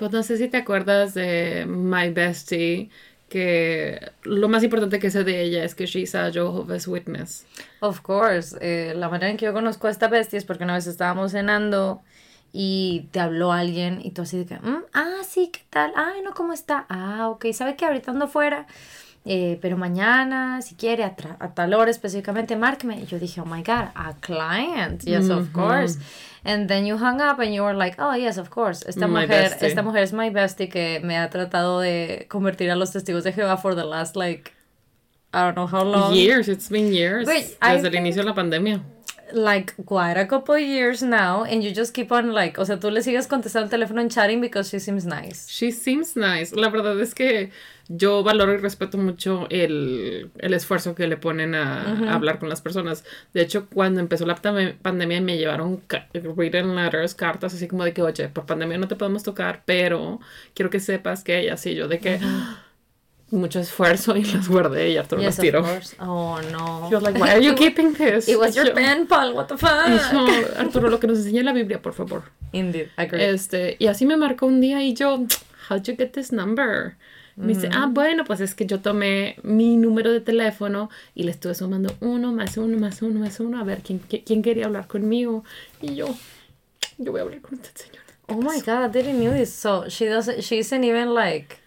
Pues no sé si te acuerdas de My Bestie, que lo más importante que sé de ella es que she's a Jehovah's Witness. Of course. Eh, la manera en que yo conozco a esta bestia es porque una vez estábamos cenando y te habló alguien y tú así de que, "Mm, ah, sí, ¿qué tal? Ay, no, ¿cómo está? Ah, ok, ¿sabe que ahorita ando fuera? Eh, pero mañana, si quiere, a, a tal hora específicamente, márqueme. Y yo dije, oh my God, a client. Yes, of course. And then you hung up and you were like, oh, yes, of course. Esta My mujer, bestie. esta mujer es my bestie que me ha tratado de convertir a los testigos de Jehová for the last, like, I don't know how long. Years, it's been years. I desde el think- inicio de la pandemia. like quite a couple years now and you just keep on like o sea tú le sigues contestando el teléfono and chatting because she seems nice She seems nice. La verdad es que yo valoro y respeto mucho el, el esfuerzo que le ponen a, a hablar con las personas. De hecho, cuando empezó la pandemia me llevaron written letters, cartas, así como de que, oye, por pandemia no te podemos tocar, pero quiero que sepas que ella sí, yo de que mucho esfuerzo y las guardé y Arturo las yes of tiró. oh no She was like, why are you keeping this? it was your Yo- pen pal what the fuck Yo, Arturo, lo que nos enseña la Biblia, por favor. indeed agree Este, y así me marcó un día y yo, how'd you get this number? Me dice, ah, bueno, pues es que yo tomé mi número de teléfono y le estuve sumando uno más uno más uno más uno a ver quién, qui- quién quería hablar conmigo. Y yo, yo voy a hablar con usted, señora. oh my god I didn't knew this so she doesn't she isn't even like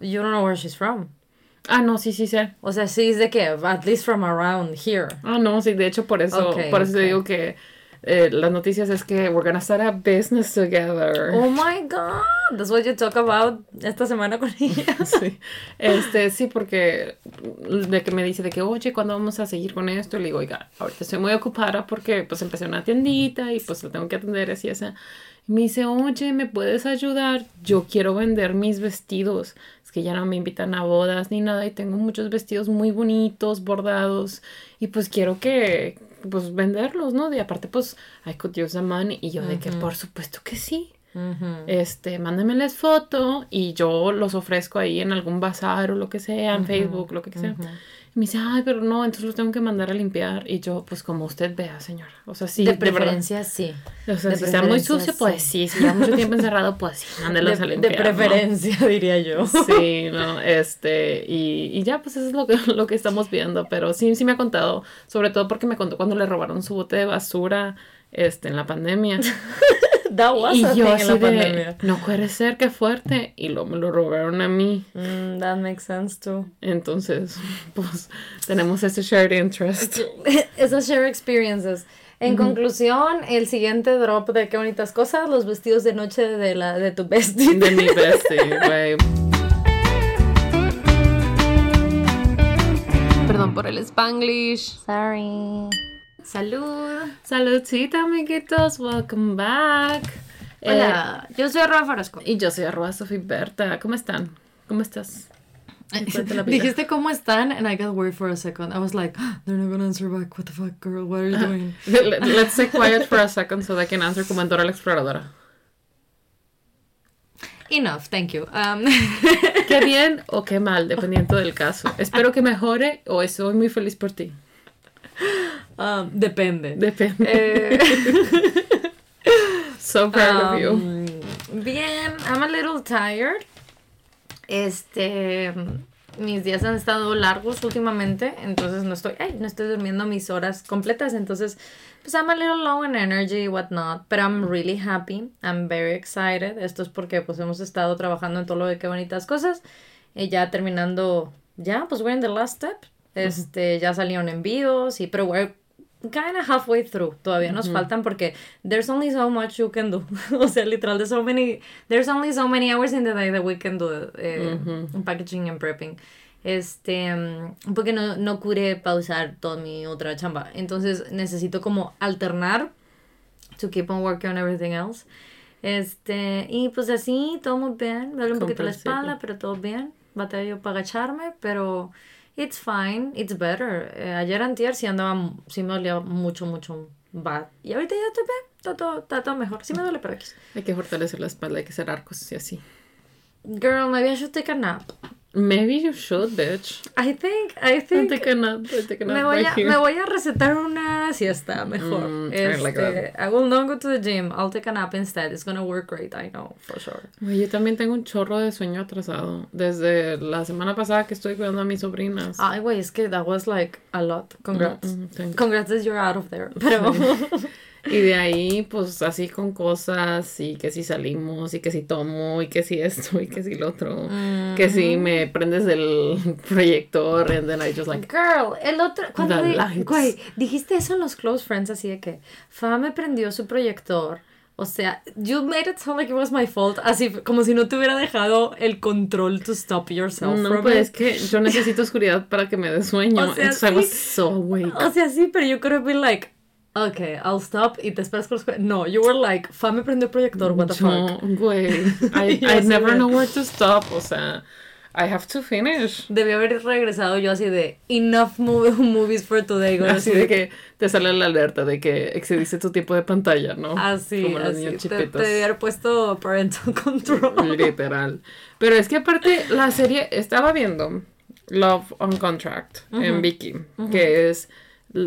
you don't know where she's from Ah, no, sí, sí sé. o sea she's de que at least from around here Ah, no, sí, de hecho por eso, Ok, por eso te ok. digo que eh, las noticias es que we're gonna start a business together. oh my god that's what you talk about esta semana con ella Sí. Este, sí, porque de que me dice de que, oye, ¿cuándo vamos a seguir con esto? Y le digo, oiga, ahorita estoy muy ocupada porque pues empecé una tiendita y pues lo tengo que atender así, esa. Y me dice, oye, ¿me puedes ayudar? Yo quiero vender mis vestidos. Es que ya no me invitan a bodas ni nada y tengo muchos vestidos muy bonitos, bordados. Y pues quiero que, pues venderlos, ¿no? Y aparte, pues, I could use the money. Y yo de que, por supuesto que sí este, mándenmeles foto y yo los ofrezco ahí en algún bazar o lo que sea, en Facebook, lo que sea. Y me dice, ay, pero no, entonces los tengo que mandar a limpiar. Y yo, pues como usted vea, señora. O sea, sí, de preferencia sí O sea, de si está muy sucio, pues sí. Si lleva mucho tiempo encerrado, pues sí, mándelos de, a de limpiar. ¿no? preferencia diría yo Sí, no, este, y, y ya, pues eso es lo que, lo que estamos viendo, pero sí, sí me ha contado, sobre todo porque me contó cuando le robaron su bote de basura, este, en la pandemia. That was y a yo thing así en la de, pandemia. no puede ser, qué fuerte, y lo, me lo robaron a mí, Mm, that makes sense too. entonces, pues, tenemos ese shared interest. Esas share experiences. En conclusión, el siguiente drop de qué bonitas cosas, los vestidos de noche de la de tu bestie. De mi bestie, güey. Perdón por el spanglish. Sorry. Salud. Saludcita, amiguitos, welcome back. Eh, Hola, yo soy Arroba Farasco. y yo soy arroba Sofi Berta, ¿cómo están? ¿Cómo estás? La vida. Dijiste cómo están, and I got worried for a second. I was like, they're not gonna answer back. What the fuck, girl? What are you doing? Let- Let's stay quiet for a second so they can answer como en Dora la Exploradora. Enough, thank you. Um, Qué bien o qué mal, dependiendo del caso. Espero que mejore o estoy muy feliz por ti. Um, depende. Depende. Eh, So proud of you. Um, Bien, I'm a little tired. Este, mis días han estado largos últimamente, entonces no estoy, ay, no estoy durmiendo mis horas completas, entonces, pues I'm a little low in energy, whatnot, but I'm really happy, I'm very excited. Esto es porque pues hemos estado trabajando en todo lo de qué bonitas cosas, y ya terminando, ya, pues we're in the last step. Este, ya salieron envíos y, pero we're kind of halfway through. Todavía nos faltan porque there's only so much you can do. o sea, literal, there's so many, there's only so many hours in the day that we can do eh, packaging and prepping. Este, mm, porque no, no pude pausar toda mi otra chamba. Entonces necesito como alternar to keep on working on everything else. Este, y pues así, todo muy bien. Me duele un poquito la espalda, pero todo bien. Batallo para agacharme, pero it's fine, it's better. Eh, ayer antier sí andaba, sí me dolía mucho, mucho bad. Y ahorita ya estoy bien, está todo, está todo mejor. Sí me duele, pero. Hay que fortalecer la espalda, hay que hacer arcos y así. Girl, maybe I should take a nap. Maybe you should, bitch. I think, I think taking a nap. I'm taking a me nap voy, right a, me voy a recetar una siesta mejor. Mm, I like Este, I will not go to the gym. I'll take a nap instead. It's gonna work great, I know, for sure. Yo también tengo un chorro de sueño atrasado. Desde la semana pasada que estoy cuidando a mis sobrinas. Ay, güey, es que that was like a lot. Congrats. Mm, mm. Congrats that you're out of there. Pero, Y de ahí, pues así con cosas, y que si salimos, y que si tomo, y que si esto, y que si lo otro. Que si me prendes el proyector, and then I just like, girl, el otro, cuando di- güey, dijiste eso en los close friends, así de que Fa me prendió su proyector. O sea, you made it sound like it was my fault, así como si no te hubiera dejado el control to stop yourself no, from pues it. es que yo necesito oscuridad para que me dé sueño. O sea, Entonces I was sí. so awake. O sea, sí, pero you could have been like, okay, I'll stop y te esperas con los... No, you were like, Fa me prendió el proyector, what the fuck. güey, I, never know where to stop. O sea, I have to finish. Debí haber regresado yo así de, enough movie- movies for today. go Así de que te sale la alerta de que excediste tu tiempo de pantalla, ¿no? Así, Como los así. niños Te, te chiquitos. debí haber puesto parental control. Literal. Pero es que aparte, la serie estaba viendo Love on Contract en Vicky, que es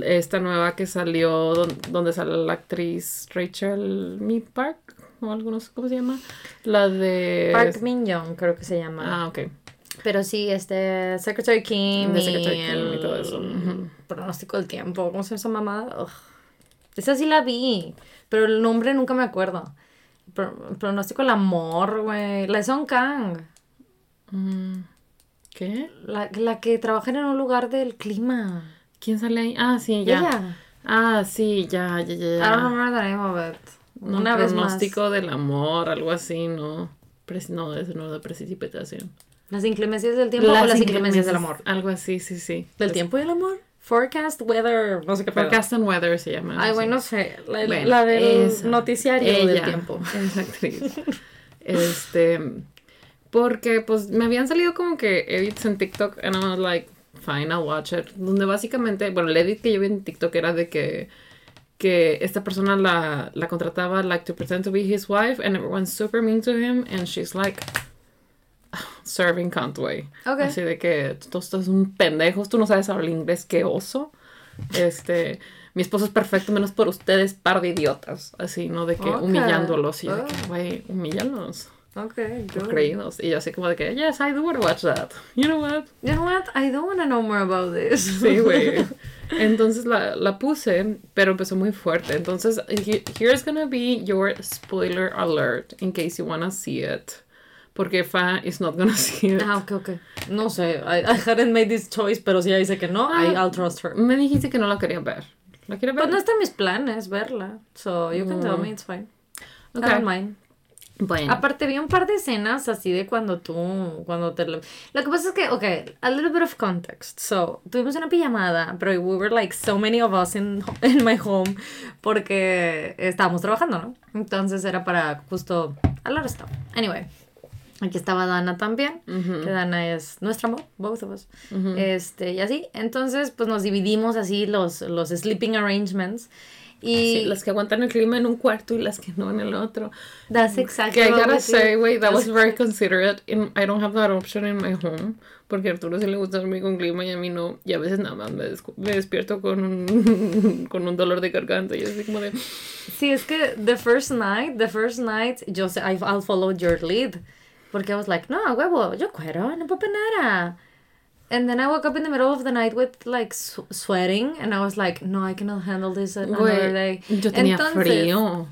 esta nueva que salió don- donde sale la actriz Rachel Me Park o algo, no sé cómo se llama. La de. Park Min Young, creo que se llama. Ah, ok. Pero sí, este, Secretary Kim De y Secretary Kim y el todo eso. Pronóstico del tiempo, ¿cómo se llama esa mamada? Ugh. Esa sí la vi, pero el nombre nunca me acuerdo. Pro- pronóstico del amor, güey. La de Song Kang. Mm, ¿Qué? La, la que trabaja en un lugar del clima. ¿Quién sale ahí? Ah, sí, ya. Ella. Ah, sí, ya, ya, ya. I don't remember the name of it. No, Una vez más. pronóstico del amor, algo así, ¿no? Pres- no, es no de precipitación. Las inclemencias del tiempo o las inclemencias del amor. Algo así, sí, sí. ¿Del tiempo y el amor? Forecast, weather, no sé qué pedo. Forecast and Weather se llama. Ay, güey, no sé. La, Bueno, la del esa. noticiario del tiempo. Esa actriz. este. Porque, pues, me habían salido como que edits en TikTok, and I was like, fine, I'll watch it. Donde básicamente, bueno, el edit que yo vi en TikTok era de que que esta persona la, la contrataba like to pretend to be his wife and everyone's super mean to him and she's like serving cunt way. Ok. Así de que tú estás un pendejo, tú no sabes hablar inglés, qué oso. Este, mi esposo es perfecto menos por ustedes, par de idiotas. Así, ¿no? De que humillándolos y de que, güey, humíllalos. Ok, Por good. creídos. Y yo así como de que, yes, I do want to watch that. You know what? You know what? I don't want to know more about this. Sí, güey. Entonces la, la puse, pero empezó muy fuerte. Entonces, he- here's gonna be your spoiler alert in case you wanna see it. Porque Fa is not gonna see it. Ah, ok, ok. No sé. I, I hadn't made this choice, pero si ella dice que no, I, I'll trust her. Me dijiste que no la quería ver. ¿La quiere ver? Pues no está en mis planes verla. So you can tell me, it's fine. Ok. I don't mind. Bueno. Aparte vi un par de escenas así de cuando tú, cuando te... Lo lo que pasa es que, ok, a little bit of context. So, tuvimos una pijamada, pero we were like so many of us in, in my home porque estábamos trabajando, ¿no? Entonces era para justo a lot of stuff. Anyway, aquí estaba Dana también, que Dana es nuestra amor, both of us. Este, y así. Entonces, pues nos dividimos así los, los sleeping arrangements. Y Sí, las que aguantan el clima en un cuarto y las que no en el otro. that's exactly I gotta say, wait, that was very considerate. In, I don't have that option in my home. Porque a Arturo sí le gusta dormir con clima y a mí no. Y a veces nada más me, me despierto con un, con un dolor de garganta. Y así como de. Sí, es que the first night, the first night, yo sé, I'll follow your lead. Porque I was like, no, huevo, yo cuero, no puedo nada. And then I woke up in the middle of the night with like sw- sweating, and I was like, no, I cannot handle this another day. Yo tenía Entonces, frío.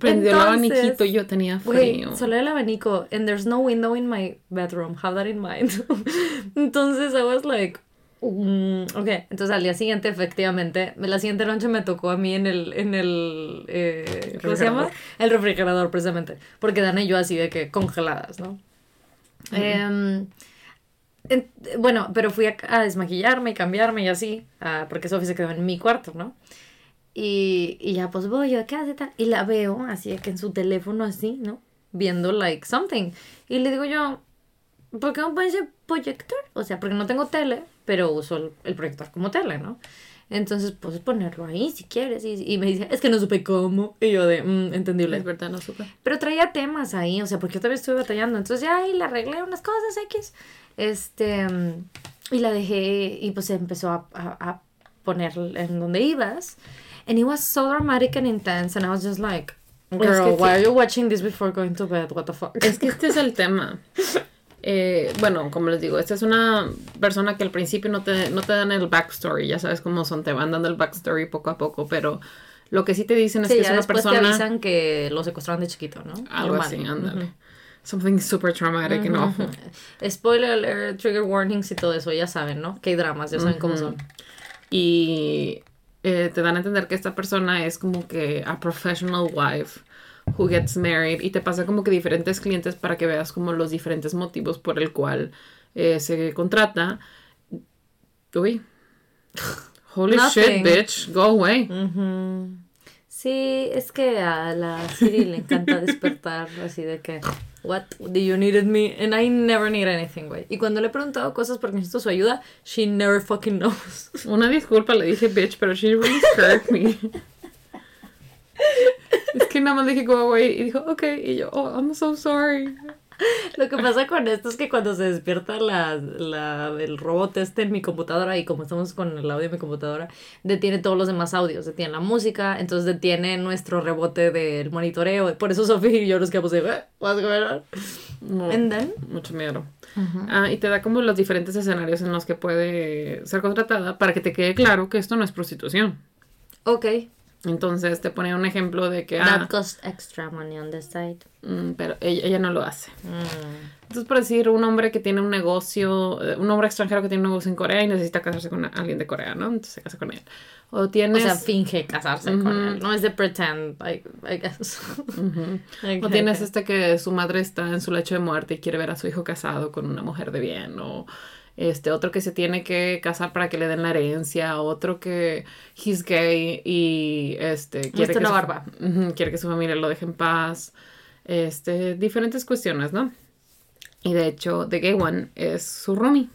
Prendió el abaniquito y yo tenía frío. solé el abanico, and there's no window in my bedroom. Have that in mind. Entonces I was like, mm, ok. Entonces al día siguiente, efectivamente, la siguiente noche me tocó a mí en el, en el, eh, ¿cómo se llama? El refrigerador, precisamente. Porque Dana y yo así de que congeladas, ¿no? Em, en- bueno, pero fui a, desmaquillarme y cambiarme y así, porque Sofía se quedó en mi cuarto, ¿no? Y, y ya pues voy yo, ¿qué hace tal? Y la veo así que en su teléfono así, ¿no? Viendo like something. Y le digo yo, ¿por qué no pones el proyector? O sea, porque no tengo tele, pero uso el, el proyector como tele, ¿no? Entonces puedes ponerlo ahí si quieres. Y, y me dice, es que no supe cómo. Y yo de, mm, entendible. Es verdad, no supe. Pero traía temas ahí, o sea, porque yo también estuve batallando. Entonces ya ahí le arreglé unas cosas X. Este, mm, y la dejé, y pues empezó a, a, a poner en donde ibas. And it was so dramatic and intense, and I was just like, girl, que why are you watching this before going to bed? What the fuck? Es que este es el tema. Eh, bueno, como les digo, esta es una persona que al principio no te, no te dan el backstory, ya sabes cómo son, te van dando el backstory poco a poco, pero lo que sí te dicen es Sí, que es una después te persona... avisan que lo secuestraron de chiquito, ¿no? Algo Normal. así, ándale. Something super traumatic awful. Spoiler alert, trigger warnings y todo eso, ya saben, ¿no? Que hay dramas, ya saben cómo son. Y eh, te dan a entender que esta persona es como que a professional wife who gets married y te pasa como que diferentes clientes para que veas como los diferentes motivos por el cual eh, se contrata. Uy. Holy Nothing. shit, bitch. Go away. Sí, es que a la Siri le encanta despertar así de que, what do you needed me? And I never need anything, güey. Y cuando le he preguntado cosas porque necesito su ayuda, she never fucking knows. Una disculpa, le dije bitch, pero she really scared me. es que nada más dije go away y dijo, ok. Y yo, oh, I'm so sorry. Lo que pasa con esto es que cuando se despierta la, la, el robot este en mi computadora y como estamos con el audio de mi computadora, detiene todos los demás audios, detiene la música, entonces detiene nuestro rebote del monitoreo. Por eso Sofía y yo nos quedamos de, "Eh, going on?" No, mucho miedo. Ah, y te da como los diferentes escenarios en los que puede ser contratada para que te quede claro que esto no es prostitución. ok, Entonces te pone un ejemplo de que, that ah, cost extra money on the side. mm, pero ella, ella no lo hace. Mm. Entonces, por decir, un hombre que tiene un negocio, eh, un hombre extranjero que tiene un negocio en Corea y necesita casarse con alguien de Corea, ¿no? Entonces se casa con él. O O tienes... sea, finge casarse con él. No es de pretend, I, I guess. Ujú. Ok, O tienes este que su madre está en su lecho de muerte y quiere ver a su hijo casado con una mujer de bien. O este otro que se tiene que casar para que le den la herencia. Otro que he's gay y este quiere que, su, barba. Ujú, quiere que su familia lo deje en paz. Este, diferentes cuestiones, ¿no? Y de hecho, The Gay One es su roomie.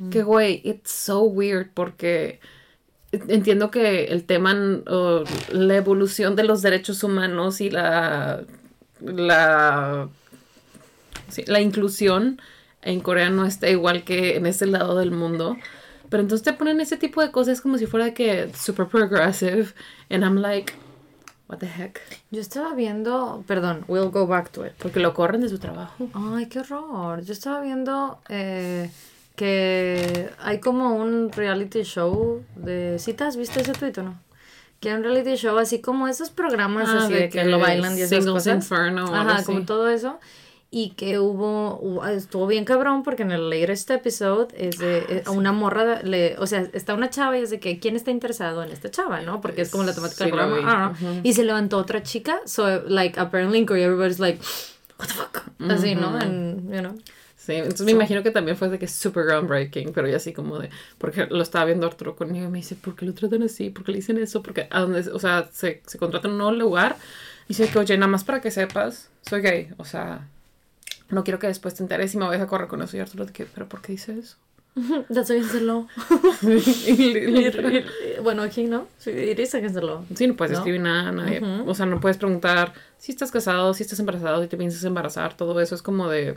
Mm. Que güey, it's so weird porque entiendo que el tema o la evolución de los derechos humanos y la la sí, la inclusión en Corea no está igual que en ese lado del mundo. Pero entonces te ponen ese tipo de cosas como si fuera que super progressive and I'm like what the heck? Yo estaba viendo, perdón, we'll go back to it. Porque lo corren de su trabajo. Ay, qué horror. Yo estaba viendo eh, que hay como un reality show de citas. ¿Viste ese tweet o no? Que hay un reality show así como esos programas Ah, así de que que lo bailan y esas Singles cosas. Inferno Ajá, como todo eso. Y que hubo, hubo- estuvo bien cabrón porque en el latest episode es de Ah, eh, a una morra, le, o sea, está una chava y es de que quién está interesado en esta chava, ¿no? Porque es como la temática Sí, del programa. I don't know. Y se levantó otra chica, so like apparently in Korea everybody's like, what the fuck, así, ¿no? And, you know. Sí, entonces me imagino que también fue de que super groundbreaking, pero ya así como de, porque lo estaba viendo Arturo conmigo y me dice, ¿por qué lo tratan así? ¿Por qué le dicen eso? Porque, a dónde, o sea, se, se contrata en un nuevo lugar y dice que, oye, nada más para que sepas, soy gay, o sea, no quiero que después te enteres y me vayas a correr con eso. Y Arturo que, ¿pero por qué dice eso? That's against the law. Bueno, aquí no. Sí, It is against the law. Sí, no puedes ¿No? escribir nada a nadie. O sea, no puedes preguntar si estás casado, si estás embarazado, si te piensas embarazar, todo eso es como de.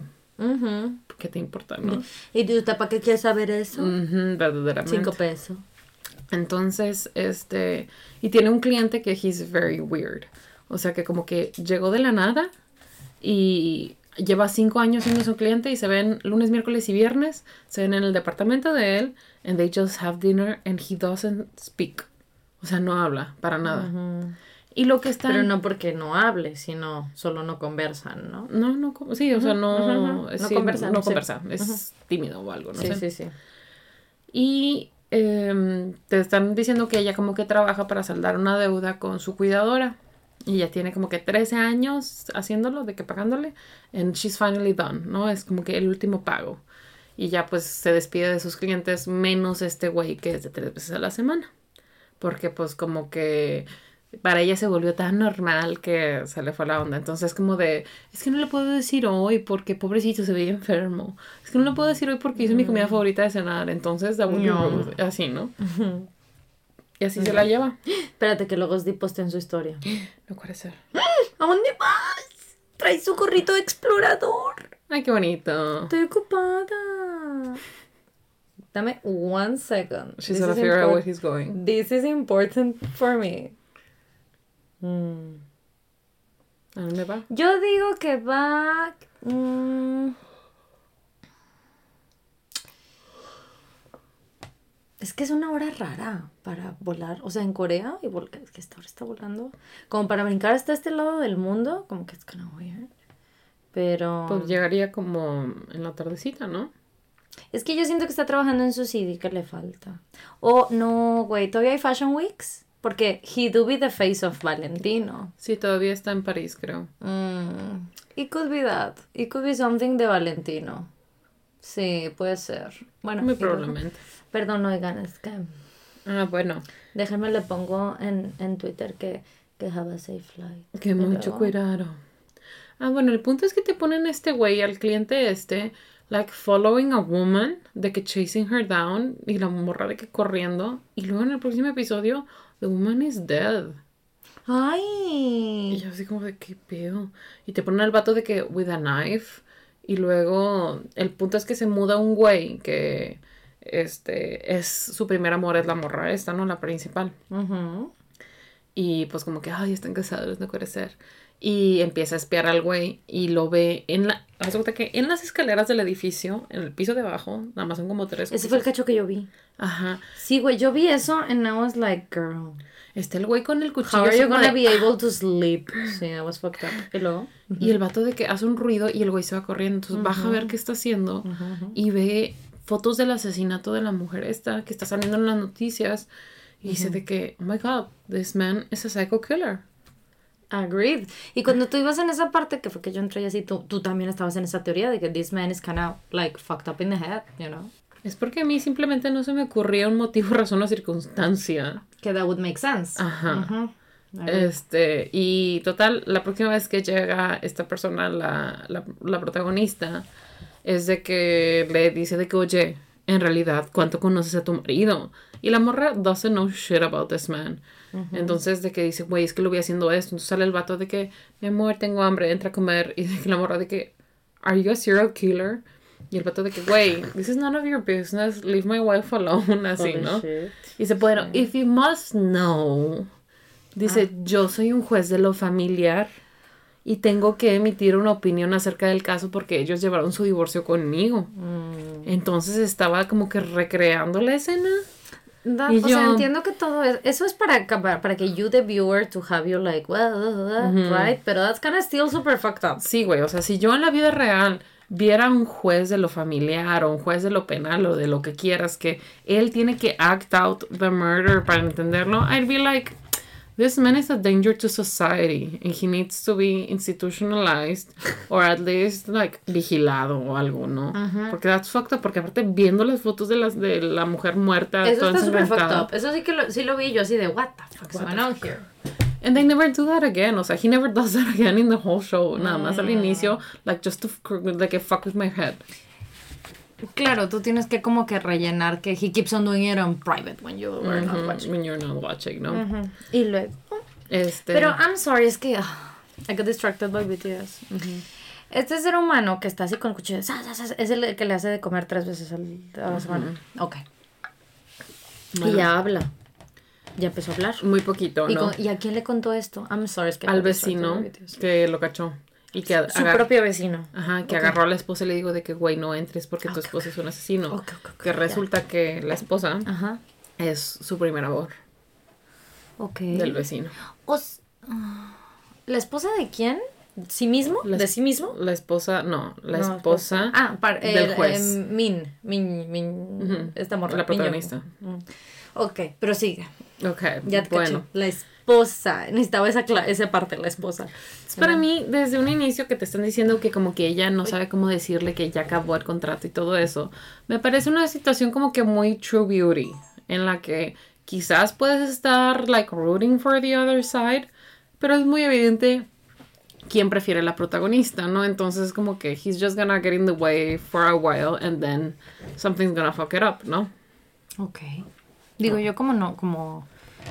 ¿qué te importa, no? ¿Y tú para qué quieres saber eso? Verdaderamente. Cinco pesos. Entonces, este, y tiene un cliente que he's very weird. O sea, que como que llegó de la nada y lleva cinco años siendo su cliente y se ven lunes, miércoles y viernes, se ven en el departamento de él and they just have dinner and he doesn't speak. O sea, no habla para nada. Y lo que está... Pero no porque no hable, sino solo no conversan, ¿no? No, no, sí, o sea, no, ujú, ujú. sí, No conversa, no sí. conversa, es tímido o algo, no sí, sé. sí, sí. Y em, te están diciendo que ella como que trabaja para saldar una deuda con su cuidadora. Y ya tiene como que 13 años haciéndolo, de que pagándole. And she's finally done, ¿no? Es como que el último pago. Y ya pues se despide de sus clientes menos este güey que es de tres veces a la semana. Porque pues como que para ella se volvió tan normal que se le fue la onda. Entonces como de, es que no le puedo decir hoy porque pobrecito se veía enfermo. Es que no le puedo decir hoy porque hizo mi comida favorita de cenar. Entonces, No. así, ¿no? Y así se la lleva. Espérate que luego Sdi postea en su historia. No puede ser. ¿A dónde vas? Trae su gorrito de explorador. Ay, qué bonito. Estoy ocupada. Dame one second. She's gonna figure out where he's going. This is important for me. Mm. ¿A dónde va? Yo digo que va. mm, es que es una hora rara para volar. O sea, en Corea, y vol- es que esta hora está volando. Como para brincar hasta este lado del mundo, como que es kind of weird. Pero. Pues llegaría como en la tardecita, ¿no? Es que yo siento que está trabajando en su CD que le falta. O no, güey, todavía hay Fashion Weeks. Porque he do be the face of Valentino. Sí, todavía está en París, creo. Mm, it could be that. It could be something de Valentino. Sí, puede ser. Bueno, Muy y probablemente. Perdón, oigan, es que Ah, bueno. déjenme le pongo en, en Twitter que, que have a safe flight. Que mucho cuidado. Ah, bueno, el punto es que te ponen este güey, al cliente este, like following a woman, de que chasing her down, y la morra de que corriendo, y luego en el próximo episodio, the woman is dead. Y Ay. yo así como de qué pedo. Y te ponen al vato de que with a knife, y luego el punto es que se muda un güey que este es su primer amor, es la morra esta, ¿no? La principal. Y pues como que, ay, están casados, no puede ser. Y empieza a espiar al güey y lo ve en la... Que en las escaleras del edificio, en el piso de abajo, nada más son como tres. Ese fue el cacho que yo vi. Ajá. Sí, güey, yo vi eso and I was like, girl. Está el güey con el cuchillo. How are you gonna de- be able to sleep? Sí, I was fucked up. Y luego. Y el vato de que hace un ruido y el güey se va corriendo. Entonces baja a ver qué está haciendo y ve fotos del asesinato de la mujer esta que está saliendo en las noticias. Y dice de que, oh my god, this man is a psycho killer. Agreed. Y cuando tú ibas en esa parte, que fue que yo entré así, tú, tú también estabas en esa teoría de que this man is kind of like fucked up in the head, you know? Es porque a mí simplemente no se me ocurría un motivo, razón o circunstancia. Que that would make sense. Ajá. Este, y total, la próxima vez que llega esta persona, la, la, la protagonista, es de que le dice de que, oye, en realidad, ¿cuánto conoces a tu marido? Y la morra doesn't know shit about this man. Entonces, de que dice, güey, es que lo voy haciendo esto. Entonces sale el vato de que, mi amor, tengo hambre, entra a comer. Y de que la morra de que, ¿Are you a serial killer? Y el vato de que, güey, this is none of your business, leave my wife alone, así, Holy ¿no? shit. Y se puede, if you must know, dice, yo soy un juez de lo familiar y tengo que emitir una opinión acerca del caso porque ellos llevaron su divorcio conmigo. Entonces estaba como que recreando la escena. That- Y o sea, yo- entiendo que todo es, eso es para, para, para que you, the viewer, to have you like, well, uh, uh, right? Pero that's kind of still super fucked up. Sí, güey, o sea, si yo en la vida real viera un juez de lo familiar o un juez de lo penal o de lo que quieras que él tiene que act out the murder para entenderlo, I'd be like, this man is a danger to society and he needs to be institutionalized or at least like vigilado o algo, ¿no? Porque that's fucked up, porque aparte viendo las fotos de las de la mujer muerta, Eso está super fucked up. Eso sí que lo, sí lo vi yo así de, what the fuck's What the going on here? And they never do that again. O sea, he never does that again in the whole show. Nada más Mm. al inicio, like just to like fuck with my head. Claro, tú tienes que como que rellenar que he keeps on doing it on private when you were not Ujú, watching. When you're not watching, ¿no? Y luego. Este. Pero I'm sorry, es que ah, I got distracted by BTS. Este ser humano que está así con el cuchillo, es el que le hace de comer tres veces a la semana. Ok. Y ya habla. Ya empezó a hablar. muy poquito, ¿Y, ¿no? con- ¿Y a quién le contó esto? I'm sorry, es que Al vecino que lo cachó. Y que Su propio vecino. Ajá, que agarró a la esposa y le digo de que, güey, no entres porque tu Ok, esposo es un asesino. Que resulta que la esposa Ajá. es su primer amor Ok. del vecino. O s- ah, ¿La esposa de quién? ¿Sí mismo? La ¿De sí mismo? La esposa, no, la No, esposa Ah, par- del el, juez. eh, Min. Min. Min. Ujú, Esta morra. la protagonista. Young. Mm. Ok, pero sigue. Ok, Ya te bueno. caché. La esposa. Necesitaba esa, esa parte, la esposa. Es para mí, desde un inicio que te están diciendo que como que ella no sabe cómo decirle que ya acabó el contrato y todo eso, me parece una situación como que muy true beauty, en la que quizás puedes estar like rooting for the other side, pero es muy evidente quién prefiere la protagonista, ¿no? Entonces como que he's just gonna get in the way for a while and then something's gonna fuck it up, ¿no? Ok. Digo, yo como no, como...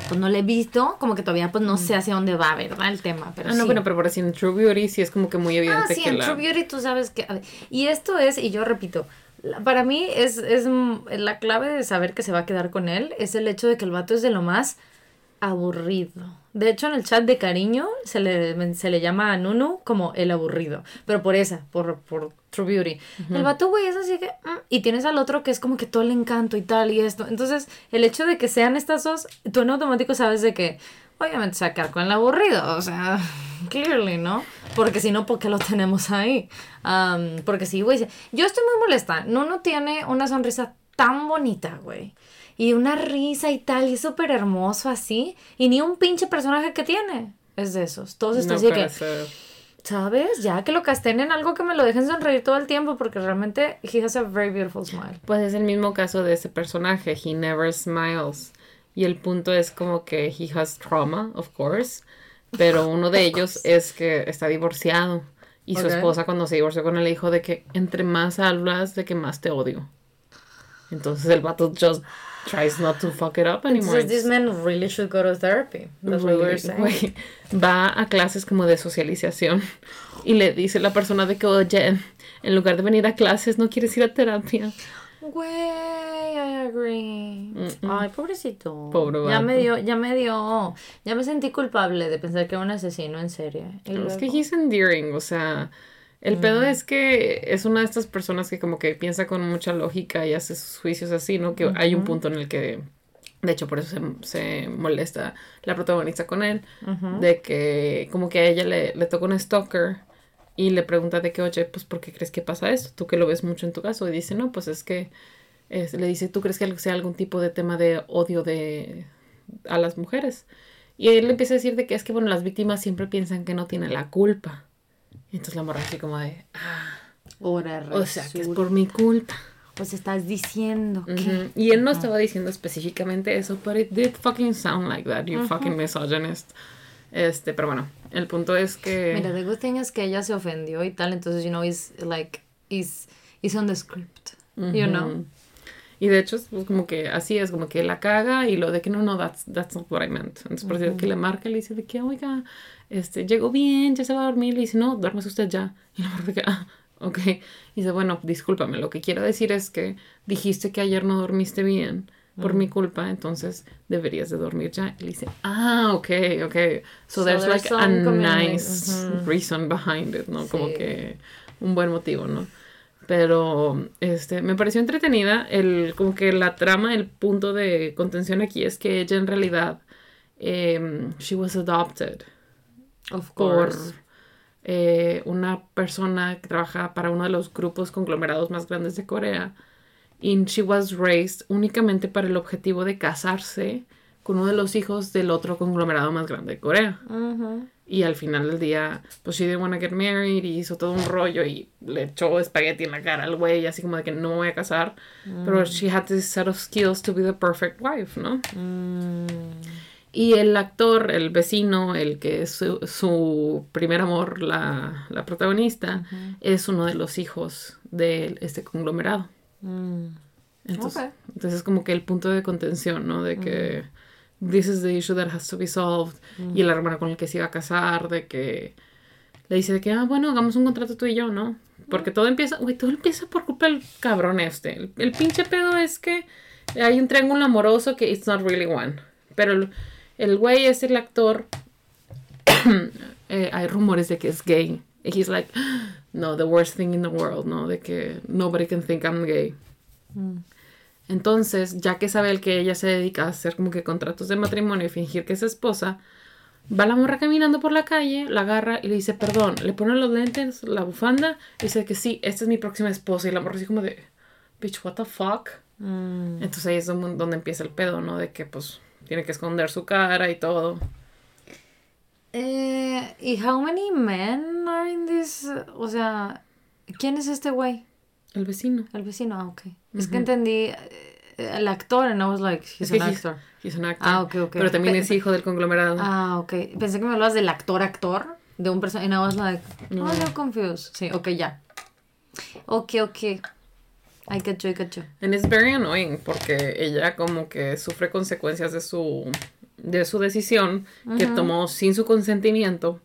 pues no la he visto, como que todavía pues no sé hacia dónde va, ¿verdad? El tema, pero Ah, no, sí. bueno, pero por así en True Beauty sí es como que muy Ah, evidente sí, que en la... True Beauty tú sabes que... ver, Y esto es, y yo repito, para mí es, es mm, la clave de saber que se va a quedar con él, es el hecho de que el vato es de lo más aburrido. De hecho, en el chat de cariño se le, se le llama a Nunu como el aburrido, pero por esa, por, por True Beauty. El vato, güey, es así que... mm, y tienes al otro que es como que todo el encanto y tal y esto. Entonces, el hecho de que sean estas dos, tú en automático sabes de que... Obviamente quedar con el aburrido, o sea, clearly, ¿no? Porque si no, ¿por qué lo tenemos ahí? Am, porque sí, güey, yo estoy muy molesta. Nuno tiene una sonrisa tan bonita, güey. Y una risa y tal, y es súper hermoso así. Y ni un pinche personaje que tiene es de esos. Todos están No así que, ¿sabes? Ya que lo casten en algo que me lo dejen sonreír todo el tiempo, porque realmente he has a very beautiful smile. Pues es el mismo caso de ese personaje, he never smiles. Y el punto es como que he has trauma, of course, pero uno de ellos es que está divorciado. Y su Ok. esposa cuando se divorció con él le dijo de que entre más hablas, de que más te odio. Entonces el vato just tries not to fuck it up anymore. Entonces, this man really should go to therapy. That's what we're Really, saying. güey, va a clases como de socialización y le dice la persona de que, oye, en lugar de venir a clases, ¿no quieres ir a terapia? Güey, I agree. Ay, pobrecito. Pobre ya me dio, ya me dio, ya me sentí culpable de pensar que era un asesino en serie. Y Es que he's endearing, o sea, el pedo es que es una de estas personas que como que piensa con mucha lógica y hace sus juicios así, ¿no? Que hay un punto en el que, de hecho, por eso se, se molesta la protagonista con él, de que como que a ella le, le toca un stalker y le pregunta de que, oye, pues, ¿por qué crees que pasa esto? Tú que lo ves mucho en tu caso. Y dice, no, pues es que, es- le dice, ¿tú crees que sea algún tipo de tema de odio de a las mujeres? Y él le empieza a decir de que es que, bueno, las víctimas siempre piensan que no tienen la culpa. Y entonces la morra así como de, ah, Ahora o sea, que es por mi culpa. Pues estás diciendo que... Ujú. Y él no estaba diciendo específicamente eso, but it did fucking sound like that, you fucking misogynist. Este, pero bueno, el punto es que... Mira, the good thing es que ella se ofendió y tal, entonces, you know, is like, is, is on the script, you know? Y de hecho, es pues, como que así es, como que la caga y lo de que no, no, that's, that's not what I meant. Entonces, por decir que le marca y le dice de que, oiga, este, llegó bien, ya se va a dormir. Le dice, no, duérmese usted ya. Y la morra que, ah, ok. Y dice, bueno, discúlpame, lo que quiero decir es que dijiste que ayer no dormiste bien por mi culpa, entonces deberías de dormir ya. Y le dice, ah, ok, ok. So, So there's, there's like a nice Ujú. reason behind it, ¿no? Como Sí. que un buen motivo, ¿no? Pero este me pareció entretenida. El, como que la trama, el punto de contención aquí es que ella en realidad em, she was adopted Of por course. eh, una persona que trabaja para uno de los grupos conglomerados más grandes de Corea. Y she was raised únicamente para el objetivo de casarse con uno de los hijos del otro conglomerado más grande de Corea. Ujú. Y al final del día, pues she didn't want to get married y hizo todo un rollo y le echó espagueti en la cara al güey, así como de que no me voy a casar. Pero she had this set of skills to be the perfect wife, ¿no? Mm. Y el actor, el vecino, el que es su, su primer amor, la, la protagonista, es uno de los hijos de este conglomerado. Mm. Entonces, Ok. entonces es como que el punto de contención, ¿no? De que this is the issue that has to be solved. Y el hermano con el que se iba a casar, de que le dice de que, ah, bueno, hagamos un contrato tú y yo, ¿no? Porque todo empieza, güey, todo empieza por culpa del cabrón este. El, el pinche pedo es que hay un triángulo amoroso que it's not really one. Pero el, el güey es el actor. eh, hay rumores de que es gay. Y he's like, no, the worst thing in the world, ¿no? De que nobody can think I'm gay. Entonces, ya que sabe el que ella se dedica a hacer como que contratos de matrimonio y fingir que es esposa, va la morra caminando por la calle, la agarra y le dice perdón, le pone los lentes, la bufanda, y dice que sí, esta es mi próxima esposa. Y la morra así como de, bitch, what the fuck? Mm. Entonces ahí es donde, empieza el pedo, ¿no? De que pues tiene que esconder su cara y todo. Eh, ¿Y how many men are in this? O sea, ¿quién es este güey? El vecino. El vecino, ah, ok. Es que entendí eh, el actor and I was like, he's Es an actor. he's an actor, Ah, ok, ok. Pero también Pe- es hijo del conglomerado. Ah, ok. Pensé que me hablabas del actor actor, de un personaje, and I was like, No. oh, I'm confused. Sí, ok, ya. Ok, ok. I get you, I get you. And it's very annoying porque ella como que sufre consecuencias de su de su decisión que tomó sin su consentimiento,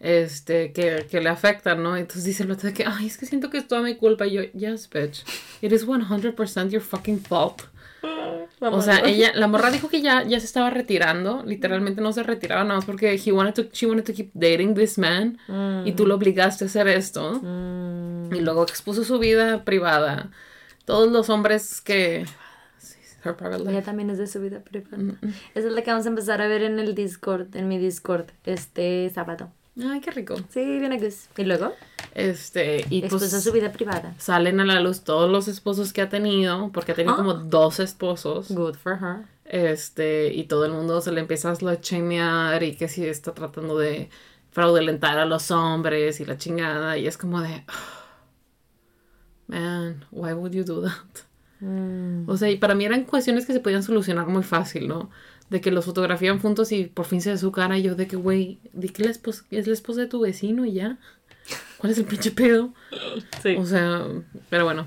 este, que, que le afectan, ¿no? Entonces dice el otro de que, ay, es que siento que es toda mi culpa. Y yo, yes, bitch, it is 100% your fucking fault. O sea, ella, la morra dijo que ya, ya se estaba retirando, literalmente no se retiraba nada más porque he wanted to, she wanted to keep dating this man y tú lo obligaste a hacer esto. Y luego expuso su vida privada. Todos los hombres que... Her private life. Ella también es de su vida privada. Esa es la que vamos a empezar a ver en el Discord, en mi Discord, este sábado. Ay, qué rico. Sí, viene Gus. ¿Y luego? Este, y Expuso pues su vida privada. salen a la luz todos los esposos que ha tenido, porque ha tenido Ah. como dos esposos. Good for her. Este, y todo el mundo se le empieza a slachemear y que si está tratando de fraudulentar a los hombres y la chingada. Y es como de, man, why would you do that? Mm. O sea, y para mí eran cuestiones que se podían solucionar muy fácil, ¿no? De que los fotografían juntos y por fin se ve su cara y yo de que, güey, di que la esposa, es la esposa de tu vecino y ya. ¿Cuál es el pinche pedo? Sí. O sea, pero bueno,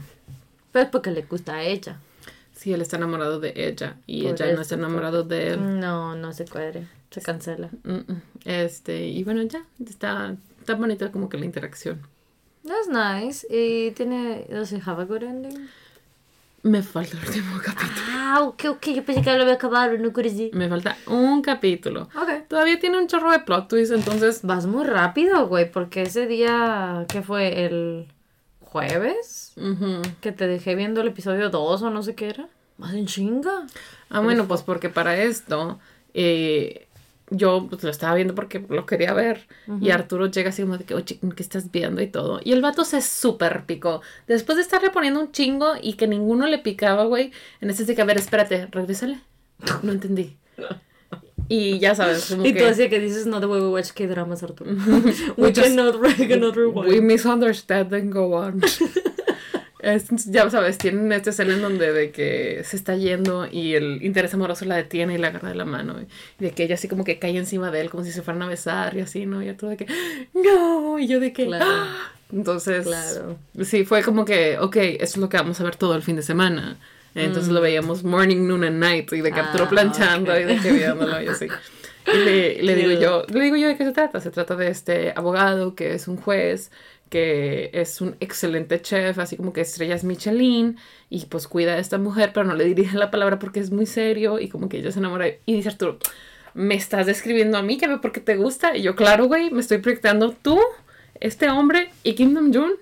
Pues porque le gusta a ella. sí, él está enamorado de ella y Por ella no está enamorado de él. No, no se cuadre. Se cancela. Este, y bueno, ya, está, está bonita como que la interacción. That's nice. Y tiene. Does it have a good ending? Me falta el último capítulo. Ah, ok, ok. Yo pensé que lo había acabado, no creí. Me falta un capítulo. Ok. Todavía tiene un chorro de plot twist, entonces Vas muy rápido, güey, porque ese día, ¿qué fue? ¿El jueves? ujú. Que te dejé viendo el episodio 2 o no sé qué era. Más en chinga. Ah, bueno, pues porque para esto eh, yo pues, lo estaba viendo porque lo quería ver. Y Arturo llega así como de que, oye, ¿qué estás viendo? Y todo. Y el vato se súper picó. Después de estarle poniendo un chingo y que ninguno le picaba, güey, en ese de que, a ver, espérate, regrésale. No entendí. Y ya sabes, como Y que... tú así que dices, no, the way we watch K-dramas, Arturo. We we just- cannot, we cannot rewind. We misunderstand and go on. Es- ya sabes, tienen esta escena en donde de que se está yendo y el interés amoroso la detiene y la agarra de la mano. Y de que ella así como que cae encima de él como si se fueran a besar y así, ¿no? Y todo de que, no, y yo de que, Claro. "Ah". Entonces, Claro. sí, fue como que, ok, eso es lo que vamos a ver todo el fin de semana. Entonces lo veíamos morning, noon and night y de que Mm. Ah, planchando ok. y de que viéndolo y así. Y le, le digo yo, le digo yo de qué se trata. Se trata de este abogado que es un juez, que es un excelente chef, así como que estrellas Michelin, y pues cuida a esta mujer, pero no le dirige la palabra porque es muy serio, y como que ella se enamora. Y dice Arturo, ¿me estás describiendo a mí que ve porque te gusta? Y yo, claro, güey, me estoy proyectando tú, este hombre y Kingdom June,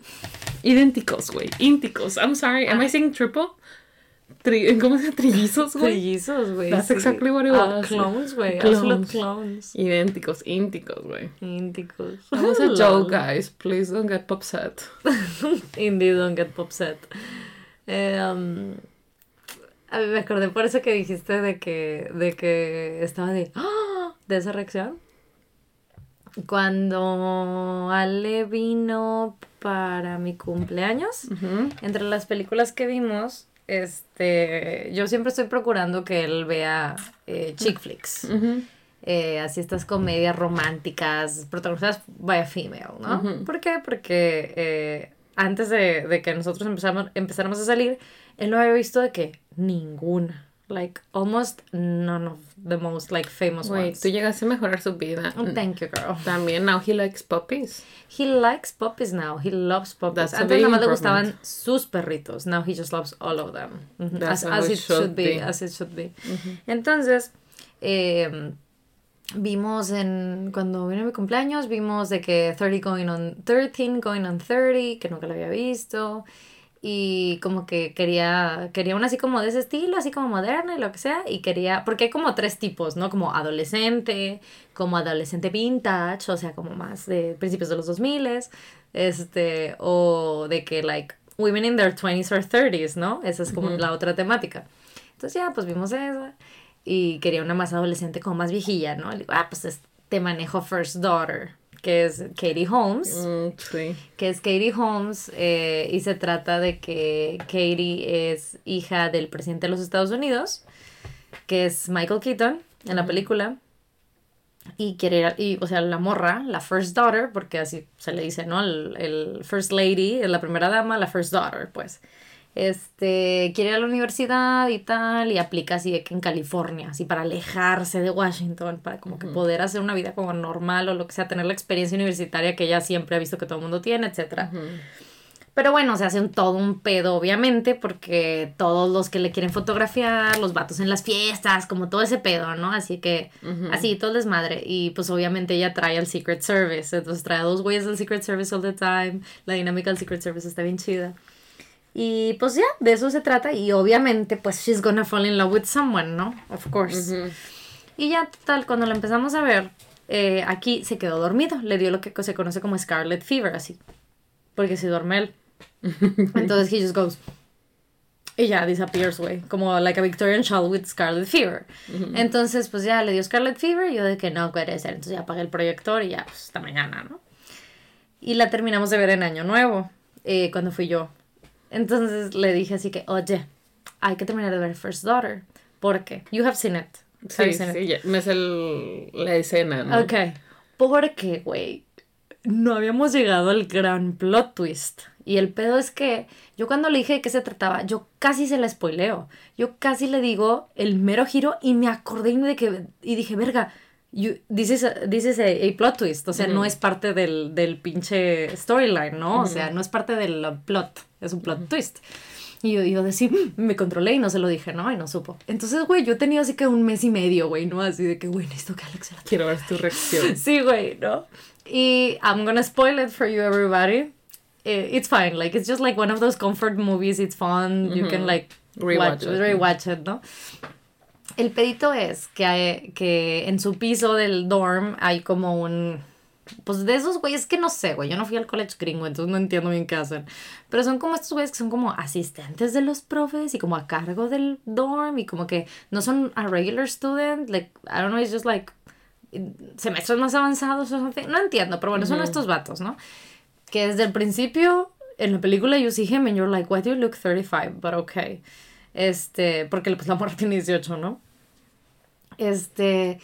idénticos, güey, ínticos. I'm sorry, am I saying triple? Tri- ¿Cómo se dice? Trillizos, güey. Trillizos, güey. That's sí. exactly what it Ah, was. clones, güey. Clones. Absolute clones. Idénticos, ínticos, güey. Ínticos. That was a joke, guys. Please don't get upset. Indeed, don't get upset. Um, a mí me acordé por eso que dijiste de que, de que estaba de, ¡Ah! de esa reacción. Cuando Ale vino para mi cumpleaños, Ujú. entre las películas que vimos, este, yo siempre estoy procurando que él vea eh, chick flicks. Eh, así estas comedias románticas protagonizadas by a female, ¿no? ¿Por qué? Porque eh, antes de, de que nosotros empezamos, empezáramos a salir, él no había visto de que ninguna. Like, almost none of the most, like, famous Güey, ones. tú llegaste a mejorar su vida. Oh, thank you, girl. También now he likes puppies. He likes puppies now. He loves puppies. That's Antes nada más le gustaban sus perritos. Now he just loves all of them. As, as it should should be. be. As it should be. Entonces, eh, vimos en cuando vino mi cumpleaños, vimos de que 30 going on 13 going on 30, que nunca lo había visto. Y como que quería, quería una así como de ese estilo, así como moderna y lo que sea. Y quería, porque hay como tres tipos, ¿no? Como adolescente, como adolescente vintage, o sea, como más de principios de los 2000 este, o de que, like, women in their 20s or 30s, ¿no? Esa es como la otra temática. Entonces ya, pues vimos esa. Y quería una más adolescente, como más viejilla, ¿no? Le digo, ah, pues es- te manejo First Daughter, que es Katie Holmes Mm, sí. que es Katie Holmes, eh, y se trata de que Katie es hija del presidente de los Estados Unidos, que es Michael Keaton en la película, y quiere ir, a- y, o sea, la morra, la first daughter, porque así se le dice, ¿no? El, el first lady, la primera dama, la first daughter, pues. Este, quiere ir a la universidad y tal, y aplica así de que en California, así para alejarse de Washington, para como que poder hacer una vida como normal o lo que sea, tener la experiencia universitaria que ella siempre ha visto que todo el mundo tiene, etcétera. Pero bueno, se hace un, todo un pedo, obviamente, porque todos los que le quieren fotografiar, los vatos en las fiestas, como todo ese pedo, ¿no? Así que, así, todo es desmadre. Y pues obviamente ella trae al Secret Service, entonces trae a dos güeyes del Secret Service all the time. La dinámica del Secret Service está bien chida. Y pues ya, de eso se trata. Y obviamente, pues she's gonna fall in love with someone, ¿no? Of course. Y ya, total, cuando la empezamos a ver, eh, aquí se quedó dormido. Le dio lo que se conoce como Scarlet Fever, así. Porque se duerme él. Entonces he just goes. Y ya disappears, güey. Como like a Victorian child with Scarlet Fever. Entonces, pues ya le dio Scarlet Fever. Y yo de que no puede ser. Entonces ya apagué el proyector y ya, pues hasta mañana, ¿no? Y la terminamos de ver en Año Nuevo. eh, cuando fui yo. Entonces le dije así que, oye, hay que terminar de ver First Daughter. ¿Por qué? You have seen it. Sí, seen it? sí, ya- me es el, la escena, ¿no? Ok. Porque, güey, no habíamos llegado al gran plot twist. Y el pedo es que yo cuando le dije de qué se trataba, yo casi se la spoileo. Yo casi le digo el mero giro y me acordé de que... Y dije, verga, you, this is, a, this is a- a plot twist. O sea, no es parte del, del pinche storyline, ¿no? O sea, no es parte del uh, plot. Es un plot twist. Y yo, yo decía, "Mm", me controlé y no se lo dije, ¿no? Y no supo. Entonces, güey, yo he tenido así que un mes y medio, güey, ¿no? Así de que, güey, necesito que Alex se la Quiero ver tu reacción. Sí, güey, ¿no? Y I'm gonna spoil it for you, everybody. Eh, It's fine, like, it's just like one of those comfort movies, it's fun, you can, like, Rewatch watch, it. rewatch it, ¿no? El pedito es que, hay- que en su piso del dorm hay como un... Pues de esos güeyes que no sé, güey. Yo no fui al college gringo, entonces no entiendo bien qué hacen. Pero son como estos güeyes que son como asistentes de los profes y como a cargo del dorm y como que no son a regular student. Like, I don't know, it's just like semestres más avanzados o something. No entiendo, pero bueno, son estos vatos, ¿no? Que desde el principio en la película you see him and you're like, why do you look 35? But okay. Este, porque pues la morra tiene 18, ¿no? Este,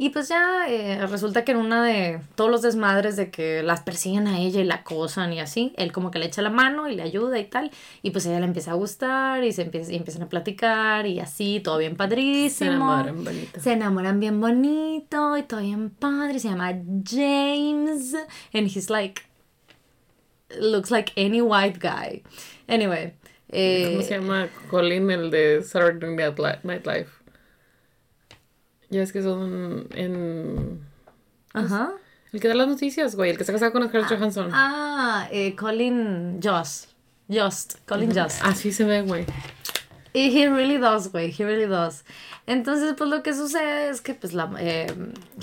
y pues ya eh, resulta que en una de todos los desmadres de que las persiguen a ella y la acosan y así, él como que le echa la mano y le ayuda y tal, y pues ella le empieza a gustar y se empieza, y empiezan a platicar y así, todo bien Se padrísimo. enamoran, bonito. Se enamoran bien bonito y todo bien padre. Se llama James. And he's like. Looks like any white guy. Anyway. eh, ¿Cómo se llama? Colin, el de Saturday Night Live. Ya es que son en... Ajá. El que da las noticias, güey. El que está casado con Scarlett Johansson. Ah, eh, Colin Jost. Just. Colin Jost. Así se ve, güey. Y he really does, güey, he really does. Entonces, pues lo que sucede es que, pues, la, eh,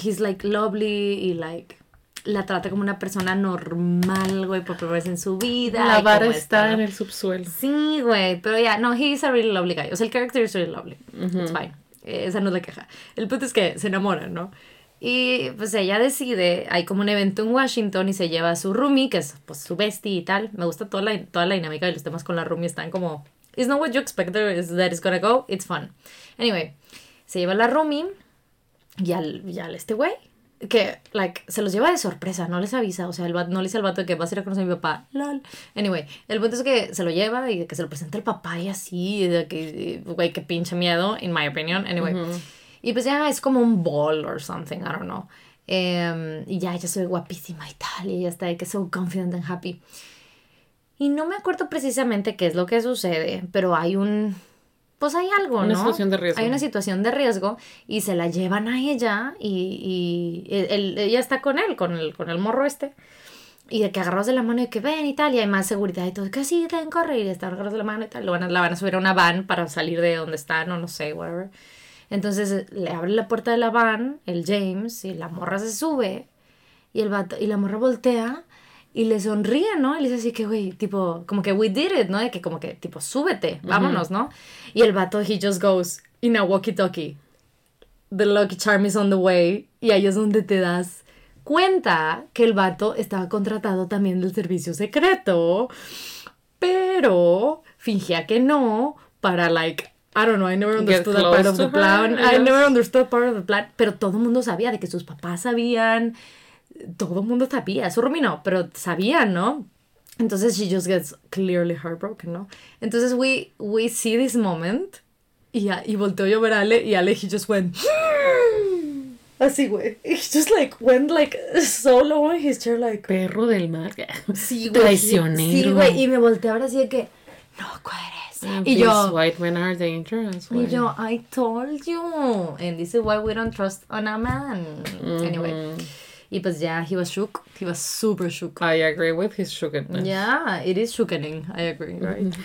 he's like lovely y like la trata como una persona normal, güey, por primera vez en su vida. La vara está en el subsuelo. Sí, güey, pero ya, no, he's a really lovely guy. O sea, el character is really lovely. It's fine. Esa no es la queja. El punto es que se enamoran, ¿no? Y pues ella decide, hay como un evento en Washington y se lleva a su roomie, que es pues su bestie y tal. Me gusta toda la, toda la dinámica de los temas con la roomie, están como, it's not what you expect that it's gonna go, it's fun. Anyway, se lleva a la roomie y al, y al este güey, que, like, se los lleva de sorpresa, no les avisa, o sea, el vato- no le dice al vato de que vas a ir a conocer a mi papá, lol. Anyway, el punto es que se lo lleva y que se lo presenta el papá y así, de que, güey, que pinche miedo, in my opinion, anyway. Y pues ya es como un ball or something, I don't know. Em, y ya se ve guapísima y tal, y ella está de que so confident and happy. Y no me acuerdo precisamente qué es lo que sucede, pero hay un... Pues hay algo, Una ¿no? situación de riesgo. Hay una situación de riesgo y se la llevan a ella y, y él- ella está con él, con el, con el morro este. Y de que agarrados de la mano y que ven y tal, y hay más seguridad y todo, que sí, ten, corre, y están agarrados de la mano y tal. Lo van a- la van a subir a una van para salir de donde están, o no sé, whatever. Entonces eh, le abre la puerta de la van, el James, y la morra se sube, y, el vato, y la morra voltea y le sonríe, ¿no? Y le dice así que, güey, tipo, como que we did it, ¿no? De que como que, tipo, súbete, vámonos, ¿no? Y el vato, he just goes in a walkie-talkie. The Lucky Charm is on the way. Y ahí es donde te das cuenta que el vato estaba contratado también del servicio secreto, pero fingía que no para, like, I don't know, I never understood that part of the plan. her, I never understood part of the plan, pero todo el mundo sabía de que sus papás sabían, todo el mundo sabía, su Rumi no, pero sabían, ¿no? Entonces she just gets clearly heartbroken, ¿no? Entonces we, we see this moment y, ya, y volteó yo a ver a Ale y Ale he just went así, güey. He just like went like so low in his chair like Perro del mar. sí, güey. Traicionero. Sí, güey, y me volteé ahora así de que no cueres. Y yo white men are dangerous. y yo I told you. And this is why we don't trust on a man. Anyway. Y pues ya, he was shook. He was super shook. I agree with his sugarness. Yeah, it is shookening. I agree, right?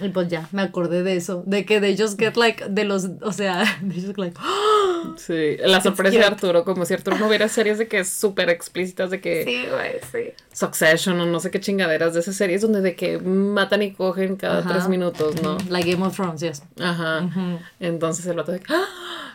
Y pues ya, me acordé de eso, de que they just get like, de los, o sea, they just like, Sí, la sorpresa de. Arturo, como si Arturo no hubiera series de que súper explícitas de que sí, güey, sí. Succession o no sé qué chingaderas de esas series donde de que matan y cogen cada Ajá. tres minutos, ¿no? Like Game of Thrones, yes. Ajá. Entonces el vato de que ¡ah!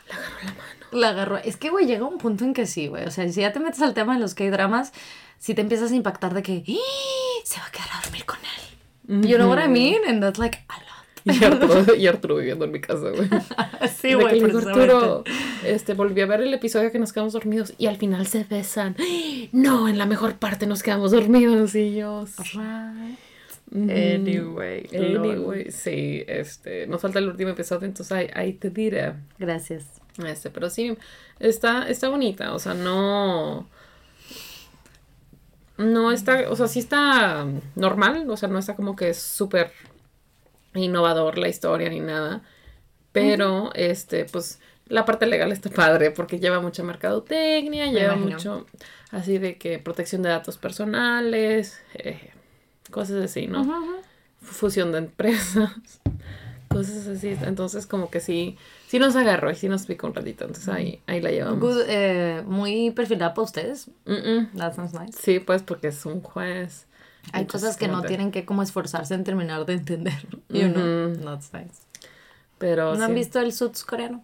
le agarró la mano. La agarró. Es que, güey, llega un punto en que sí, güey. O sea, si ya te metes al tema de los K-dramas, sí te empiezas a impactar de que ¡Ah! se va a quedar a dormir con él. You know what I mean? And that's like a lot. Y Arturo, y Arturo viviendo en mi casa, güey. Sí, güey. Arturo, este, volví a ver el episodio que nos quedamos dormidos y al final se besan. No, en la mejor parte nos quedamos dormidos y yo. Anyway. Anyway, sí, este, nos falta el último episodio, entonces ahí, ahí te diré. Gracias. Este, pero sí, está, está bonita, o sea, no. No está, o sea, sí está normal, o sea, no está como que es súper innovador la historia ni nada. Pero, este, pues, la parte legal está padre porque lleva mucha mercadotecnia, lleva imagino. mucho así de que protección de datos personales, eh, cosas así, ¿no? Fusión de empresas, cosas así. Entonces, como que sí, sí nos agarró y sí nos picó un ratito. Entonces ahí, ahí la llevamos. Good, eh, muy perfilada para ustedes. Mm, mm. That sounds nice. Sí, pues porque es un juez. Hay cosas que no te- tienen que como esforzarse en terminar de entender. You know? That's nice. Pero ¿No sí. han visto el Suits coreano?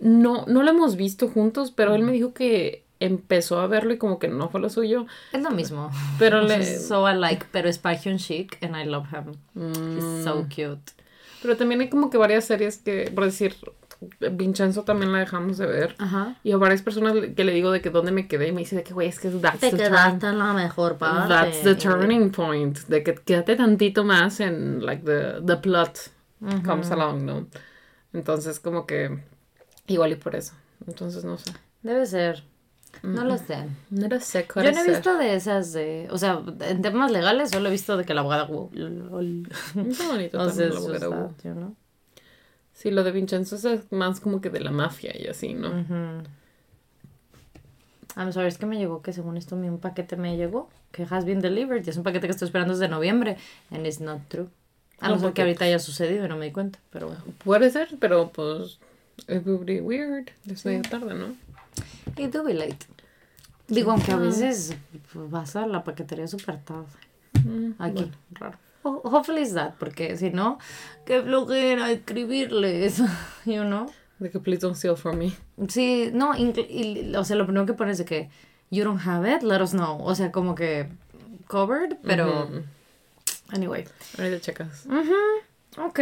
No, no lo hemos visto juntos, pero él me dijo que empezó a verlo y como que no fue lo suyo. Es lo mismo. Pero le- So alike, pero es fashion chic and I love him. He's so Mm. cute. Pero también hay como que varias series que, por decir, Vincenzo también la dejamos de ver. Ajá. Y a varias personas que le digo de que dónde me quedé y me dice de que, güey, es que that's Te the quedaste turn- en la mejor parte. That's the turning point. De que quédate tantito más en, like, the, the plot comes along, ¿no? Entonces, como que, igual y por eso. Entonces, no sé. Debe ser. No lo sé. No lo sé, Yo no he visto de esas de... O sea, en temas legales solo he visto de que la abogada... wow, lol. Está bonito O sea, también la it's abogada just Wu. that, you know? Sí, lo de Vincenzo es más como que de la mafia y así, ¿no? Ujú. I'm sorry, es que me llegó que según esto un paquete me llegó que has been delivered y es un paquete que estoy esperando desde noviembre and it's not true. A no ¿Cómo ser que ahorita haya sucedido y no me di cuenta, pero bueno. Puede ser, pero pues it would be weird. Es medio tarde, ¿no? It do be late. Digo, aunque a veces pues, vas a la paquetería súper tarde. Aquí, raro. Ho- Hopefully it's that, porque si no, qué flojera escribirles, you know? De que please don't steal from me. Sí, no, y- o sea, lo primero que pones de que you don't have it, let us know. O sea, como que covered, pero anyway. Ahorita checas. Ok,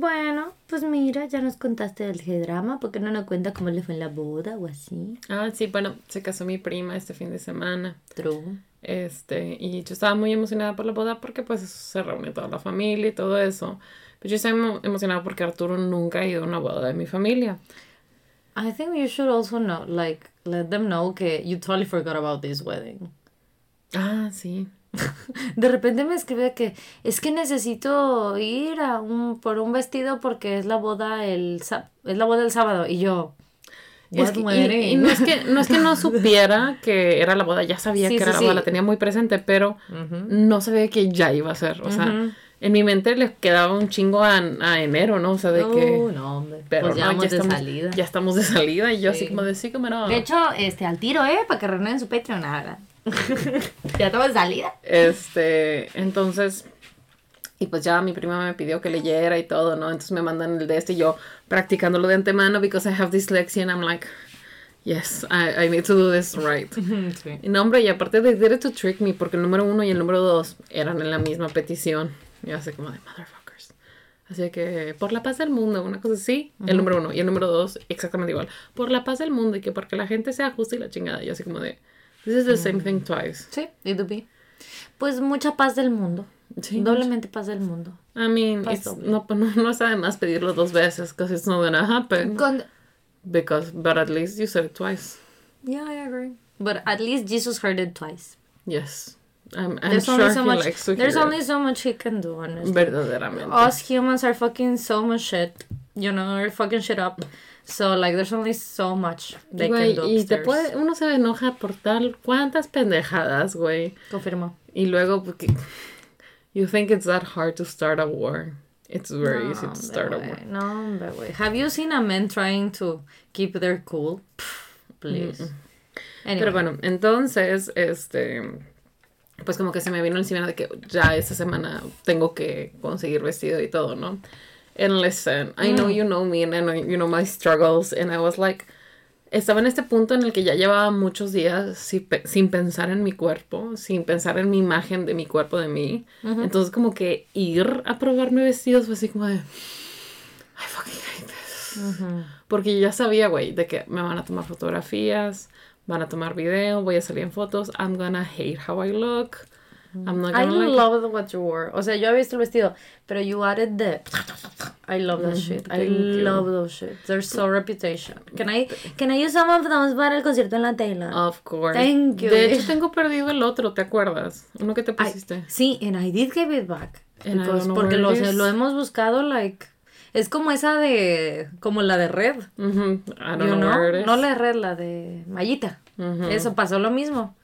bueno, pues mira, ya nos contaste del G-drama, ¿por qué no nos cuenta cómo le fue en la boda o así? Ah, sí, bueno, se casó mi prima este fin de semana. True. Este, y yo estaba muy emocionada por la boda porque pues se reunió toda la familia y todo eso. Pero yo estaba emo- emocionada porque Arturo nunca ha ido a una boda de mi familia. I think you should also know, like, let them know que you totally forgot about this wedding. Ah, sí. De repente me escribe que es que necesito ir a un, por un vestido porque es la boda el es la boda el sábado y yo Es "What que- y, wedding?" y no es que no es que no supiera que era la boda, ya sabía Sí, que era sí, la boda, sí. la tenía muy presente, pero no sabía que ya iba a ser. O sea, en mi mente le quedaba un chingo a, a enero, ¿no? O sea, de que. No, hombre. Pero pues ya no, vamos de estamos, salida. Ya estamos de salida y yo así Sí. como de sí, como no. De hecho, este, al tiro, ¿eh? Para que renueven su Patreon, nada. ya de salida. Este, entonces, y pues ya mi prima me pidió que leyera y todo, ¿no? Entonces me mandan el de este y yo practicándolo de antemano because I have dyslexia and I'm like, yes, I, I need to do this right. Sí. Y no, hombre, y aparte de did it to trick me porque el número uno y el número dos eran en la misma petición. Y así como de motherfuckers. Así que por la paz del mundo, una cosa así, el número uno y el número dos exactamente igual. Por la paz del mundo y que porque la gente sea justa y la chingada. Y así como de, this is the same thing mm. twice. Sí, it do be. Pues mucha paz del mundo. Sí, Doblemente paz del mundo. I mean, it's, no, no, no está de más pedirlo dos veces, because it's not gonna happen. Con- Because, but at least you said it twice. Yeah, I agree. But at least Jesus heard it twice. Yes. I'm, I'm There's sure only so he much. likes to There's only it. so much he can do, honestly. Verdaderamente. Us humans are fucking so much shit. You know, we're fucking shit up. So like, there's only so much they Güey, can do y te upstairs. puede, uno se enoja por tal cuántas pendejadas, güey. Confirmo. Y luego, porque you think it's that hard to start a war. It's very easy to start a war. No, hombre, güey. Have you seen a man trying to keep their cool? Please. Anyway. Pero bueno, entonces, este, pues como que se me vino encima de que ya esta semana tengo que conseguir vestido y todo, ¿no? And listen, I know you know me and I know you know my struggles, and I was like, estaba en este punto en el que ya llevaba muchos días sin, pe- sin pensar en mi cuerpo, sin pensar en mi imagen de mi cuerpo, de mí. Entonces como que ir a probarme vestidos fue así como de, I fucking hate this. Porque yo ya sabía, güey, de que me van a tomar fotografías, van a tomar video, voy a salir en fotos, I'm gonna hate how I look. I'm not I gonna like love what you wore. O sea, yo había visto el vestido, pero you added the. I love that shit. I thank you. love those shit. They're so reputation. Can I can I use some of those para el concierto en la tela? Of course. Thank you. De hecho, tengo perdido el otro, ¿te acuerdas? Uno que te I- pusiste. sí, and I did give it back. And I Because- don't know porque where lo, it is. lo hemos buscado, like. Es como esa de. Como la de red. Mhm. I don't you know, know? it. No la de red, la de Mallita. Eso pasó lo mismo.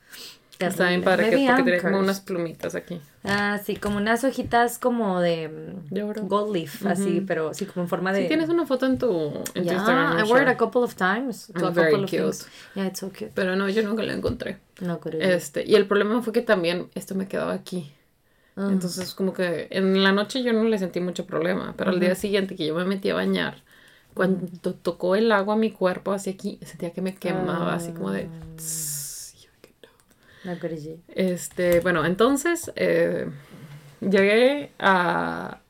Está bien Terrible. padre, que, Maybe porque I'm tiene como unas plumitas aquí. Ah, sí, como unas hojitas como de. mm, De oro. Gold leaf, así, pero sí, como en forma de. Sí, tienes una foto en tu, en tu Instagram. Yeah, I wore it a couple of times. to I'm a very couple of cute. things. Yeah, it's so cute. Pero no, yo nunca la encontré. No could Este, y el problema fue que también esto me quedaba aquí. Ah. Entonces, como que en la noche yo no le sentí mucho problema, pero al día siguiente que yo me metí a bañar, cuando tocó el agua a mi cuerpo hacia aquí, sentía que me quemaba, así como de... tss, que no. Este, bueno, entonces eh, llegué a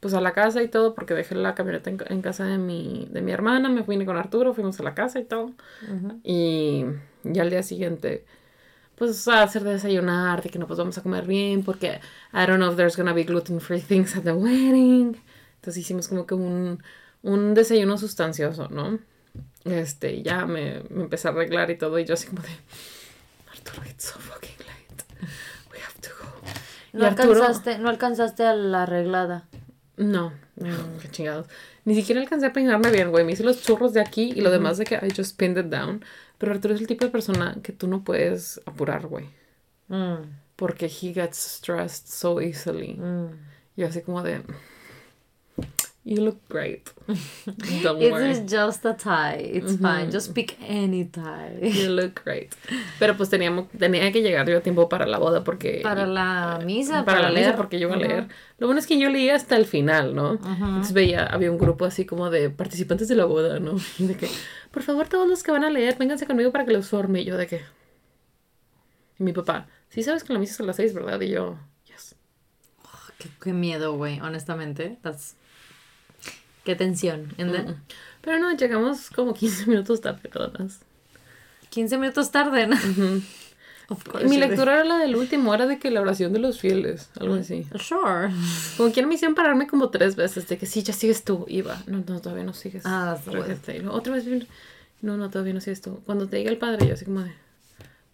pues a la casa y todo porque dejé la camioneta en, en casa de mi, de mi hermana, me vine con Arturo, fuimos a la casa y todo. Y ya al día siguiente pues a hacer desayunar, de que no pues vamos a comer bien porque I don't know if there's gonna be gluten free things at the wedding. Entonces hicimos como que un, un desayuno sustancioso, ¿no? Este, ya me, me empecé a arreglar y todo y yo así como de Arturo, it's so fucking late. We have to go. No Arturo, alcanzaste, no alcanzaste a la arreglada. no, no, qué chingados. Ni siquiera alcancé a peinarme bien, güey. Me hice los churros de aquí y lo demás de que I just pinned it down. Pero Arturo es el tipo de persona que tú no puedes apurar, güey. Mm, Porque he gets stressed so easily. mm. Y así como de... You look great. Don't worry. It is just a tie. It's fine. Just pick any tie. You look great. Pero pues teníamos, tenía que llegar yo a tiempo para la boda porque... Para la misa, para, la misa leer. porque yo iba a leer. Lo bueno es que yo leía hasta el final, ¿no? Entonces veía, había un grupo así como de participantes de la boda, ¿no? Y de que, por favor, todos los que van a leer, vénganse conmigo para que los forme. Y yo de que... Y mi papá, sí sabes que la misa es a las seis, ¿verdad? Y yo, yes. Qué, qué miedo, güey, honestamente. That's... Qué tensión. Then- Pero no, llegamos como 15 minutos tarde, más. 15 minutos tarde, ¿no? Y course mi lectura era la del último, era de que la oración de los fieles, algo así. Sure. Como quien me hicieron pararme como tres veces, de que sí, ya sigues tú, iba. No, no, todavía no sigues. Ah, luego otra vez, no, no, todavía no sigues tú. Cuando te diga el padre, yo así como de,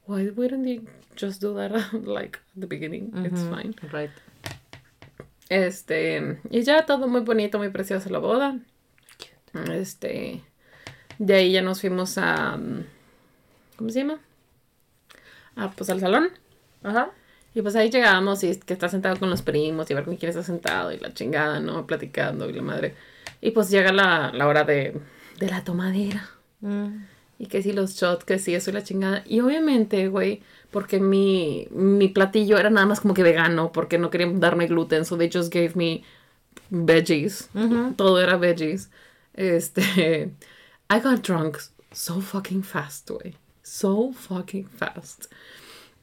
why wouldn't you just do that, like, at the beginning? It's fine. Right. Este, y ya todo muy bonito, muy precioso la boda. Este, de ahí ya nos fuimos a, ¿cómo se llama? Ah, pues al salón. Ajá. Y pues ahí llegábamos y es que está sentado con los primos y ver con quién está sentado y la chingada, ¿no? Platicando y la madre. Y pues llega la, la hora de, de la tomadera. Mm. Y que si los shots, que si eso y la chingada. Y obviamente, güey, porque mi, mi platillo era nada más como que vegano, porque no querían darme gluten, so they just gave me veggies. Todo era veggies. Este, I got drunk so fucking fast, güey. So fucking fast.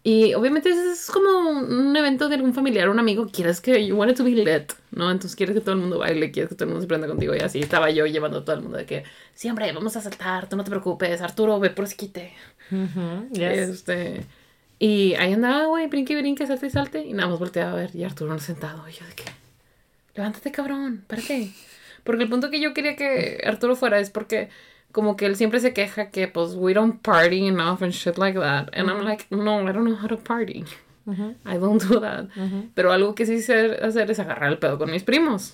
Y obviamente es como un evento de algún familiar o un amigo. Quieres que you want it to be lit, ¿no? Entonces quieres que todo el mundo baile, quieres que todo el mundo se prenda contigo. Y así estaba yo llevando a todo el mundo de que siempre vamos a saltar, tú no te preocupes, Arturo, ve por esquite. Mhm. Yes. Este, Y ahí andaba, güey, brinque, brinque, salte y salte. Y nada más volteaba a ver. Y Arturo sentado. Y yo de que, levántate, cabrón. ¿Para qué? Porque el punto que yo quería que Arturo fuera es porque como que él siempre se queja que pues we don't party enough and shit like that. And I'm like, no, I don't know how to party. I don't do that. Pero algo que sí sé hacer es agarrar el pedo con mis primos.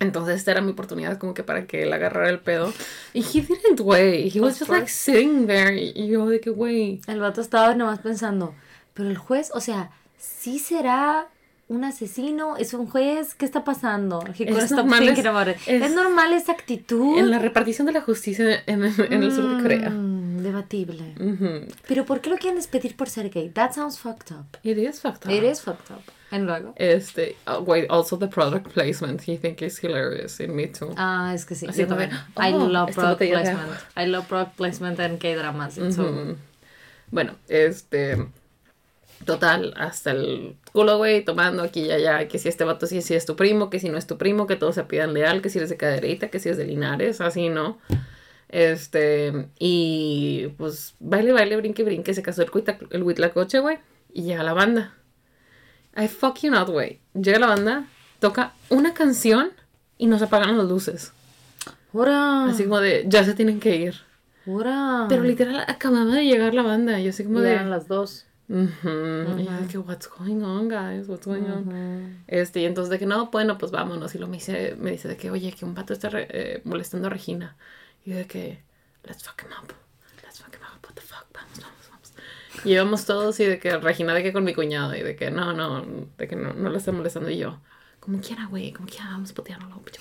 Entonces esta era mi oportunidad como que para que él agarrara el pedo. Y he didn't, güey. He was Of just like course. sitting there. Y yo de que, güey. El vato estaba nomás pensando, pero el juez, o sea, ¿sí será un asesino? ¿Es un juez? ¿Qué está pasando? Stop normal, es- es- ¿Es normal esa actitud? En la repartición de la justicia en, en el sur de Corea. Mm, debatible. Ujú. Pero ¿por qué lo quieren despedir por ser gay? That sounds fucked up. It is fucked up. It is fucked up. And luego. Este, oh, wait, also the product placement. He think is hilarious in Me Too. Ah, es que sí. Así yo también. I oh, love esta product placement. I love product placement en K-dramas. It's so- Ujú. Bueno, este. Total, hasta el culo, güey, tomando aquí y allá, que si este vato sí, sí es tu primo, que si no es tu primo, que todos se pidan leal, que si eres de caderita, que si es de Linares, así, ¿no? Este, y pues baile, baile, brinque, brinque, se casó el, cuita, el huitlacoche, güey, y llega la banda. I fuck you not, güey. Llega la banda, toca una canción y nos apagan las luces. ¡Hora! Así como de, ya se tienen que ir. ¡Hora! Pero literal acababa de llegar la banda, y así como de... eran las dos. Y yo de que, what's going on, guys? What's going on? Este, y entonces de que, no, bueno, pues vámonos. Y lo me dice, me dice de que, oye, que un vato está re- eh, molestando a Regina. Y yo de que, let's fuck him up. Let's fuck him up. What the fuck? Vamos, vamos, vamos. Y íbamos todos y de que Regina de que con mi cuñado. Y de que, no, no, de que no, no la está molestando. Y yo, como quiera, güey, como quiera, vamos a putearlo, pinche.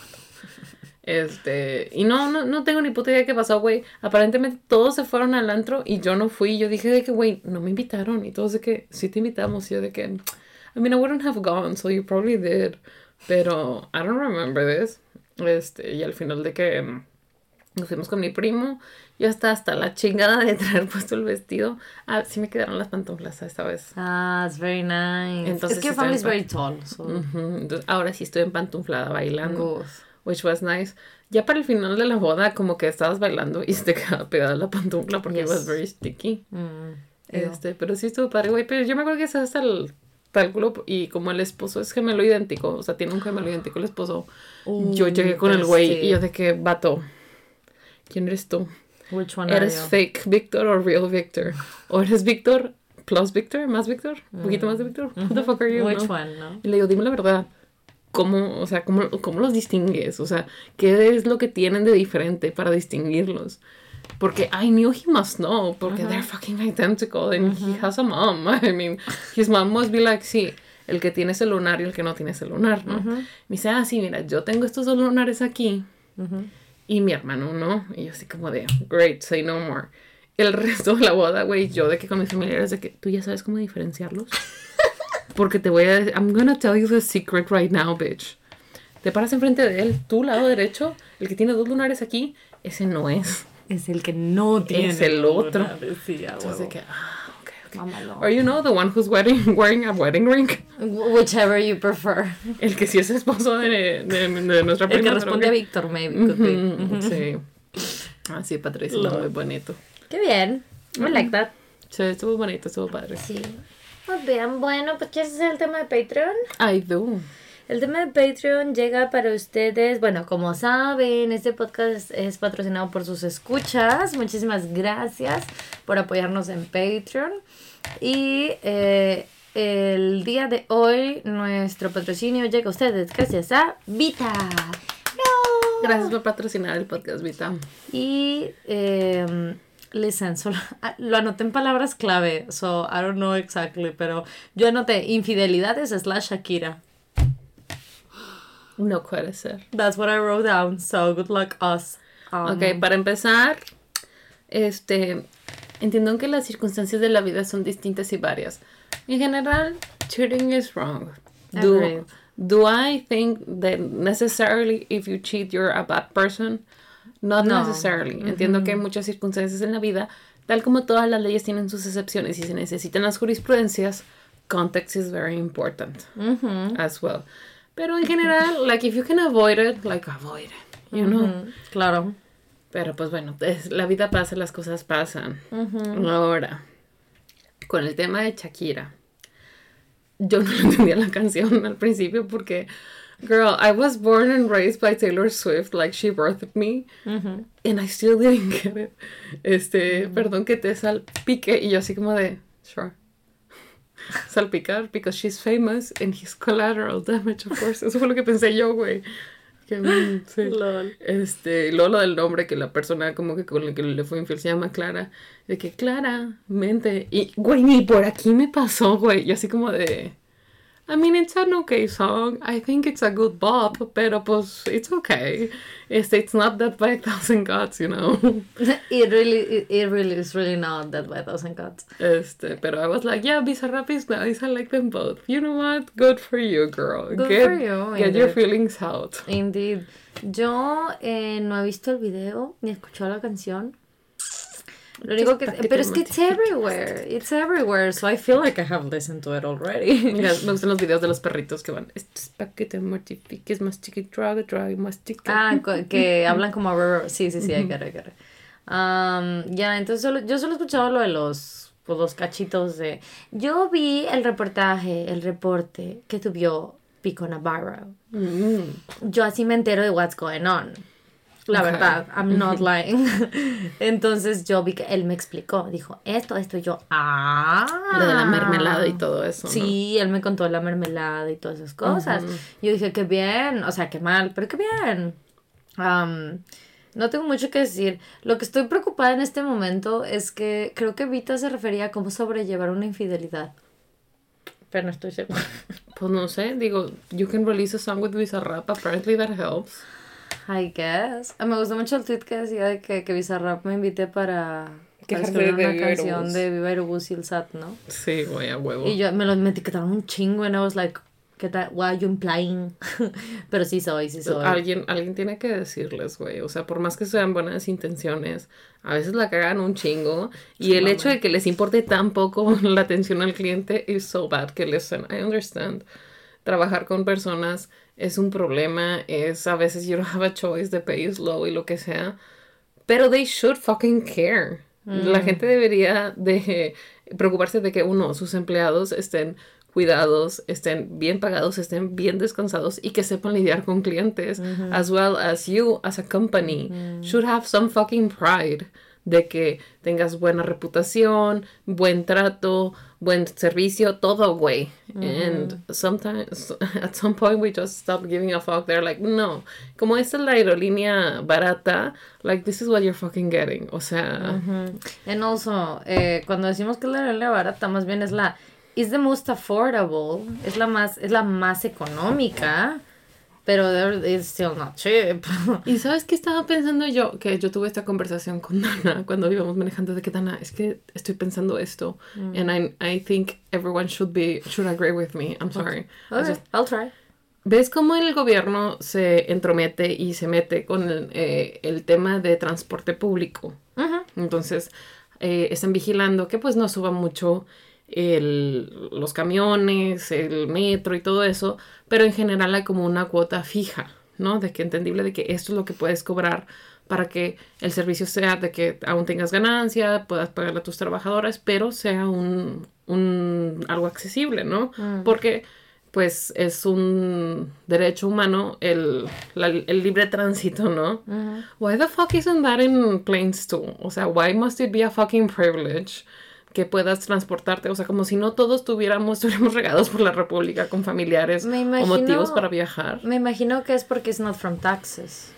Este, y no, no, no tengo ni puta idea de qué pasó, güey. Aparentemente todos se fueron al antro y yo no fui. Yo dije de que, güey, no me invitaron. Y todos de que, sí te invitamos. Y yo de que, I mean, I wouldn't have gone, so you probably did. Pero I don't remember this. Este, y al final de que mm, nos fuimos con mi primo, yo hasta hasta la chingada de traer puesto el vestido. Ah, sí me quedaron las pantuflas esta vez. Ah, it's very nice. Entonces es que family is very tall. So. Entonces, ahora sí estoy en pantuflada bailando. Which was nice. Ya para el final de la boda, como que estabas bailando y se te quedaba pegada la pantufla porque Yes. was very sticky. Mm. Este, pero sí estuvo padre, güey. Pero yo me acuerdo que estaba hasta el cálculo y como el esposo es gemelo idéntico, o sea, tiene un gemelo idéntico el esposo. yo llegué con el güey y yo de que, vato, ¿quién eres tú? Which one are ¿Eres you? fake Victor o real Victor? ¿O eres Victor plus Victor? ¿Más Victor? ¿Un poquito más de Victor? Who the fuck are you? Mm. Which no? one, no? Y le digo, dime la verdad. ¿Cómo, o sea, cómo, cómo los distingues? O sea, ¿qué es lo que tienen de diferente para distinguirlos? Porque I knew he must know, porque they're fucking identical and he has a mom. I mean, his mom must be like, sí, el que tiene ese lunar y el que no tiene ese lunar, ¿no? Me dice, ah, sí, mira, yo tengo estos dos lunares aquí y mi hermano no. Y yo así como de, great, say no more. El resto de la boda, güey, yo de que con mis familiares de que tú ya sabes cómo diferenciarlos. Porque te voy a decir, I'm gonna tell you the secret right now, bitch. Te paras enfrente de él, tu lado derecho, el que tiene dos lunares aquí, ese no es. Es el que no tiene. Es el otro. lunares, Sí, Entonces que, ah, ok, ok. Mámalo. Or you know, the one who's wearing, wearing a wedding ring. Wh- Whichever you prefer. El que sí es esposo de, de, de nuestra El que prima. responde a Víctor, maybe. be. Ujú, Sí. Ah, sí, Patricia, está muy bonito. Qué bien. I like that. Sí, estuvo bonito, estuvo padre. Sí. Muy bien, bueno, pues ¿quieres hacer el tema de Patreon? I do. El tema de Patreon llega para ustedes. Bueno, como saben, este podcast es patrocinado por sus escuchas. Muchísimas gracias por apoyarnos en Patreon. Y eh, el día de hoy, nuestro patrocinio llega a ustedes gracias a Vita. ¡No! Gracias por patrocinar el podcast, Vita. Y eh, listen, solo, ah, lo anoté en palabras clave, so I don't know exactly, pero yo anoté infidelidades slash Shakira. No puede ser. That's what I wrote down, so good luck us. Um, Ok, para empezar, este, entiendo que las circunstancias de la vida son distintas y varias. En general, cheating is wrong. Do, do I think that necessarily if you cheat you're a bad person? Not No. necessarily. Entiendo que hay muchas circunstancias en la vida, tal como todas las leyes tienen sus excepciones y se necesitan las jurisprudencias, context is very important as well. Pero en general, like if you can avoid it, like avoid it, you know. Claro. Pero pues bueno, es- la vida pasa, las cosas pasan. Ahora, con el tema de Shakira. Yo no entendía la canción al principio porque, girl, I was born and raised by Taylor Swift, like she birthed me, and I still didn't get it. Este, perdón que te salpique, y yo así como de, sure. Salpicar, because she's famous and he's collateral damage, of course. Eso fue lo que pensé yo, güey. Que, mm, sí. Lol. Este, luego lo del nombre que la persona como que con la que le fue infiel se llama Clara. De que claramente. Y, güey, ni por aquí me pasó, güey. Y así como de. I mean, it's an okay song. I think it's a good bop, pero pues, it's okay. Este, it's not that by a thousand gods, you know. It really, it, it really is really not that by a thousand cuts. Este, pero I was like, yeah, Bizarrap is nice. I like them both. You know what? Good for you, girl. Good get, for you, Get your feelings out. Indeed. Yo eh, no he visto el video ni he escuchado la canción. Lo único que, pero es que it's everywhere. It's everywhere. So I feel like I have listened to it already. Mira, me gustan los videos de los perritos que van. Esto es para que te mortifiques, mastique, traga, traga, mastica. Ah, que hablan como sí, sí, sí, get it. Um, ya, entonces solo, yo solo he escuchado lo de los, pues, los cachitos de... Yo vi el reportaje, el reporte que tuvo Pico Navarro. Mm. Yo así me entero de what's going on. La Ok. verdad, I'm not lying. Entonces yo vi que él me explicó, dijo esto, esto, y yo, ah. Lo de la mermelada y todo eso. ¿no? Sí, él me contó la mermelada y todas esas cosas. Yo dije, qué bien, o sea, qué mal, pero qué bien. Am, no tengo mucho que decir. Lo que estoy preocupada en este momento es que creo que Vita se refería a cómo sobrellevar una infidelidad. Pero no estoy segura. Pues no sé, digo, you can release a song with Bizarrap, apparently that helps. I guess. Ah, Me gustó mucho el tweet que decía de que, que Bizarrap me invite para, para escribir de una Viva canción de Viva Aerobús y el SAT, ¿no? Sí, güey, a huevo. Y yo me lo me etiquetaron un chingo and I was like, ¿qué tal? What are you implying? Pero sí soy, sí soy. Alguien, alguien tiene que decirles, güey. O sea, por más que sean buenas intenciones, a veces la cagan un chingo. Y el hecho de que les importe tan poco la atención al cliente is so bad que listen, I understand. Trabajar con personas es un problema, es a veces you don't have a choice de pay slow y lo que sea. Pero they should fucking care. La gente debería de preocuparse de que uno, sus empleados estén cuidados, estén bien pagados, estén bien descansados y que sepan lidiar con clientes, as well as you as a company should have some fucking pride de que tengas buena reputación, buen trato, buen servicio, todo, güey. And sometimes, at some point, we just stop giving a fuck. They're like, no, como esta es la aerolínea barata, like, this is what you're fucking getting. O sea, And also, eh, cuando decimos que es la aerolínea barata, más bien es la is the most affordable, es la más es la más económica, pero it's still not cheap. ¿Y sabes qué estaba pensando yo? Que yo tuve esta conversación con Dana cuando íbamos manejando de que Dana, es que estoy pensando esto. And I, I think everyone should be, should agree with me. I'm sorry. Okay, just- I'll try. ¿Ves cómo el gobierno se entromete y se mete con el, eh, el tema de transporte público? Entonces, eh, están vigilando que pues no suba mucho el- los camiones, el metro y todo eso, pero en general hay como una cuota fija, ¿no? De que entendible de que esto es lo que puedes cobrar para que el servicio sea de que aún tengas ganancia, puedas pagarle a tus trabajadoras, pero sea un, un algo accesible, ¿no? Porque pues es un derecho humano el, la- el libre tránsito, ¿no? Why the fuck isn't that in planes too? O sea, why must it be a fucking privilege que puedas transportarte? O sea, como si no todos tuviéramos, estuviéramos regados por la república con familiares Me o imagino- motivos para viajar. Me imagino que es porque it's not from taxes.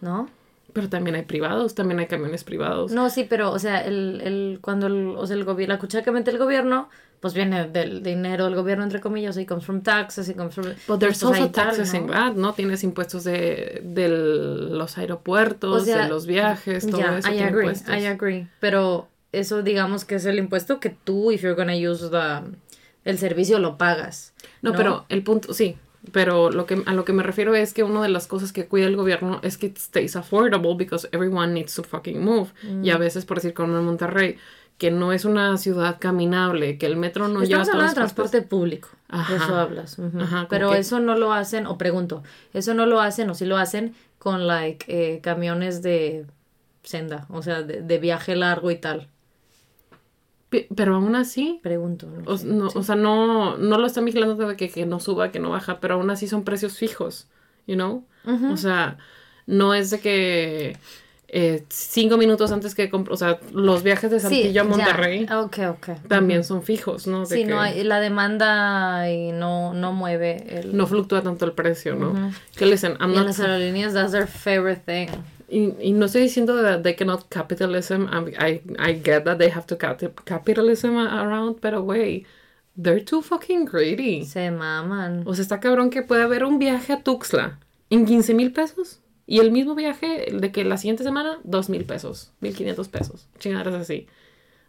¿No? Pero también hay privados, también hay camiones privados. No, sí, pero, o sea, el, el, cuando el, o sea, el gobierno, la cuchara que mete el gobierno, pues viene del dinero del gobierno, entre comillas, y comes from taxes, y comes from... But there's also taxes ¿no? in that, ¿no? Tienes impuestos de, de los aeropuertos, O sea, de los viajes, todo Ya, eso I agree, impuestos. I agree. Pero eso digamos que es el impuesto que tú, if you're gonna use the, el servicio, lo pagas. No, pero el punto, sí, pero lo que, a lo que me refiero es que una de las cosas que cuida el gobierno es que it stays affordable because everyone needs to fucking move. Y a Mm. veces, por decir, como en Monterrey, que no es una ciudad caminable, que el metro no lleva Estamos hablando de transporte público. Ajá. De eso hablas. Ajá, pero que- eso no lo hacen, o pregunto, eso no lo hacen, o sí lo hacen con, like, eh, camiones de senda, o sea, de, de viaje largo y tal. Pe- Pero aún así, Pregunto. ¿no? o, no, o sea, no, no lo están vigilando de que, que no suba, que no baja, pero aún así son precios fijos, you know? O sea, no es de que eh, cinco minutos antes que compro, o sea, los viajes de Saltillo a ya. Monterrey Ok, ok. también son fijos, ¿no? De Sí, que no hay, la demanda y no, no mueve el... no fluctúa tanto el precio, ¿no? Que le dicen, I'm y en not las aerolíneas, that's their favorite thing. Y, y no estoy diciendo that they cannot capitalism. I, I, I get that they have to cap- capitalism around, pero güey, they're too fucking greedy. Se maman. O sea, está cabrón que puede haber un viaje a Tuxtla en 15 mil pesos. Y el mismo viaje de que la siguiente semana, 2 mil pesos, 1500 pesos. Chingaderas así.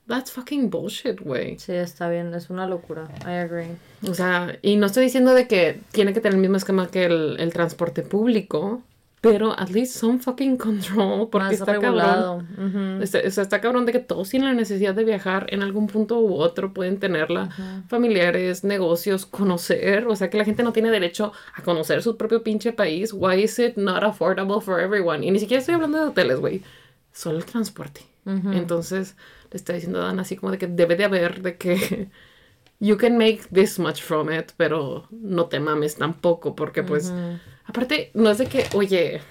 That's fucking bullshit, güey. Sí, está bien, es una locura. I agree. O sea, y no estoy diciendo de que tiene que tener el mismo esquema que el, el transporte público, pero at least some fucking control, porque Más está regulado. cabrón. Está, o sea, está cabrón de que todos tienen la necesidad de viajar en algún punto u otro, pueden tenerla, familiares, negocios, conocer, o sea que la gente no tiene derecho a conocer su propio pinche país. Why is it not affordable for everyone? Y ni siquiera estoy hablando de hoteles, güey, solo el transporte. Entonces, le está diciendo a Dan así como de que debe de haber de que you can make this much from it, pero no te mames tampoco, porque pues, aparte, no es de que, oye,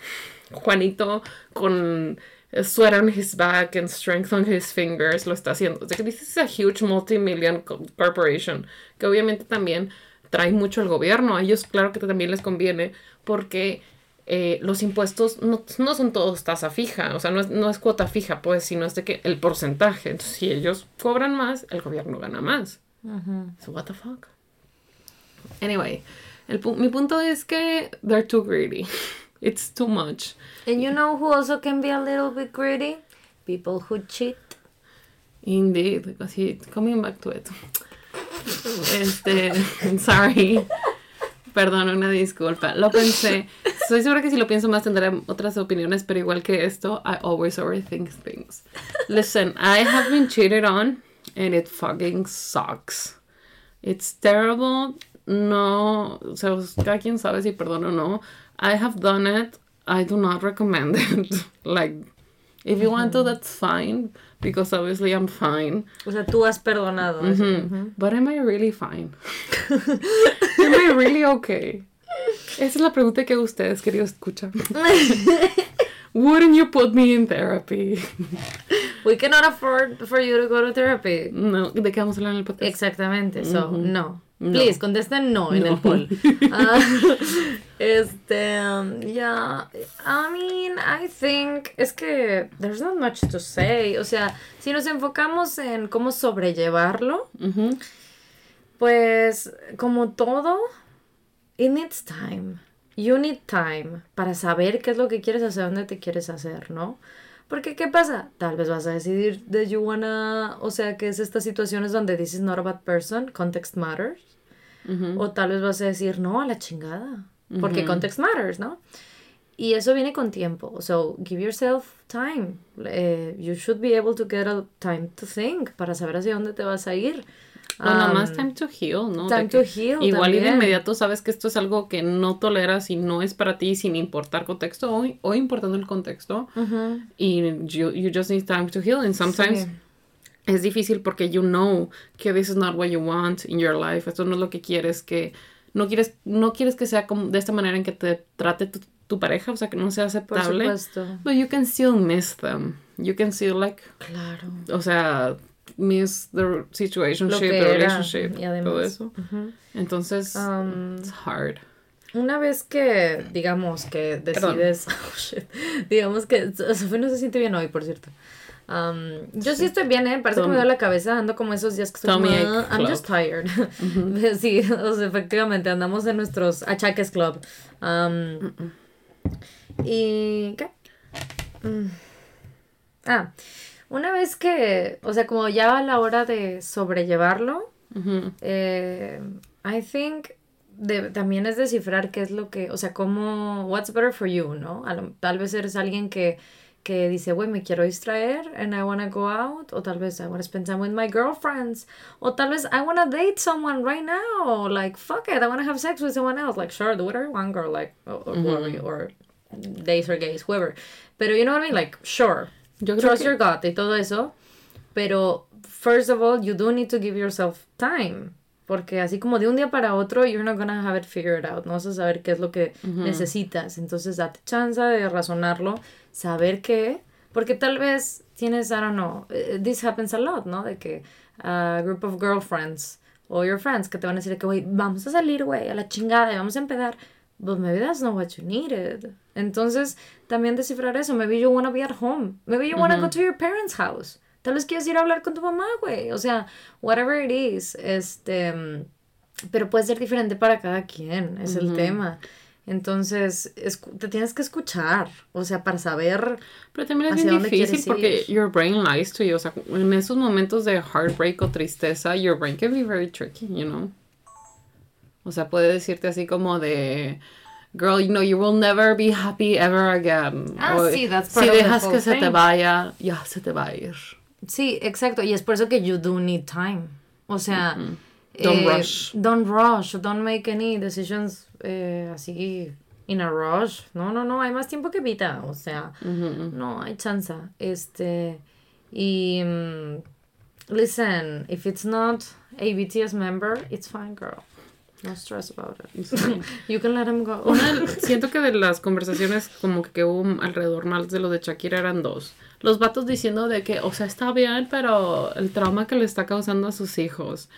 Juanito con sweat on his back and strength on his fingers lo está haciendo. Es de que this is a huge multi-million co- corporation, que obviamente también trae mucho el gobierno. A ellos, claro que también les conviene, porque eh, los impuestos no, no son todos tasa fija, o sea, no es, no es cuota fija, pues, sino es de que el porcentaje. Entonces, si ellos cobran más, el gobierno gana más. So, what the fuck? Anyway, el pu- mi punto es que they're too greedy. It's too much. And you know who also can be a little bit greedy? People who cheat. Indeed. Así, coming back to it. Este, sorry. Perdón, una disculpa. Lo pensé. Estoy segura que si lo pienso más tendré otras opiniones, pero igual que esto, I always overthink things. Listen, I have been cheated on and it fucking sucks. It's terrible. No, o sea, cada quien sabe si perdono o no. I have done it. I do not recommend it. like, if you want to, that's fine. Because obviously I'm fine. O sea, tú has perdonado. Mhm. But am I really fine? am I really okay? Esa es la pregunta que ustedes, queridos, escuchan. Wouldn't you put me in therapy? We cannot afford for you to go to therapy. No, ¿de qué vamos a hablar en el podcast? Exactamente, so, no. No. Please, contesten no en el poll. Ah, este, um, yeah, I mean, I think, es que there's not much to say. O sea, si nos enfocamos en cómo sobrellevarlo, pues, como todo, it needs time. You need time para saber qué es lo que quieres hacer, dónde te quieres hacer, ¿no? Porque, ¿qué pasa? Tal vez vas a decidir that you wanna, o sea, que es estas situaciones donde is not a bad person, context matters. O tal vez vas a decir, no, a la chingada. Porque context matters, ¿no? Y eso viene con tiempo. So, give yourself time. Eh, you should be able to get a time to think para saber hacia dónde te vas a ir. O nada Um, más time to heal, ¿no? time to heal Igual y de inmediato sabes que esto es algo que no toleras y no es para ti sin importar contexto o, o importando el contexto. Ujú. Y you, you just need time to heal. And sometimes Sí. Es difícil porque you know que this is not what you want in your life. Esto no es lo que quieres que... No quieres, no quieres que sea como de esta manera en que te trate tu, tu pareja, o sea, que no sea Por aceptable. supuesto. But you can still miss them. You can still like, Claro. o sea, miss the situation, Lo que the relationship, y además, todo eso. Entonces, Um, it's hard. Una vez que, digamos, que decides, oh, shit, digamos que, Sofía no se siente bien hoy, por cierto. Um, yo sí estoy bien, ¿eh? Parece que me duele la cabeza, ando como esos días que estoy como, "Ah, I'm club". just tired. sí, o sea, efectivamente, andamos en nuestros achaques club. Um, ¿Y qué? Mm. Ah, una vez que, o sea, como ya a la hora de sobrellevarlo, Ujú. eh, I think de- también es descifrar qué es lo que, o sea, cómo, what's better for you, ¿no? Lo- tal vez eres alguien que, que dice, güey, me quiero distraer and I wanna go out, o tal vez I wanna spend time with my girlfriends, o tal vez I wanna date someone right now, like, fuck it, I wanna have sex with someone else, like, sure, do whatever you want, girl, like, or, or, or days or gays, whoever. Pero, you know what I mean? Like, sure, Yo trust que- your gut y todo eso, pero first of all, you do need to give yourself time. Porque así como de un día para otro, you're not gonna have it figured out. No vas a saber qué es lo que necesitas. Entonces, date chance de razonarlo, saber qué. Porque tal vez tienes, I don't know, eh, this happens a lot, ¿no? De que a group of girlfriends o your friends que te van a decir que, güey, vamos a salir, güey, a la chingada y vamos a empezar. But maybe that's not what you needed. Entonces, también descifrar eso. Maybe you wanna be at home. Maybe you wanna go to your parents' house. Tal vez quieres ir a hablar con tu mamá, güey. O sea, whatever it is. Este. mm, Pero puede ser diferente para cada quien. Es el tema. Entonces, te tienes que escuchar. O sea, para saber. Pero también es ¿Hacia bien difícil porque ir? your brain lies to you. O sea, en esos momentos de heartbreak o tristeza, your brain can be very tricky, you know. O sea, puede decirte así como de, girl, you know, you will never be happy ever again. Ah, O, sí, that's si part of the dejas whole que se te thing. vaya, ya se te va a ir. Sí, exacto. Y es por eso que you do need time. O sea. Don't eh, rush. Don't rush. Don't make any decisions eh, así in a rush. No, no, no. Hay más tiempo que vida. O sea, no hay chance. Este. Y. mm, listen, if it's not a BTS member, it's fine, girl. No stress about it. you can let him go. Una- siento que de las conversaciones como que hubo alrededor más de lo de Shakira eran dos. Los vatos diciendo de que, o sea, está bien, pero el trauma que le está causando a sus hijos.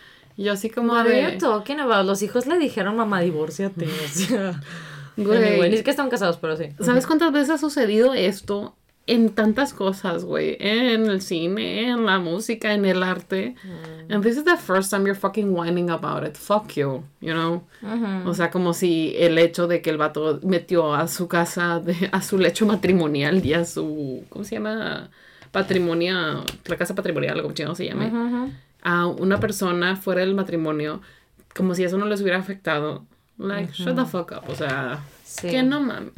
Y yo así como are de... talking about? Los hijos le dijeron, mamá, divórciate. O sea. Güey. Ni siquiera están casados, pero sí. ¿Sabes cuántas veces ha sucedido esto? En tantas cosas, güey. En el cine, en la música, en el arte. And this is the first time you're fucking whining about it. Fuck you, you know? O sea, como si el hecho de que el vato metió a su casa, de- a su lecho matrimonial y a su, ¿cómo se llama? Patrimonio, la casa patrimonial, como chingado se llame. A una persona fuera del matrimonio, como si eso no les hubiera afectado. Like, shut the fuck up. O sea, Sí. que no mames.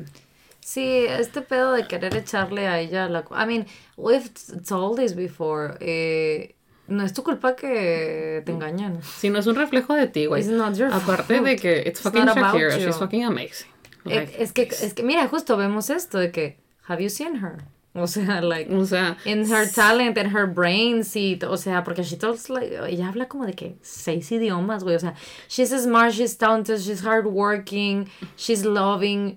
Sí, este pedo de querer echarle a ella la... I mean, we've told this before. eh, no es tu culpa que te engañan. Si no es un reflejo de ti, güey. It's Aparte fault. de que it's It's fucking about Shakira, she's fucking amazing. Eh, Like, es que, es que, mira, justo vemos esto de que, have you seen her? O sea, like, o sea, in her talent, in her brains, y, o sea, porque she talks like, ella habla como de que seis idiomas, güey, o sea, she's smart, she's talented, she's hardworking, she's loving,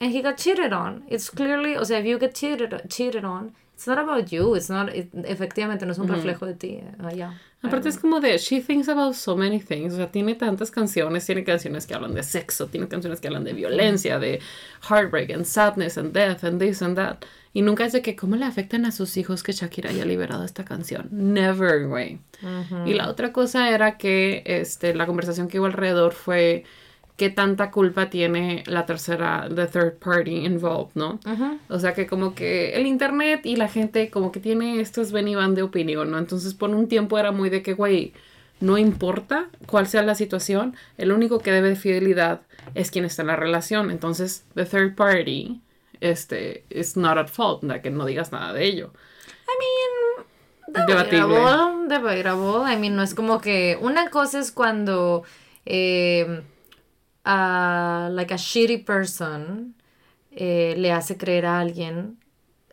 and he got cheated on. It's clearly, o sea, if you get cheated, cheated on, it's not about you, it's not, it- efectivamente, no es un reflejo de ti, eh, allá. aparte es como de, she thinks about so many things. O sea, tiene tantas canciones, tiene canciones que hablan de sexo, tiene canciones que hablan de violencia, de heartbreak, and sadness, and death, and this and that. Y nunca es de que, ¿cómo le afectan a sus hijos que Shakira haya liberado esta canción? Never, güey. Y la otra cosa era que, este, la conversación que hubo alrededor fue qué tanta culpa tiene la tercera, the third party involved, ¿no? O sea que como que el internet y la gente como que tiene estos ven y van de opinión, ¿no? Entonces por un tiempo era muy de que, güey, no importa cuál sea la situación, el único que debe de fidelidad es quien está en la relación. Entonces, the third party, este, is not at fault, de que no digas nada de ello. I mean, Debatible. debatable, debatable. I mean, no es como que una cosa es cuando eh, a, like a shitty person eh, le hace creer a alguien,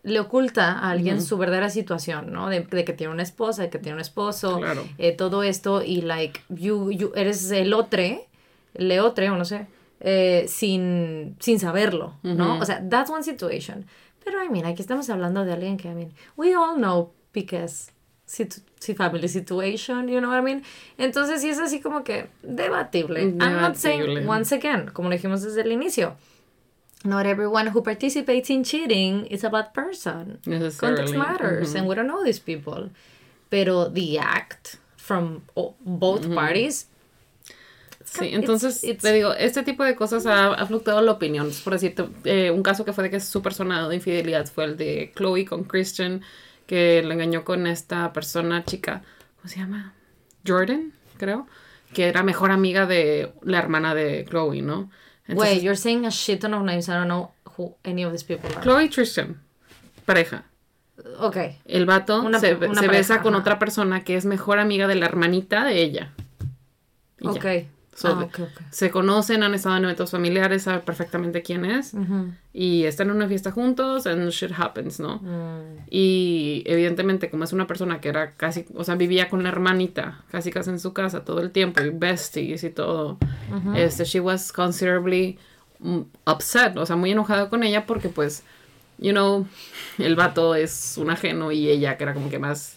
le oculta a alguien su verdadera situación, ¿no? De, de que tiene una esposa, de que tiene un esposo, Claro. eh, todo esto y like you, you eres el otre, leotre o no sé, eh, sin, sin saberlo, ¿no? O sea, that's one situation. Pero, I mean, aquí estamos hablando de alguien que, I mean, we all know because situ si family situation, you know what I mean? Entonces, sí es así como que debatible. I'm not saying, Debatible. once again, como dijimos desde el inicio, not everyone who participates in cheating is a bad person. Context matters, and we don't know these people. Pero the act from both parties Sí, It's- entonces it's- te digo, este tipo de cosas ha, ha fluctuado la opinión. Por decirte, eh, un caso que fue de que súper sonado de infidelidad fue el de Chloe con Christian, que le engañó con esta persona chica, ¿cómo se llama? Jordan, creo, que era mejor amiga de la hermana de Chloe, ¿no? Entonces, Wait, you're saying a shit ton of names. I don't know who any of these people are. Chloe y Tristan, pareja. Okay. El vato Una- se, una se pareja, besa con ajá. otra persona que es mejor amiga de la hermanita de ella. Y ya. So, Ah. Se conocen, han estado en eventos familiares, sabe perfectamente quién es. Y están en una fiesta juntos and shit happens, ¿no? Mm. Y evidentemente, como es una persona que era casi, o sea, vivía con la hermanita, casi casi en su casa todo el tiempo, y besties y todo, este, she was considerably mm, upset, o sea, muy enojada con ella porque, pues, you know, el vato es un ajeno y ella, que era como que más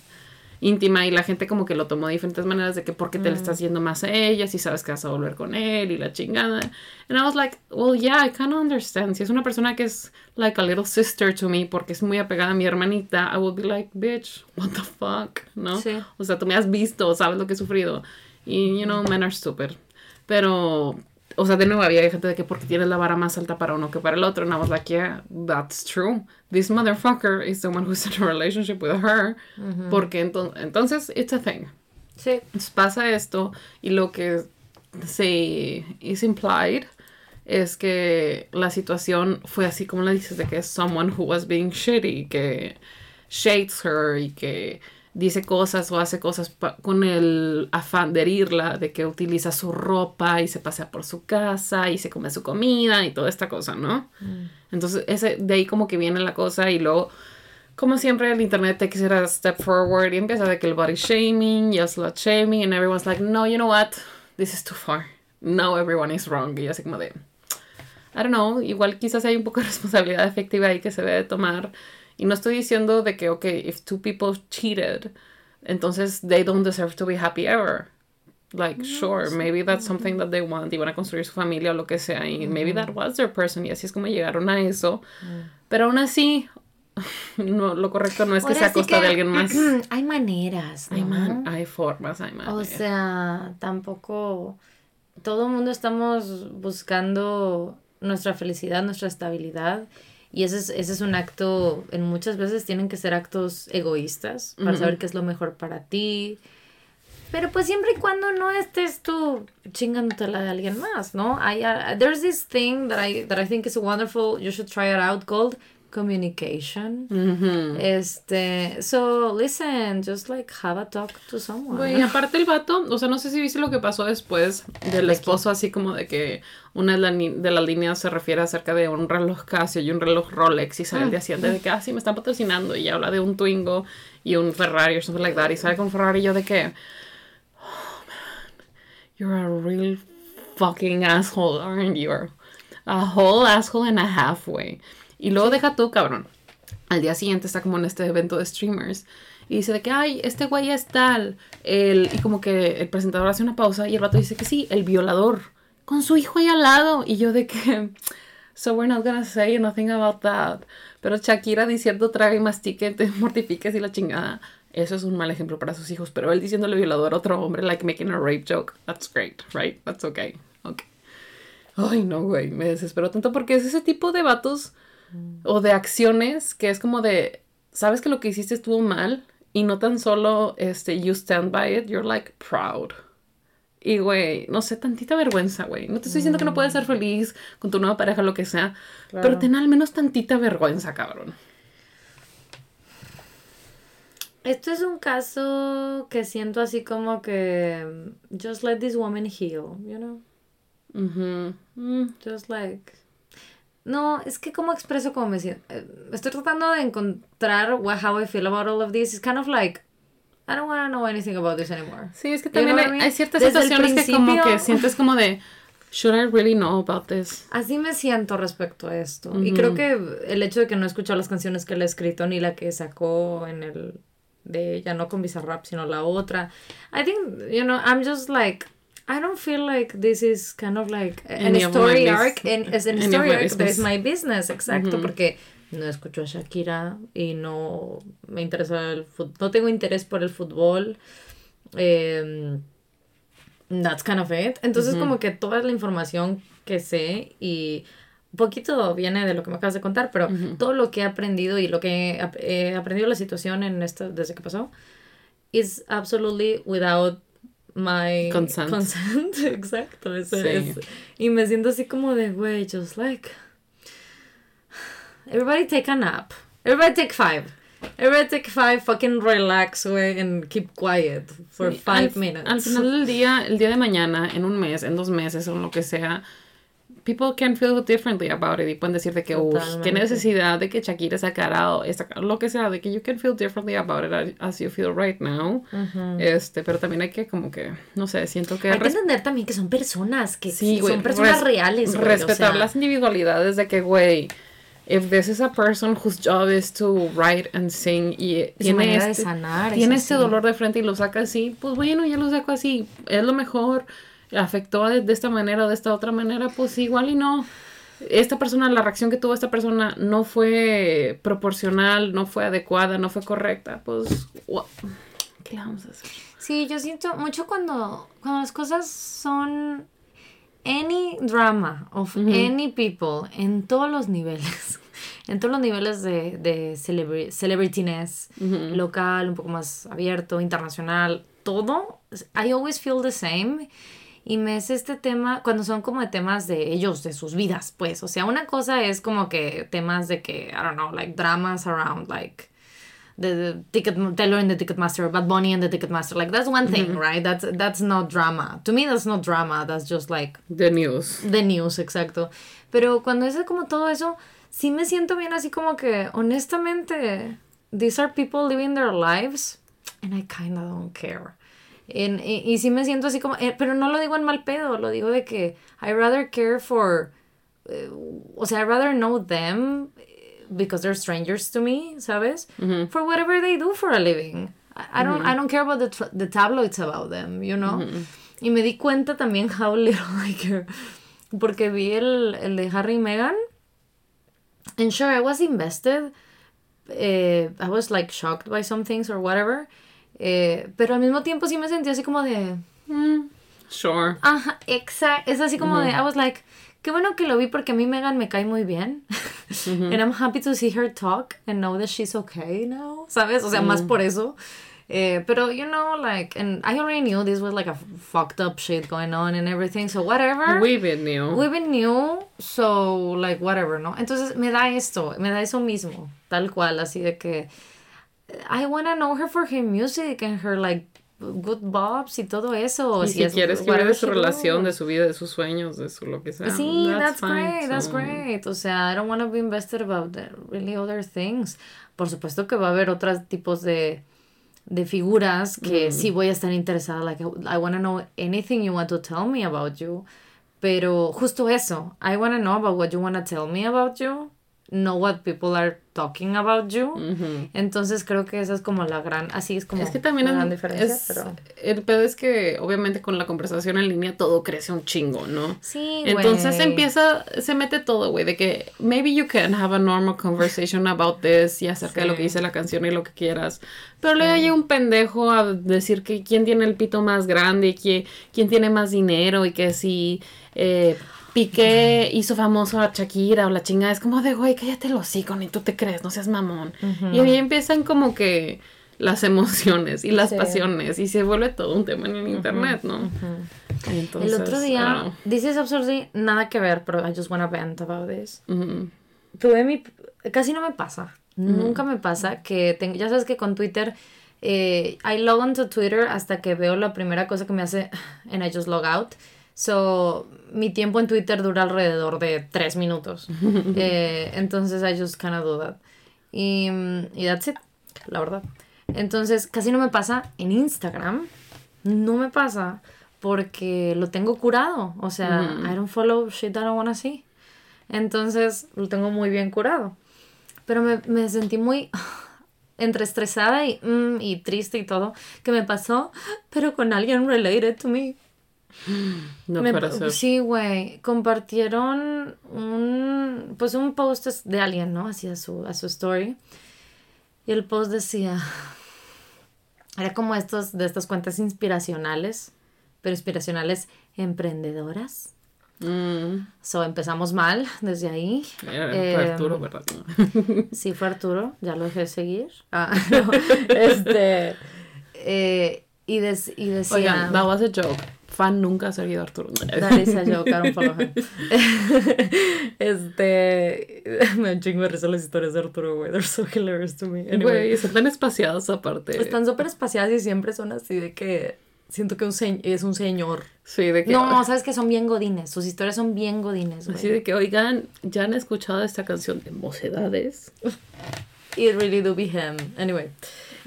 íntima, y la gente como que lo tomó de diferentes maneras de que, ¿por qué te le estás yendo más a ella si sabes que vas a volver con él y la chingada? And I was like, well, yeah, I kind of understand. Si es una persona que es like a little sister to me porque es muy apegada a mi hermanita, I would be like, bitch, what the fuck, ¿no? Sí. O sea, tú me has visto, sabes lo que he sufrido. Y, you know, men are stupid. Pero, o sea, de nuevo había gente de que porque tienes la vara más alta para uno que para el otro. And I was like, yeah, that's true. This motherfucker is the one who's in a relationship with her. Porque ento- entonces, it's a thing. Sí. Entonces pasa esto y lo que se is implied es que la situación fue así como le dices de que es someone who was being shitty, que shades her y que dice cosas o hace cosas con el afán de herirla, de que utiliza su ropa y se pasea por su casa y se come su comida y toda esta cosa, ¿no? Entonces ese, de ahí como que viene la cosa y luego como siempre el internet te quisiera step forward y empieza de que el body shaming y el slut shaming and everyone's like no you know what this is too far. Now everyone is wrong. Y así como de I don't know igual quizás hay un poco de responsabilidad efectiva ahí que se debe de tomar y no estoy diciendo de que okay if two people cheated entonces they don't deserve to be happy ever. Like sure maybe that's something that they want y van a construir su familia o lo que sea y maybe that was their person y así es como llegaron a eso. Pero aún así no lo correcto no es que sea a sí costa de alguien más. Hay maneras, ¿no? hay, man- hay formas hay O maneras. sea, tampoco todo el mundo estamos buscando nuestra felicidad, nuestra estabilidad. Y ese es, ese es un acto, en muchas veces tienen que ser actos egoístas para saber qué es lo mejor para ti. Pero pues siempre y cuando no estés tú chingándote la de alguien más, ¿no? Uh, there's this thing that I, that I think is wonderful, you should try it out, called communication. Este, so listen, just like have a talk to someone. Güey, aparte el vato, o sea, no sé si viste lo que pasó después del esposo, así como de que una de, la ni- de las líneas se refiere acerca de un reloj Casio y un reloj Rolex y sale el día siguiente de que, ah, sí, me están patrocinando y habla de un Twingo y un Ferrari o something like that y sale con Ferrari y yo de que, oh, man, you're a real fucking asshole, aren't you? A whole asshole and a half, güey. Y luego deja tú, cabrón. Al día siguiente está como en este evento de streamers. Y dice de que, ay, este güey es tal. El, y como que el presentador hace una pausa y el vato dice que sí, el violador. Con su hijo ahí al lado. Y yo de que, so we're not gonna say nothing about that. Pero Shakira diciendo traga y mastique, te mortifiques y la chingada. Eso es un mal ejemplo para sus hijos. Pero él diciéndole violador a otro hombre, like making a rape joke, that's great, right? That's okay. Okay. Ay, no, güey, me desespero tanto porque es ese tipo de vatos o de acciones que es como de, sabes que lo que hiciste estuvo mal y no tan solo, este, you stand by it, you're like proud. Y, güey, no sé, tantita vergüenza, güey. No te estoy diciendo que no puedes ser feliz con tu nueva pareja, lo que sea, pero ten al menos tantita vergüenza, cabrón. Esto es un caso que siento así como que just let this woman heal, you know? Mm. Just like No, es que cómo expreso cómo me siento. Eh, Estoy tratando de encontrar what, how I feel about all of this. It's kind of like I don't want to know anything about this anymore. Sí, es que You también know hay, I mean? hay ciertas Desde situaciones que como que sientes como de, should I really know about this? Así me siento respecto a esto. Y creo que el hecho de que no he escuchado las canciones que él ha escrito ni la que sacó en el de ella, no con Bizarrap, sino la otra. I think, you know, I'm just like I don't feel like this is kind of like an Any story arc and as an story arc that is business. my business, exacto, porque no escucho a Shakira y no me interesa el fútbol, no tengo interés por el fútbol. Em, That's kind of it. Entonces, como que toda la información que sé y un poquito viene de lo que me acabas de contar, pero todo lo que he aprendido y lo que he, ap- he aprendido la situación en esto desde que pasó is absolutely without my Consent. consent. Exacto. eso Sí. es. Y me siento así como de, güey, just like. Everybody take a nap. Everybody take five. Everybody take five, fucking relax, güey, and keep quiet for Sí, five al, minutes. Al final del día, el día de mañana, en un mes, en dos meses, o en lo que sea, people can feel differently about it y pueden decir de que, uff, qué necesidad de que Shakira sacara esta, lo que sea, de que you can feel differently about it as you feel right now. Este, pero también hay que como que, no sé, siento que Hay que entender también que son personas, que Sí, son personas reales, o Respetar sea, las individualidades de que, güey, if this is a person whose job is to write and sing y tiene este, sanar, tiene es este dolor de frente y lo saca así, pues bueno, ya lo saco así, es lo mejor, afectó de, esta manera o de esta otra manera, pues igual y no. Esta persona, la reacción que tuvo esta persona no fue proporcional, no fue adecuada, no fue correcta, pues, ¿qué le vamos a hacer? Sí, yo siento mucho cuando, cuando las cosas son any drama of any people en todos los niveles. En todos los niveles de, de celebri- celebrityness, local, un poco más abierto, internacional, todo, I always feel the same. Y me es este tema, cuando son como de temas de ellos, de sus vidas, pues. O sea, una cosa es como que temas de que, I don't know, like dramas around, like, the, ticket Taylor and the Ticketmaster, Bad Bunny and the Ticketmaster. Like that's one thing, right? That's that's not drama. To me, that's not drama. That's just like The news. the news, exacto. Pero cuando es como todo eso, sí me siento bien así como que, honestamente, these are people living their lives and I kind of don't care. En- y, y sí me siento así como, eh, pero no lo digo en mal pedo, lo digo de que I rather care for, eh, o sea, I rather know them eh, because they're strangers to me, ¿sabes? For whatever they do for a living. I, I don't, I don't care about the, the tabloids about them, you know? Y me di cuenta también how little I care. Porque vi el, el de Harry y Meghan. And sure, I was invested. Eh, I was like shocked by some things or whatever. Eh, pero al mismo tiempo sí me sentí así como de. Sure. Ajá, exacto. Es así como de. I was like. Qué bueno que lo vi porque a mí Megan me cae muy bien. And I'm happy to see her talk and know that she's okay now. ¿Sabes? O sea, más por eso. Eh, pero, you know, like, and I already knew this was like a fucked up shit going on and everything, so whatever. We've been new. We've been new, so like whatever, ¿no? Entonces me da esto, me da eso mismo, tal cual, así de que I wanna know her for her music and her like good bobs y todo eso. Y si es quieres que de su relación, de su vida, de sus sueños, de su lo que sea. Sí, that's, fine, great, that's so- great. O sea, I don't want to be invested about the really other things. Por supuesto que va a haber otros tipos de, de figuras que Mm. sí voy a estar interesada. Like, I want to know anything you want to tell me about you. Pero justo eso, I want to know about what you want to tell me about you. Know what people are talking about you. Entonces creo que esa es como la gran, así es como Es que también la es- gran diferencia. es- pero... el pedo es que obviamente con la conversación en línea todo crece un chingo, ¿no? Sí, Entonces güey. empieza, se mete todo, güey, de que maybe you can have a normal conversation about this y acerca de lo que Sí. dice la canción y lo que quieras. Pero luego llega un pendejo a decir que quién tiene el pito más grande y que, quién tiene más dinero y que si eh, Piqué hizo famoso a Shakira o la chingada. Es como de, güey, cállate el hocico, ni tú te crees, no seas mamón. Y ahí empiezan como que las emociones y las Sí. pasiones y se vuelve todo un tema en el internet, ¿no? Entonces, El otro día, this is absolutely nada que ver, pero I just wanna vent about this. Tuve mi, casi no me pasa, nunca me pasa que tengo, ya sabes que con Twitter, eh, I log onto Twitter hasta que veo la primera cosa que me hace and I just log out. So, mi tiempo en Twitter dura alrededor de tres minutos. Eh, entonces, I just kind of do that. Y, mm, y that's it, la verdad. Entonces, casi no me pasa en Instagram. No me pasa porque lo tengo curado. O sea, I don't follow shit that I wanna see. Entonces, lo tengo muy bien curado. Pero me, me sentí muy entre estresada y, mm, y triste y todo que me pasó, pero con alguien related to me. No Me- ser. Sí, güey. Compartieron un, pues un post de alguien, ¿no? Así a su, a su story. Y el post decía, era como estos, de estas cuentas inspiracionales, pero inspiracionales emprendedoras. Mm, So, empezamos mal desde ahí. era- fue Em, Arturo, ¿verdad? Sí, fue Arturo, ya lo dejé de seguir. Ah, no, este, eh, y, des- y decía... Oigan, that was a joke. Fan nunca ha seguido a Arturo. That is a joke, I don't follow him. este. Me chingo de risa las historias de Arturo, güey. They're so hilarious to me. Anyway, Güey, están tan espaciadas aparte. están súper espaciadas y siempre son así de que. Siento que un es un señor. Sí, de que. No, sabes que son bien godines. Sus historias son bien godines, Así güey. de que, oigan, ¿ya han escuchado esta canción de Mocedades? It really do be him. Anyway.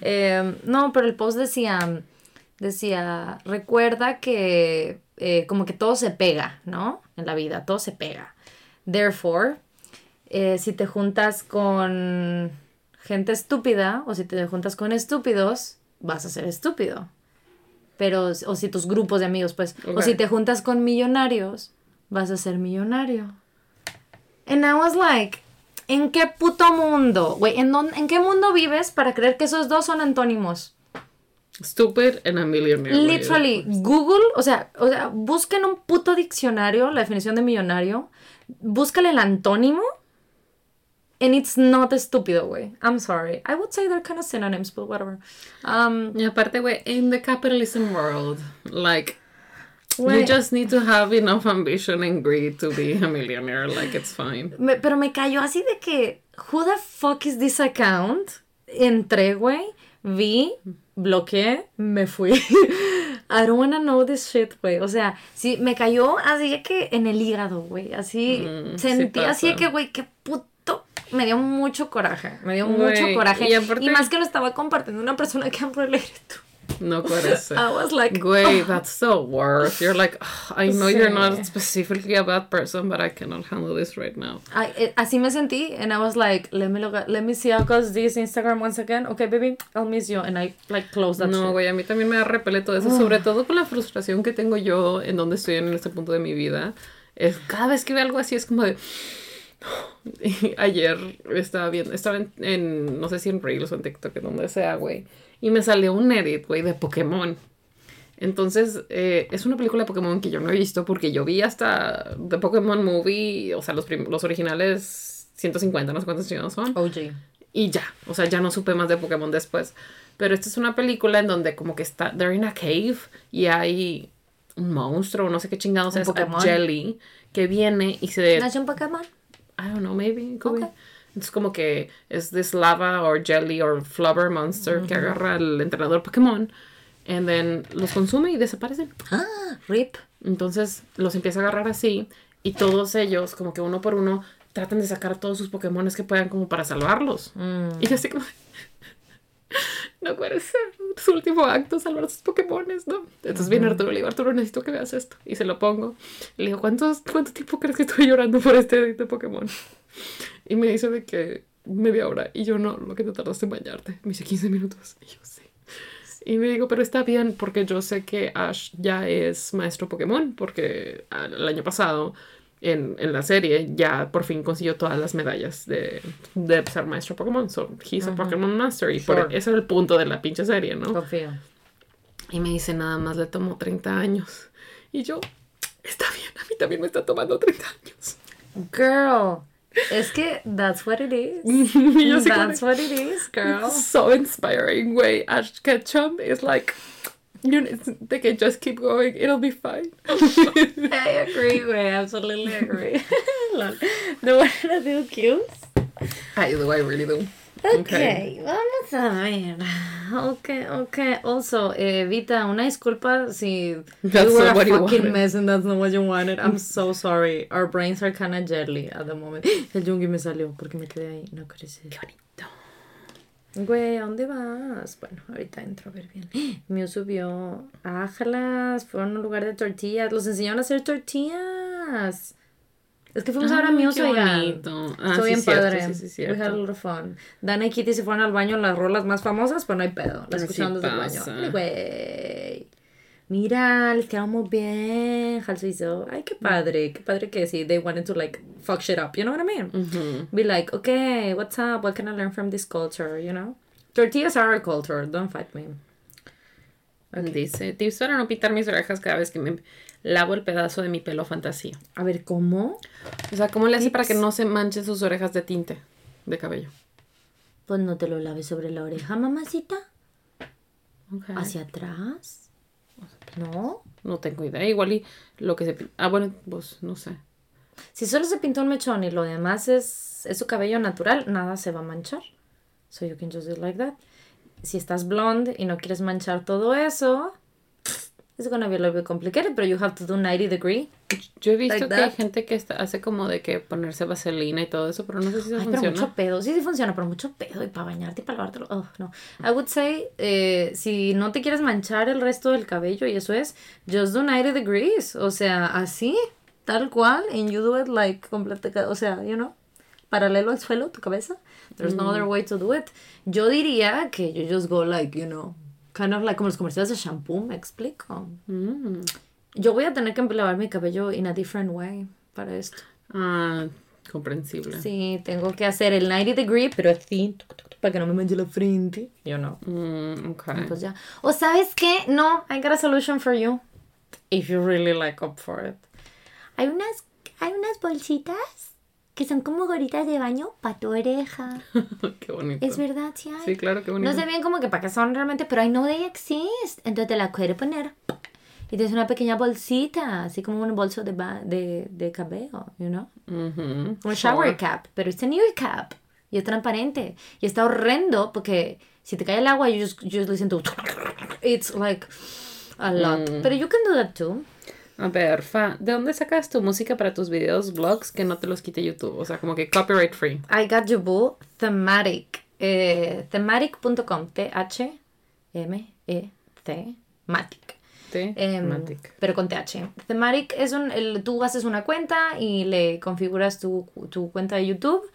Eh, no, pero el post decía. Decía. Recuerda que. eh, como que todo se pega, ¿no? En la vida, todo se pega. Therefore, eh, si te juntas con gente estúpida o si te juntas con estúpidos, vas a ser estúpido. Pero, o si tus grupos de amigos, pues, o si te juntas con millonarios, vas a ser millonario. And I was like, ¿en qué puto mundo? Güey, ¿en, ¿en qué mundo vives para creer que esos dos son antónimos? Stupid and a millionaire. Literally, Google, o sea, o sea, busca en un puto diccionario la definición de millonario, búscale el antónimo, and it's not estúpido, güey. I'm sorry. I would say they're kind of synonyms, but whatever. Um, Y aparte, güey, in the capitalism world, like, Güey. you just need to have enough ambition and greed to be a millionaire. Like, it's fine. me- pero me cayó así de que, who the fuck is this account? Entré, güey, vi, bloqueé, me fui. I don't wanna know this shit, güey. O sea, sí, me cayó así de que en el hígado, güey. Así, Mm, sentí sí así de que, güey, qué puto. Me dio mucho coraje, me dio mucho coraje. y más que lo estaba compartiendo una persona que I'm related No parece. I was like, Güey, that's the worst. You're like, "Ugh, I know you're not Sí. specifically a bad person, but I cannot handle this right now. I- eh, así me sentí, and I was like, let me look at, let me see how goes this Instagram once again. Okay, baby, I'll miss you, and I like close that No, güey, a mí también me da repele todo eso, sobre todo con la frustración que tengo yo en donde estoy en este punto de mi vida. Es cada vez que veo algo así es como de ayer estaba viendo, estaba en, en, no sé si en Reels o en TikTok, en donde sea, güey, y me salió un edit, güey, de Pokémon. Entonces, eh, es una película de Pokémon que yo no he visto porque yo vi hasta The Pokémon Movie, o sea, los, los originales 150, no sé cuántos años son. OG. Y ya, o sea, ya no supe más de Pokémon después. Pero esta es una película en donde como que está, they're in a cave y hay un monstruo, no sé qué chingados Un es, a Pokémon. jelly, que viene y se... ¿No es un Pokémon? I don't know, maybe. it could be. Ok. Es como que es this lava or jelly or flubber monster que agarra al entrenador Pokémon and then los consume y desaparecen. Ah, RIP. Entonces los empieza a agarrar así y todos ellos, como que uno por uno, tratan de sacar todos sus Pokémones que puedan como para salvarlos. Y yo así como... No puede ser. Su último acto, salvar a sus Pokémones, ¿no? Entonces viene Arturo y le digo, Arturo, necesito que veas esto. Y se lo pongo. Le digo, ¿cuántos, ¿cuánto tiempo crees que estoy llorando por este edit de Pokémon? Y me dice de que media hora. Y yo no, lo que te tardaste en bañarte. Me dice 15 minutos. Y yo sí. Y me digo, pero está bien porque yo sé que Ash ya es maestro Pokémon. Porque el año pasado, en, en la serie, ya por fin consiguió todas las medallas de, de ser maestro Pokémon. So, he's a Pokémon Master. Y por, Sure. ese era el punto de la pinche serie, ¿no? Confío. Y me dice, nada más le tomó 30 años. Y yo, está bien, a mí también me está tomando 30 años. Girl. Es que that's what it is. That's what it is, girl. so inspiring, güey. Ash Ketchum is like, you they can just keep going, it'll be fine. I agree, güey. Absolutely agree. ¿No van a do cues? I do, I really do. Ok, vamos a ver. Ok, ok. Also, eh, Vita, una disculpa si That's you were not a fucking mess and that's not what you wanted. I'm so sorry. Our brains are kind of jelly at the moment. El Jungi me salió porque me quedé ahí. No crecí. Qué bonito. Güey, ¿a dónde vas? Bueno, ahorita entro a ver bien. Mew subió. Ájalas, fueron a un lugar de tortillas. Los enseñaron a hacer tortillas. Es que fuimos a ver a oigan. bonito. Ah, sí, bien cierto, padre. sí, sí, We cierto. had a lot of fun. Dana y Kitty se fueron al baño las rolas más famosas, pero no hay pedo. Las escucharon desde el baño. Güey. Mira, les quedamos bien. Hal hizo. Ay, qué padre. Qué padre que sí. They wanted to like fuck shit up. You know what I mean? Be like, okay, what's up? What can I learn from this culture? You know? Tortillas are our culture. Don't fight me. Dice, tips para no pitar mis orejas cada vez que me lavo el pedazo de mi pelo fantasía. A ver, ¿cómo? O sea, ¿cómo le hace para que no se manchen sus orejas de tinte de cabello? Pues no te lo laves sobre la oreja, mamacita. Okay. Hacia atrás. ¿No? No tengo idea. Igual y lo que se... Ah, bueno, pues no sé. Si solo se pintó un mechón y lo demás es, es su cabello natural, nada se va a manchar. So you can just do it like that. Si estás blonde y no quieres manchar todo eso, it's gonna be a little bit complicated, but you have to do 90 degree. Yo he visto Like que hay that. gente que está- hace como de que ponerse vaselina y todo eso, pero no sé si eso Ay, pero funciona. mucho pedo. Sí, sí funciona, pero mucho pedo. Y para bañarte y para lavártelo. Oh, no. I would say, eh, si no te quieres manchar el resto del cabello, y eso es, just do 90 degrees. O sea, así, tal cual. And you do it like, completa, o sea, you know, paralelo al suelo, tu cabeza. There's no other way to do it. Yo diría que you just go like, you know, kind of like como los comerciales de shampoo, ¿me explico? Mm. Yo voy a tener que lavar mi cabello in a different way para esto. Ah, comprensible. Sí, tengo que hacer el 90 degree, pero así, tuc, tuc, tuc, para que no me manche la frente. Yo no. Mm, ok. Pues ya. O sabes qué? No, I got a solution for you. If you really like up for it. Hay unas, hay unas bolsitas que son como goritas de baño para tu oreja. qué bonito. Es verdad, sí hay. Sí, claro, qué bonito. No sé bien como que para qué son realmente, pero I know they exist. Entonces te la puedes poner. Y tienes una pequeña bolsita, así como un bolso de, ba- de, de cabello, you know? Ujú. Un shower cap, pero es un ear cap. Y es transparente. Y está horrendo porque si te cae el agua, you just, just listen to... It's like a lot. Pero you can do that too. A ver, Fa, ¿de dónde sacas tu música para tus videos, vlogs, que no te los quite YouTube? O sea, como que copyright free. I got you, boo. Thematic. Eh, thematic.com. T-H-M-E-T. Matic. Matic. pero con TH. Thematic es un, el- tú haces una cuenta y le configuras tu, tu cuenta de YouTube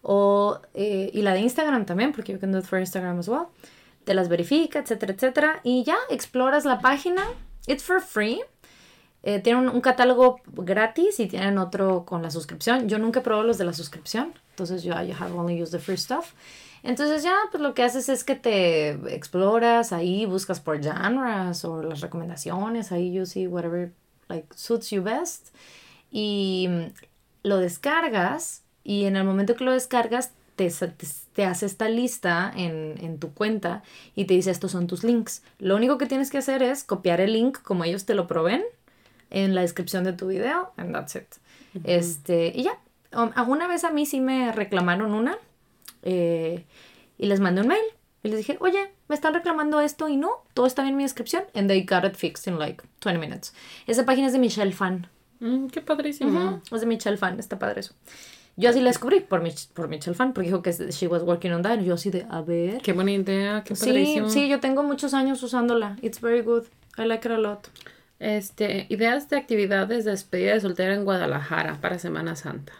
o, eh, y la de Instagram también, porque you can do it for Instagram as well. Te las verifica, etcétera, etcétera. Y ya, exploras la página. It's for free. Eh, tienen un, un catálogo gratis y tienen otro con la suscripción. Yo nunca probado los de la suscripción. Entonces yo I have only used the free stuff. Entonces ya, pues lo que haces es que te exploras ahí, buscas por genres o las recomendaciones, ahí you see whatever like suits you best y lo descargas y en el momento que lo descargas te, te, te hace esta lista en, en tu cuenta y te dice estos son tus links. Lo único que tienes que hacer es copiar el link como ellos te lo proveen en la descripción de tu video and that's it. Este, y ya. Um, alguna vez a mí sí me reclamaron una eh, y les mandé un mail y les dije, oye, me están reclamando esto y no, todo está bien en mi descripción. And they got it fixed in like 20 minutes. Esa página es de Michelle Fan. Mm, qué padrísimo. Es de Michelle Fan, está padre eso. Yo así la descubrí por, Mich- por Michelle Fan, porque dijo que she was working on that. Y yo así de, a ver. Qué buena idea, qué Sí, padrísimo. sí, yo tengo muchos años usándola. It's very good. I like it a lot. Este, ideas de actividades de despedida de soltera en Guadalajara para Semana Santa.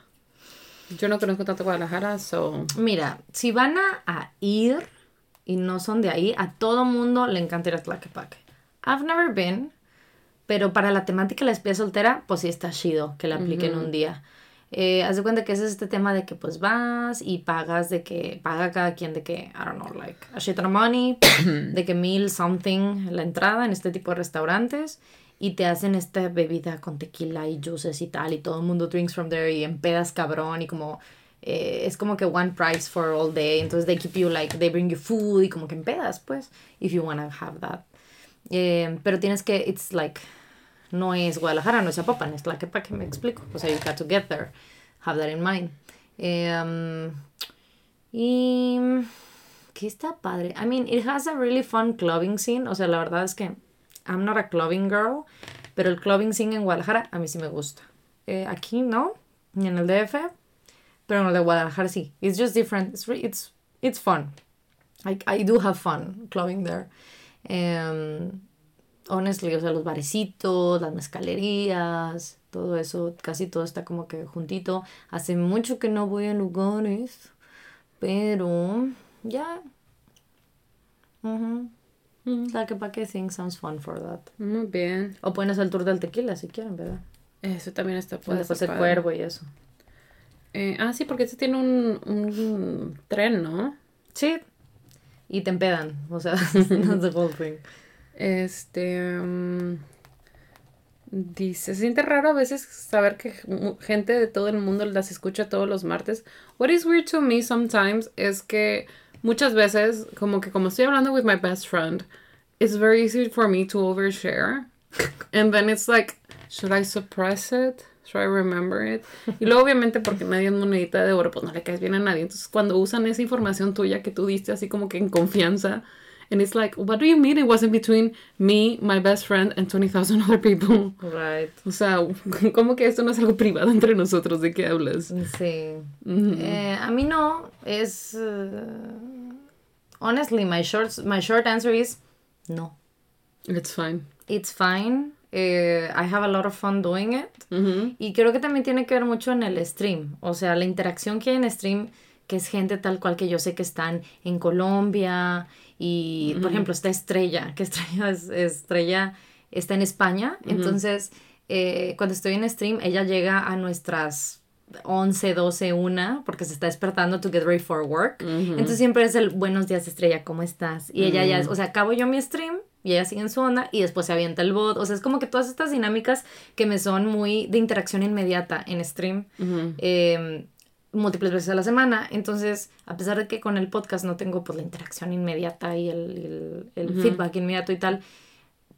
Yo no conozco tanto Guadalajara, so... Mira, si van a, ir y no son de ahí, a todo mundo le encanta ir a Tlaquepaque. I've never been, pero para la temática de la despedida soltera, pues sí está chido que la apliquen un día. Eh, haz de cuenta que ese es este tema de que pues vas y pagas de que paga cada quien de que, I don't know, like a shit ton of money, de que mil something la entrada en este tipo de restaurantes y te hacen esta bebida con tequila y juices y tal y todo el mundo drinks from there y empedas cabrón y como eh, es como que one price for all day entonces they keep you like they bring you food y como que empedas pues if you wanna have that Eh, pero tienes que it's like no es Guadalajara no es Zapopan es la que para que me explico o sea you got to get there have that in mind Eh, y que está padre. I mean, it has a really fun clubbing scene. O sea, la verdad es que I'm not a clubbing girl, pero el clubbing scene en Guadalajara a mí sí me gusta. Eh, aquí no, ni en el DF, pero en el de Guadalajara sí. It's just different. It's it's it's fun. I, I do have fun clubbing there. Um, honestly, o sea, los barecitos, las mezcalerías, todo eso, casi todo está como que juntito. Hace mucho que no voy a lugares, pero ya. Ujú. La que pa' que think sounds fun for that. Muy bien. O pueden hacer el tour del tequila si quieren, ¿verdad? Eso también está puede después el cuervo y eso. Eh, ah, sí, porque este tiene un, un tren, ¿no? Sí. Y te empedan. O sea, that's the whole thing. Este. mm, dice: Se siente raro a veces saber que gente de todo el mundo las escucha todos los martes. What is weird to me sometimes es que muchas veces, como que como estoy hablando with my best friend, it's very easy for me to overshare. And then it's like, should I suppress it? Should I remember it? Y luego, obviamente, porque nadie es monedita de oro, pues no le caes bien a nadie. Entonces, cuando usan esa información tuya que tú diste así como que en confianza, and it's like, what do you mean it wasn't between me, my best friend, and 20,000 other people? Right. O sea, como que esto no es algo privado entre nosotros, ¿de qué hablas? Sí. Eh, a mí no. Es. uh, honestly, my short, my short answer is no. It's fine. It's fine. Eh, I have a lot of fun doing it. Ujú. Y creo que también tiene que ver mucho en el stream. O sea, la interacción que hay en stream, que es gente tal cual que yo sé que están en Colombia. Y, por ejemplo, está Estrella, que Estrella es Estrella está en España. Entonces, eh, cuando estoy en stream, ella llega a nuestras 11, 12, 1, porque se está despertando to get ready for work. Entonces siempre es el buenos días Estrella, ¿cómo estás? Y ella ya, es- o sea, acabo yo mi stream y ella sigue en su onda y después se avienta el bot. O sea, es como que todas estas dinámicas que me son muy de interacción inmediata en stream. eh, múltiples veces a la semana. Entonces, a pesar de que con el podcast no tengo pues la interacción inmediata y el, el- el feedback inmediato y tal,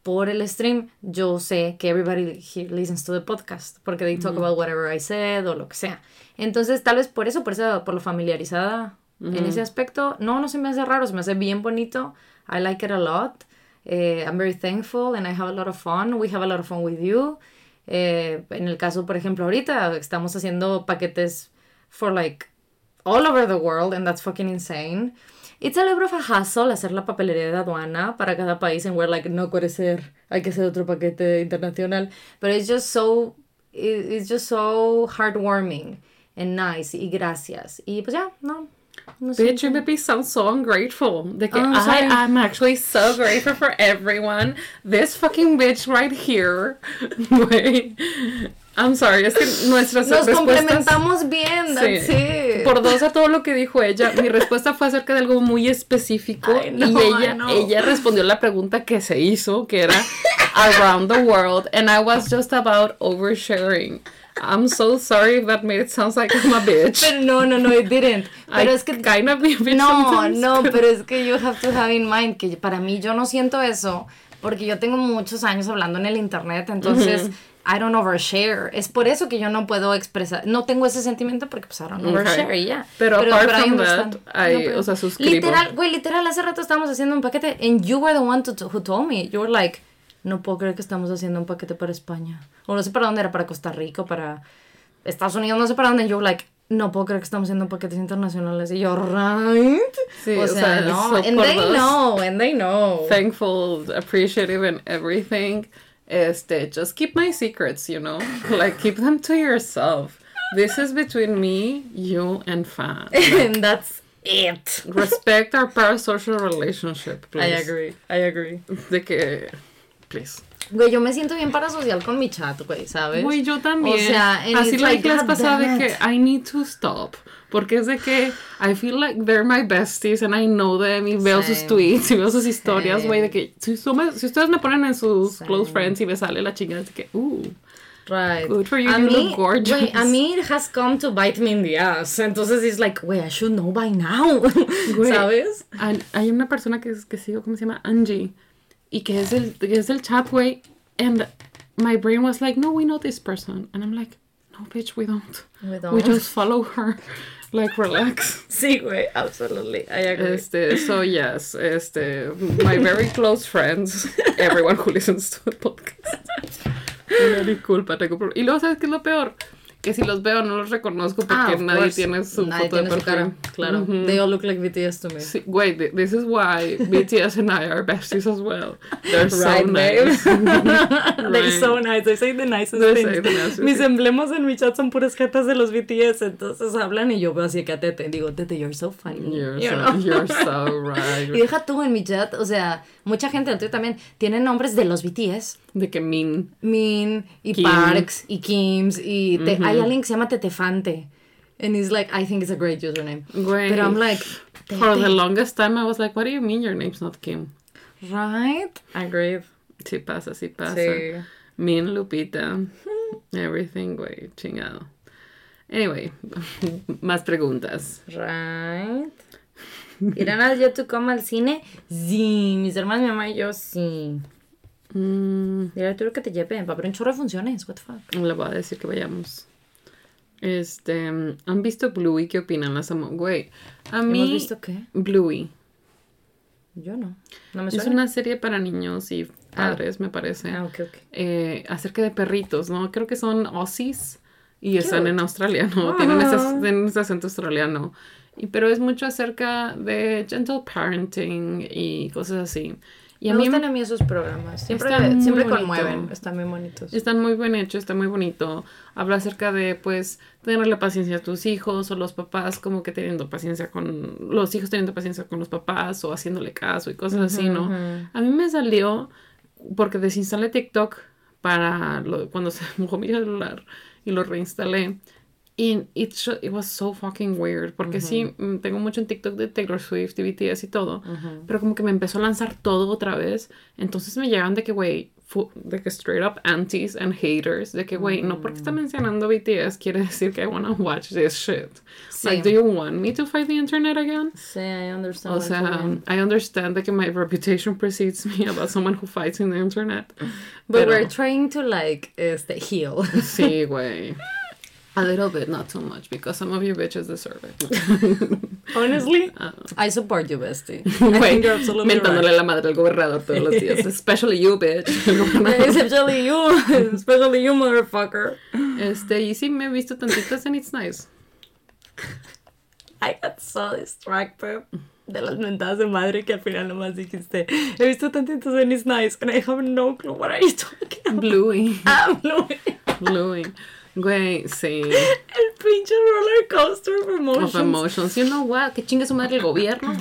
por el stream yo sé que everybody here listens to the podcast porque they talk about whatever I said o lo que sea. Entonces, tal vez por eso, por eso, por lo familiarizada en ese aspecto, no, no se me hace raro, se me hace bien bonito. I like it a lot. Eh, I'm very thankful and I have a lot of fun. We have a lot of fun with you. Eh, en el caso, por ejemplo, ahorita estamos haciendo paquetes for like all over the world and that's fucking insane. It's a little bit of a hassle hacer la papelería de aduana para cada país and we're like, no puede ser, hay que hacer otro paquete internacional. But it's just so, it- it's just so heartwarming and nice y gracias. Y pues ya, no. no. Bitch, you made me sound so ungrateful. Que Oh, I am actually so grateful for everyone. This fucking bitch right here. Güey. I'm sorry, es que nuestras Nos respuestas... complementamos bien, that's Sí. it. Por dos a todo lo que dijo ella, mi respuesta fue acerca de algo muy específico Ay, no, y ella, know. ella respondió la pregunta que se hizo, que era around the world, and I was just about oversharing. I'm so sorry if that made it sound like I'm a bitch. Pero no, no, no, it didn't. Pero I es que kind of be a bitch No, no, pero es que you have to have in mind que para mí yo no siento eso porque yo tengo muchos años hablando en el internet, entonces I don't overshare. Es por eso que yo no puedo expresar, no tengo ese sentimiento porque pues I don't overshare y ya. Pero apart I from understand. that, I- pero- o sea, suscribo. Literal, güey, literal, hace rato estábamos haciendo un paquete and you were the one to, who told me. You were like, no puedo creer que estamos haciendo un paquete para España. O no sé para dónde era, para Costa Rica, para Estados Unidos, no sé para dónde. Yo like, no puedo creer que estamos haciendo paquetes internacionales. Y yo, right? Sí, o o sea, sea, no. so and they know, and they know. thankful, appreciative, and everything. Este, just keep my secrets, you know? Like, keep them to yourself. This is between me, you, and Fan. and that's it. Respect our parasocial relationship, please. I agree, I agree. De que, please. Güey, yo me siento bien parasocial con mi chat, güey, ¿sabes? Güey, yo también. O sea, and Así la like, clase pasada de que. I need to stop. Porque es de que I feel like they're my besties and I know them y veo sus Same. tweets y veo sus historias, güey, de que si, me- si ustedes me ponen en sus Same. close friends y me sale la chingada de que, uh, Right. Good for you, A you mí, look gorgeous. güey, a mí it has come to bite me in the ass. Entonces it's like, güey, I should know by now. Güey. ¿Sabes? hay, hay una persona que, es- que sigo, ¿cómo se llama? Angie. Y que es del, que es del chat, güey. And my brain was like, no, we know this person. And I'm like, no, bitch, we don't. We We don't. just follow her. Like, relax. Sí, güey, absolutely. I agree. Este, so yes, este, my very close friends, everyone who listens to the podcast. Una disculpa, tengo pro- Y luego, ¿sabes qué es lo peor? Que si los veo no los reconozco porque Ah, nadie course. tiene su Nadie foto de tiene su perfil. claro. Ujú. They all look like BTS to me. Sí, Wait, th- this is why BTS and I are besties as well. They're so Right, nice. They're Right. so nice. They say the nicest They things. say the nicest Mis emblemas en mi chat son puras jetas de los BTS. Entonces hablan y yo veo así que a Tete. Digo, Tete, you're so funny. You're You so, know? you're so right. Y deja tú en mi chat, o sea, mucha gente, tú también, tienen nombres de los BTS. De que mean. Min y Kim. Parks y Kims y te- hay alguien que se llama Tetefante. And he's like, I think it's a great username. Güey. Pero I'm like, For Tete, the longest time I was like, what do you mean your name's not Kim? right? Agreed. Sí pasa, sí pasa. Sí. Mean Lupita. Everything, güey, chingado. Anyway, más preguntas. Right. ¿Irán al Yet to Come al cine? Sí. Mis hermanas, mi mamá y yo, sí. Mm, Dile a Arturo que te lleve. Va a haber un chorro de funciones. What the fuck. le voy a decir que vayamos. Este, ¿han visto Bluey? ¿Qué opinan? Las amo. Güey, a mí... ¿Hemos visto qué? Bluey. Yo no. No me Es una serie para niños y padres, me parece. Ah, ok, ok. eh, acerca de perritos, ¿no? Creo que son Aussies y están en Australia, ¿no? Tienen, ese, Ah. tienen ese acento australiano. Y, pero es mucho acerca de gentle parenting y cosas así. Y a me mí gustan a mí esos programas. Siempre, siempre bonito. conmueven. Están muy bonitos. están muy bien hechos, está muy bonito. Habla acerca de, pues, tenerle paciencia a tus hijos o los papás como que teniendo paciencia con... Los hijos teniendo paciencia con los papás o haciéndole caso y cosas así, ¿no? A mí me salió porque desinstalé TikTok para lo- cuando se mojó mi celular y lo reinstalé. Y it, it was so fucking weird. Porque sí, mm, tengo mucho en TikTok de Taylor Swift y BTS y todo. Pero como que me empezó a lanzar todo otra vez. Entonces me llegan de que, güey, de que straight up antis and haters. De que, güey, no porque está mencionando BTS quiere decir que I wanna watch this shit. Like, do you want me to fight the internet again? Sí, I understand. O sea. I understand that my reputation precedes me about someone who fights in the internet. But Pero- we're trying to like este, heal. Sí, güey. A little bit, not too much, because some of you bitches deserve it. Honestly, I support you, bestie. I think you're absolutely mentándole right. la madre al gobernador todos los días. Especially you, bitch. Especially you, especially you, motherfucker. Este, y sí, me he visto tantitas and it's nice. I got so distracted de las mentadas de madre que al final nomás dijiste, he visto tantitos and it's nice, and I have no clue what are you talking about. Bluey. Ah, Bluey. Bluey. Güey, sí. El pinche roller coaster of Of emotions. emotions. You know what? Que chingue su madre el gobierno.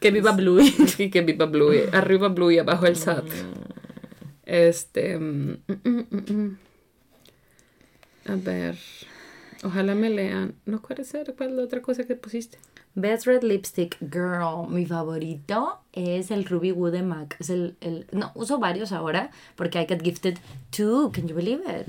Que viva Bluey. Y que viva Bluey. Arriba Bluey, abajo el SAT. Este. mm, mm, mm, mm, mm. A ver. Ojalá me lean. No puede ser. ¿Cuál es la otra cosa que pusiste? Best Red Lipstick Girl. Mi favorito es el Ruby Wood de MAC. Es el, el- no, uso varios ahora porque I got gifted two. Can you believe it?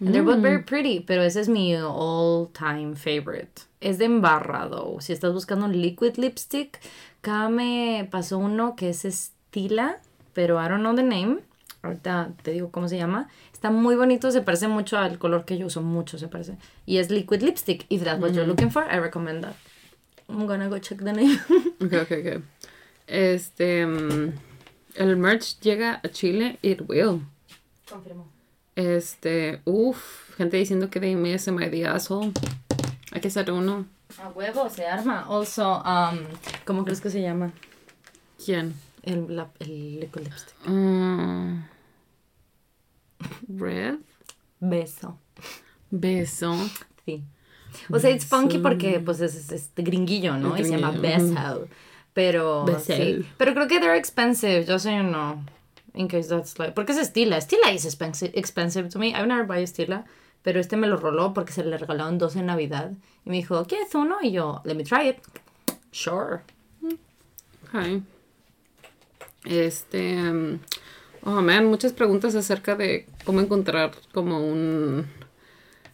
And they're both very pretty, pero ese es mi all time favorite. Es de embarrado. Si estás buscando un liquid lipstick, acá me pasó uno que es Stila, pero I don't know the name. Ahorita te digo cómo se llama. Está muy bonito, se parece mucho al color que yo uso, mucho se parece. Y es liquid lipstick. If that's what you're looking for, I recommend that. I'm gonna go check the name. Ok, ok, ok. Este. mm, el merch llega a Chile. It will. Confirmo. Este. Uff. Gente diciendo que de mí es my the asshole. Hay que hacer uno. A huevo, se arma. Also, um, ¿cómo crees que se llama? ¿Quién? El, la- el liquid lipstick. Mm. Red. Beso. Beso. Sí. O sea, it's funky porque pues es, es, es gringuillo, ¿no? Y se llama beso. Pero Beso. sí. Pero creo que they're expensive, so you know. In case that's like... Porque es Stila. Stila is expensive, expensive to me. I've never buy Stila. Pero este me lo roló porque se le regalaron dos en Navidad. Y me dijo, ¿quieres uno? Y yo, let me try it. Sure. Ok. Este. um, Oh man, muchas preguntas acerca de cómo encontrar como un.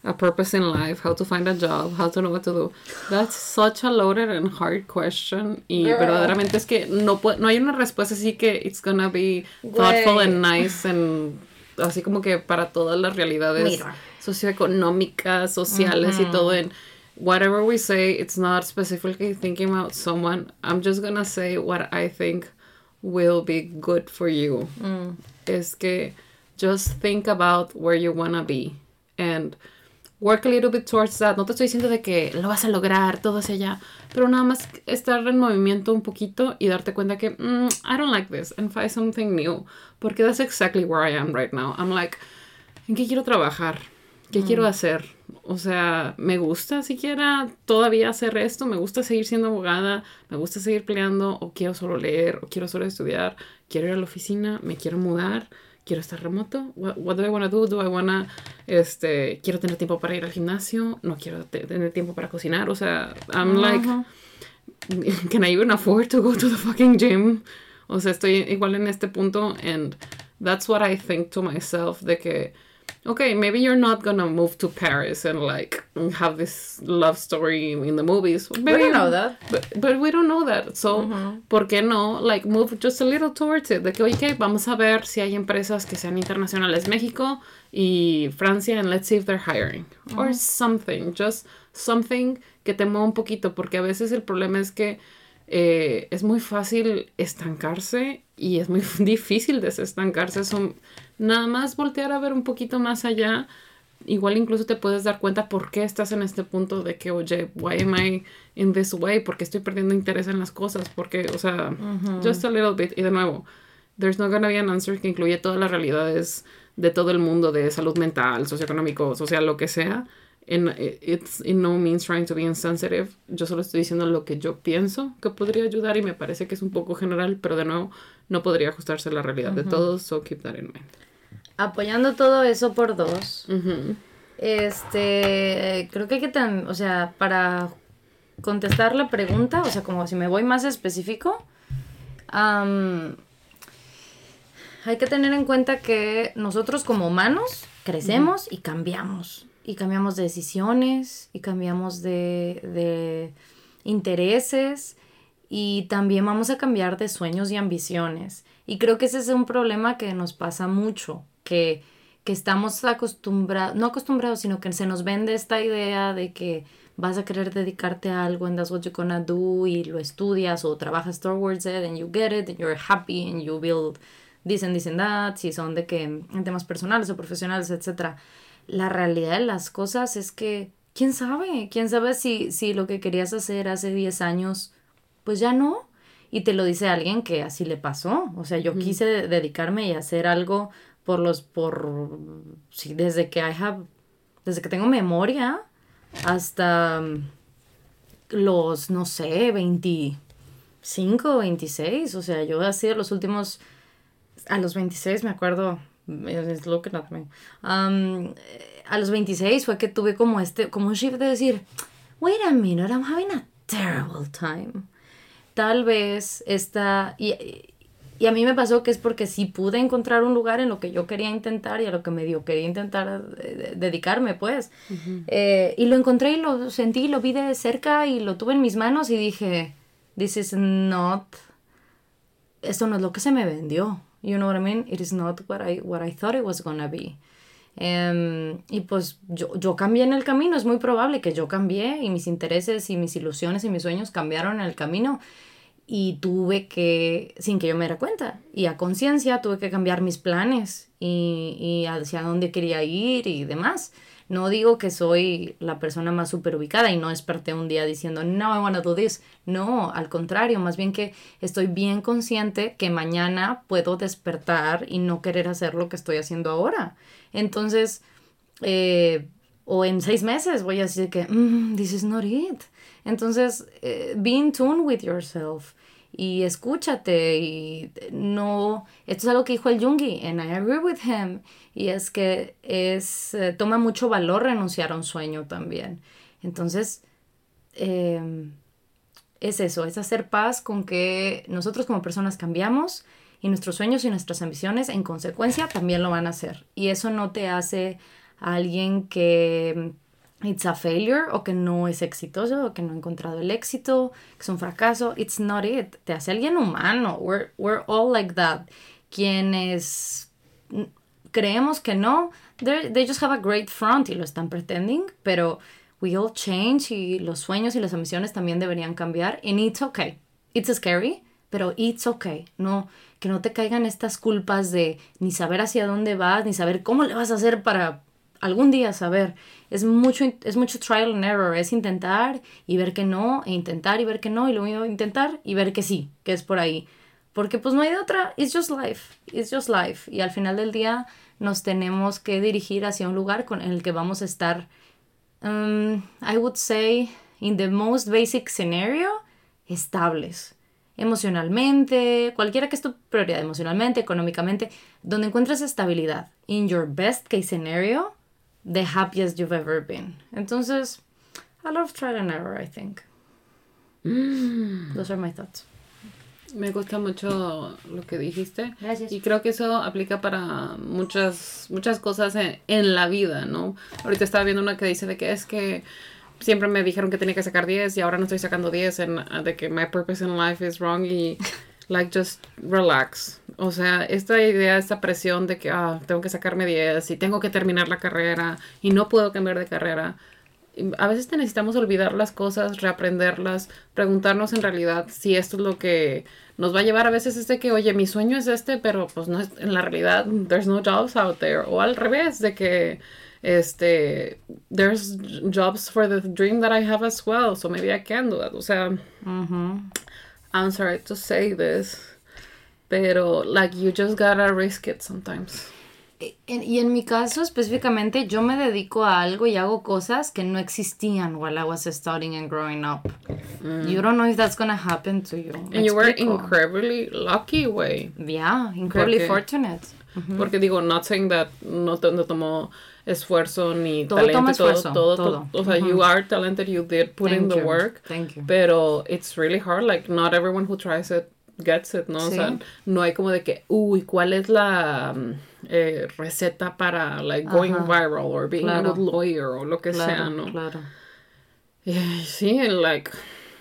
A purpose in life, how to find a job, how to know what to do. That's such a loaded and hard question. Y Girl. verdaderamente es que no, no hay una respuesta así que it's gonna be thoughtful Güey. and nice and así como que para todas las realidades Mira. socioeconómicas, sociales y todo. And whatever we say, it's not specifically thinking about someone. I'm just gonna say what I think will be good for you. Mm. Es que just think about where you wanna be and work a little bit towards that. No te estoy diciendo de que lo vas a lograr todo hacia allá, pero nada más estar en movimiento un poquito y darte cuenta que "Mm, I don't like this and find something new. Porque that's exactly where I am right now. I'm like, ¿en qué quiero trabajar? ¿Qué quiero hacer? O sea, me gusta siquiera todavía hacer esto, me gusta seguir siendo abogada, me gusta seguir peleando, o quiero solo leer, o quiero solo estudiar, quiero ir a la oficina, me quiero mudar, quiero estar remoto. What, what do I want to do? Do I wanna, este, quiero tener tiempo para ir al gimnasio, no quiero te- tener tiempo para cocinar, o sea, I'm like, can I even afford to go to the fucking gym? O sea, estoy igual en este punto and that's what I think to myself de que okay, maybe you're not gonna move to Paris and like have this love story in the movies. We Maybe don't know that. But, but we don't know that. So, ¿por qué no? Like, move just a little towards it. De que, oye, vamos a ver si hay empresas que sean internacionales. México y Francia, and let's see if they're hiring. Or something. Just something que te mueva un poquito. Porque a veces el problema es que eh, es muy fácil estancarse y es muy difícil desestancarse. Son nada más voltear a ver un poquito más allá. Igual incluso te puedes dar cuenta por qué estás en este punto de que, oye, why am I in this way? Porque estoy perdiendo interés en las cosas. Porque, o sea, just a little bit. Y de nuevo, there's not gonna be an answer que incluye todas las realidades de todo el mundo de salud mental, socioeconómico, social, lo que sea. And it's in no means trying to be insensitive. Yo solo estoy diciendo lo que yo pienso que podría ayudar y me parece que es un poco general, pero de nuevo no podría ajustarse a la realidad de todos, so keep that in mind. Apoyando todo eso por dos. Ujú. Este, creo que hay que, tam- o sea, para contestar la pregunta, o sea, como si me voy más específico, am, hay que tener en cuenta que nosotros como humanos crecemos y cambiamos. Y cambiamos de decisiones, y cambiamos de, de intereses, y también vamos a cambiar de sueños y ambiciones. Y creo que ese es un problema que nos pasa mucho, que, que estamos acostumbrados, no acostumbrados, sino que se nos vende esta idea de que vas a querer dedicarte a algo and that's what you're gonna do y lo estudias o trabajas towards it and you get it and you're happy and you build this and this and that, si son de que en temas personales o profesionales, etcétera. La realidad de las cosas es que, ¿quién sabe? ¿Quién sabe si, si lo que querías hacer hace 10 años, pues ya no? Y te lo dice alguien que así le pasó. O sea, yo quise de- dedicarme y hacer algo por los, por, sí, desde que I have, desde que tengo memoria hasta mm, los, no sé, 25, 26. O sea, yo así de los últimos, a los 26 me acuerdo, it's looking at me. Um, a los 26 fue que tuve como este, como un shift de decir, wait a minute, I'm having a terrible time. Tal vez esta, y, y a mí me pasó que es porque sí pude encontrar un lugar en lo que yo quería intentar y a lo que medio quería intentar eh, dedicarme, pues. Eh, y lo encontré y lo sentí, lo vi de cerca y lo tuve en mis manos y dije, this is not esto no es lo que se me vendió. You know what I mean? It is not what I, what I thought it was gonna be. Em, y pues yo, yo cambié en el camino, es muy probable que yo cambié y mis intereses y mis ilusiones y mis sueños cambiaron en el camino y tuve que, sin que yo me diera cuenta, y a conciencia tuve que cambiar mis planes y, y hacia dónde quería ir y demás. No digo que soy la persona más super ubicada y no desperté un día diciendo, no, I want to do this. No, al contrario, más bien que estoy bien consciente que mañana puedo despertar y no querer hacer lo que estoy haciendo ahora. Entonces, eh, o en seis meses voy a decir que, "Mm, this is not it. Entonces, eh, be in tune with yourself y escúchate y no, esto es algo que dijo el Jungi and I agree with him y es que es, eh, toma mucho valor renunciar a un sueño también. Entonces, eh, es eso, es hacer paz con que nosotros como personas cambiamos y nuestros sueños y nuestras ambiciones en consecuencia también lo van a hacer. Y eso no te hace a alguien que it's a failure o que no es exitoso o que no ha encontrado el éxito, que es un fracaso. It's not it. Te hace alguien humano. We're, we're all like that. Quienes creemos que no, they just have a great front y lo están pretending, pero we all change y los sueños y las ambiciones también deberían cambiar. And it's okay. It's scary, pero it's okay. No, que no te caigan estas culpas de ni saber hacia dónde vas, ni saber cómo le vas a hacer para algún día saber. Es mucho, es mucho trial and error. Es intentar y ver que no, e intentar y ver que no, y luego intentar y ver que sí, que es por ahí. Porque pues no hay de otra. It's just life. It's just life. Y al final del día nos tenemos que dirigir hacia un lugar con el que vamos a estar um, I would say, in the most basic scenario, estables. Emocionalmente, cualquiera que es tu prioridad, emocionalmente, económicamente, donde encuentres estabilidad. In your best case scenario, the happiest you've ever been. Entonces, a lot of trial and error, I think. Those are my thoughts. Me gusta mucho lo que dijiste. Gracias. Y creo que eso aplica para muchas, muchas cosas en, en la vida, ¿no? Ahorita estaba viendo una que dice de que es que siempre me dijeron que tenía que sacar 10 y ahora no estoy sacando 10 en, de que my purpose in life is wrong y like just relax. O sea, esta idea, esta presión de que ah, tengo que sacarme 10 y tengo que terminar la carrera y no puedo cambiar de carrera. A veces te necesitamos olvidar las cosas, reaprenderlas, preguntarnos en realidad si esto es lo que nos va a llevar. A veces es de que, oye, mi sueño es este, pero pues no es, en la realidad, there's no jobs out there. O al revés, de que, este, there's jobs for the dream that I have as well, so maybe I can do that. O sea, I'm sorry to say this, pero like you just gotta risk it sometimes. En- y en mi caso específicamente, yo me dedico a algo y hago cosas que no existían while I was studying and growing up. You don't know if that's gonna happen to you. Mm. And you were explico. incredibly lucky, way. Yeah, incredibly Porque- fortunate. Porque digo, not saying that no, no tomó esfuerzo ni Todo talento, y todo, esfuerzo, todo, todo. O sea, you are talented, you did put in Thank the you, work. thank you. Pero it's really hard, like not everyone who tries it gets it, ¿no? O sea, no hay como de que, uy, ¿cuál es la mm, eh, receta para like going Ajá. viral or being Claro. a good lawyer o lo que sea, ¿no? claro. Eh, Sí, like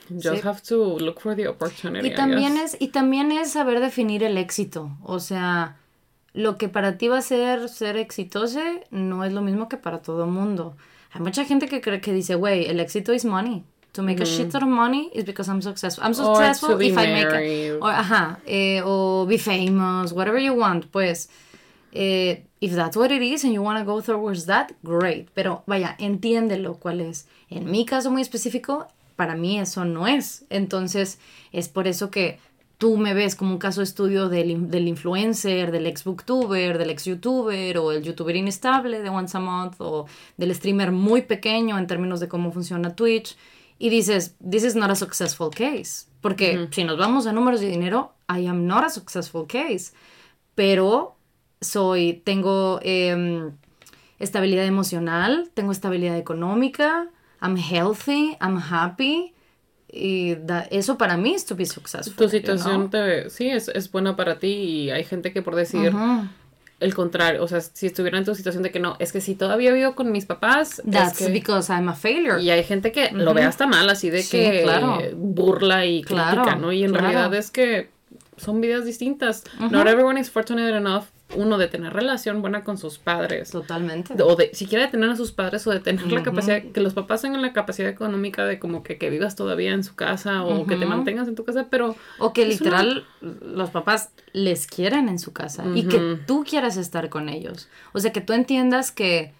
just Sí. have to look for the opportunity. Y también es, y también es saber definir el éxito. O sea, lo que para ti va a ser ser exitoso no es lo mismo que para todo mundo. Hay mucha gente que cree que dice, güey, el éxito is money. To make a shit ton of money is because I'm successful. I'm Mm. Successful if I make a, or, ajá, eh, o be famous, whatever you want, pues. eh, if that's what it is and you want to go towards that, great. Pero vaya, entiéndelo cuál es. En mi caso muy específico, para mí eso no es. Entonces, es por eso que tú me ves como un caso de estudio del, del influencer, del ex booktuber, del ex youtuber o el youtuber inestable de once a month o del streamer muy pequeño en términos de cómo funciona Twitch. Y dices, this is not a successful case. Porque si nos vamos a números de dinero, I am not a successful case. Pero soy, tengo em, estabilidad emocional, tengo estabilidad económica, I'm healthy, I'm happy. Y da- eso para mí es to be successful. Tu you situación know? te, sí es, es buena para ti y hay gente que por decir el contrario, o sea, si estuviera en tu situación de que no, es que si todavía vivo con mis papás, es That's que- because I'm a failure. y hay gente que lo ve hasta mal, así de Sí, que claro. burla y Claro, critica, ¿no? Y en claro. realidad es que son vidas distintas. Not everyone is fortunate enough, uno, de tener relación buena con sus padres. Totalmente. O de siquiera de tener a sus padres o de tener la capacidad, que los papás tengan la capacidad económica de como que, que vivas todavía en su casa o que te mantengas en tu casa, pero O que una- literal los papás les quieren en su casa y que tú quieras estar con ellos. O sea, que tú entiendas que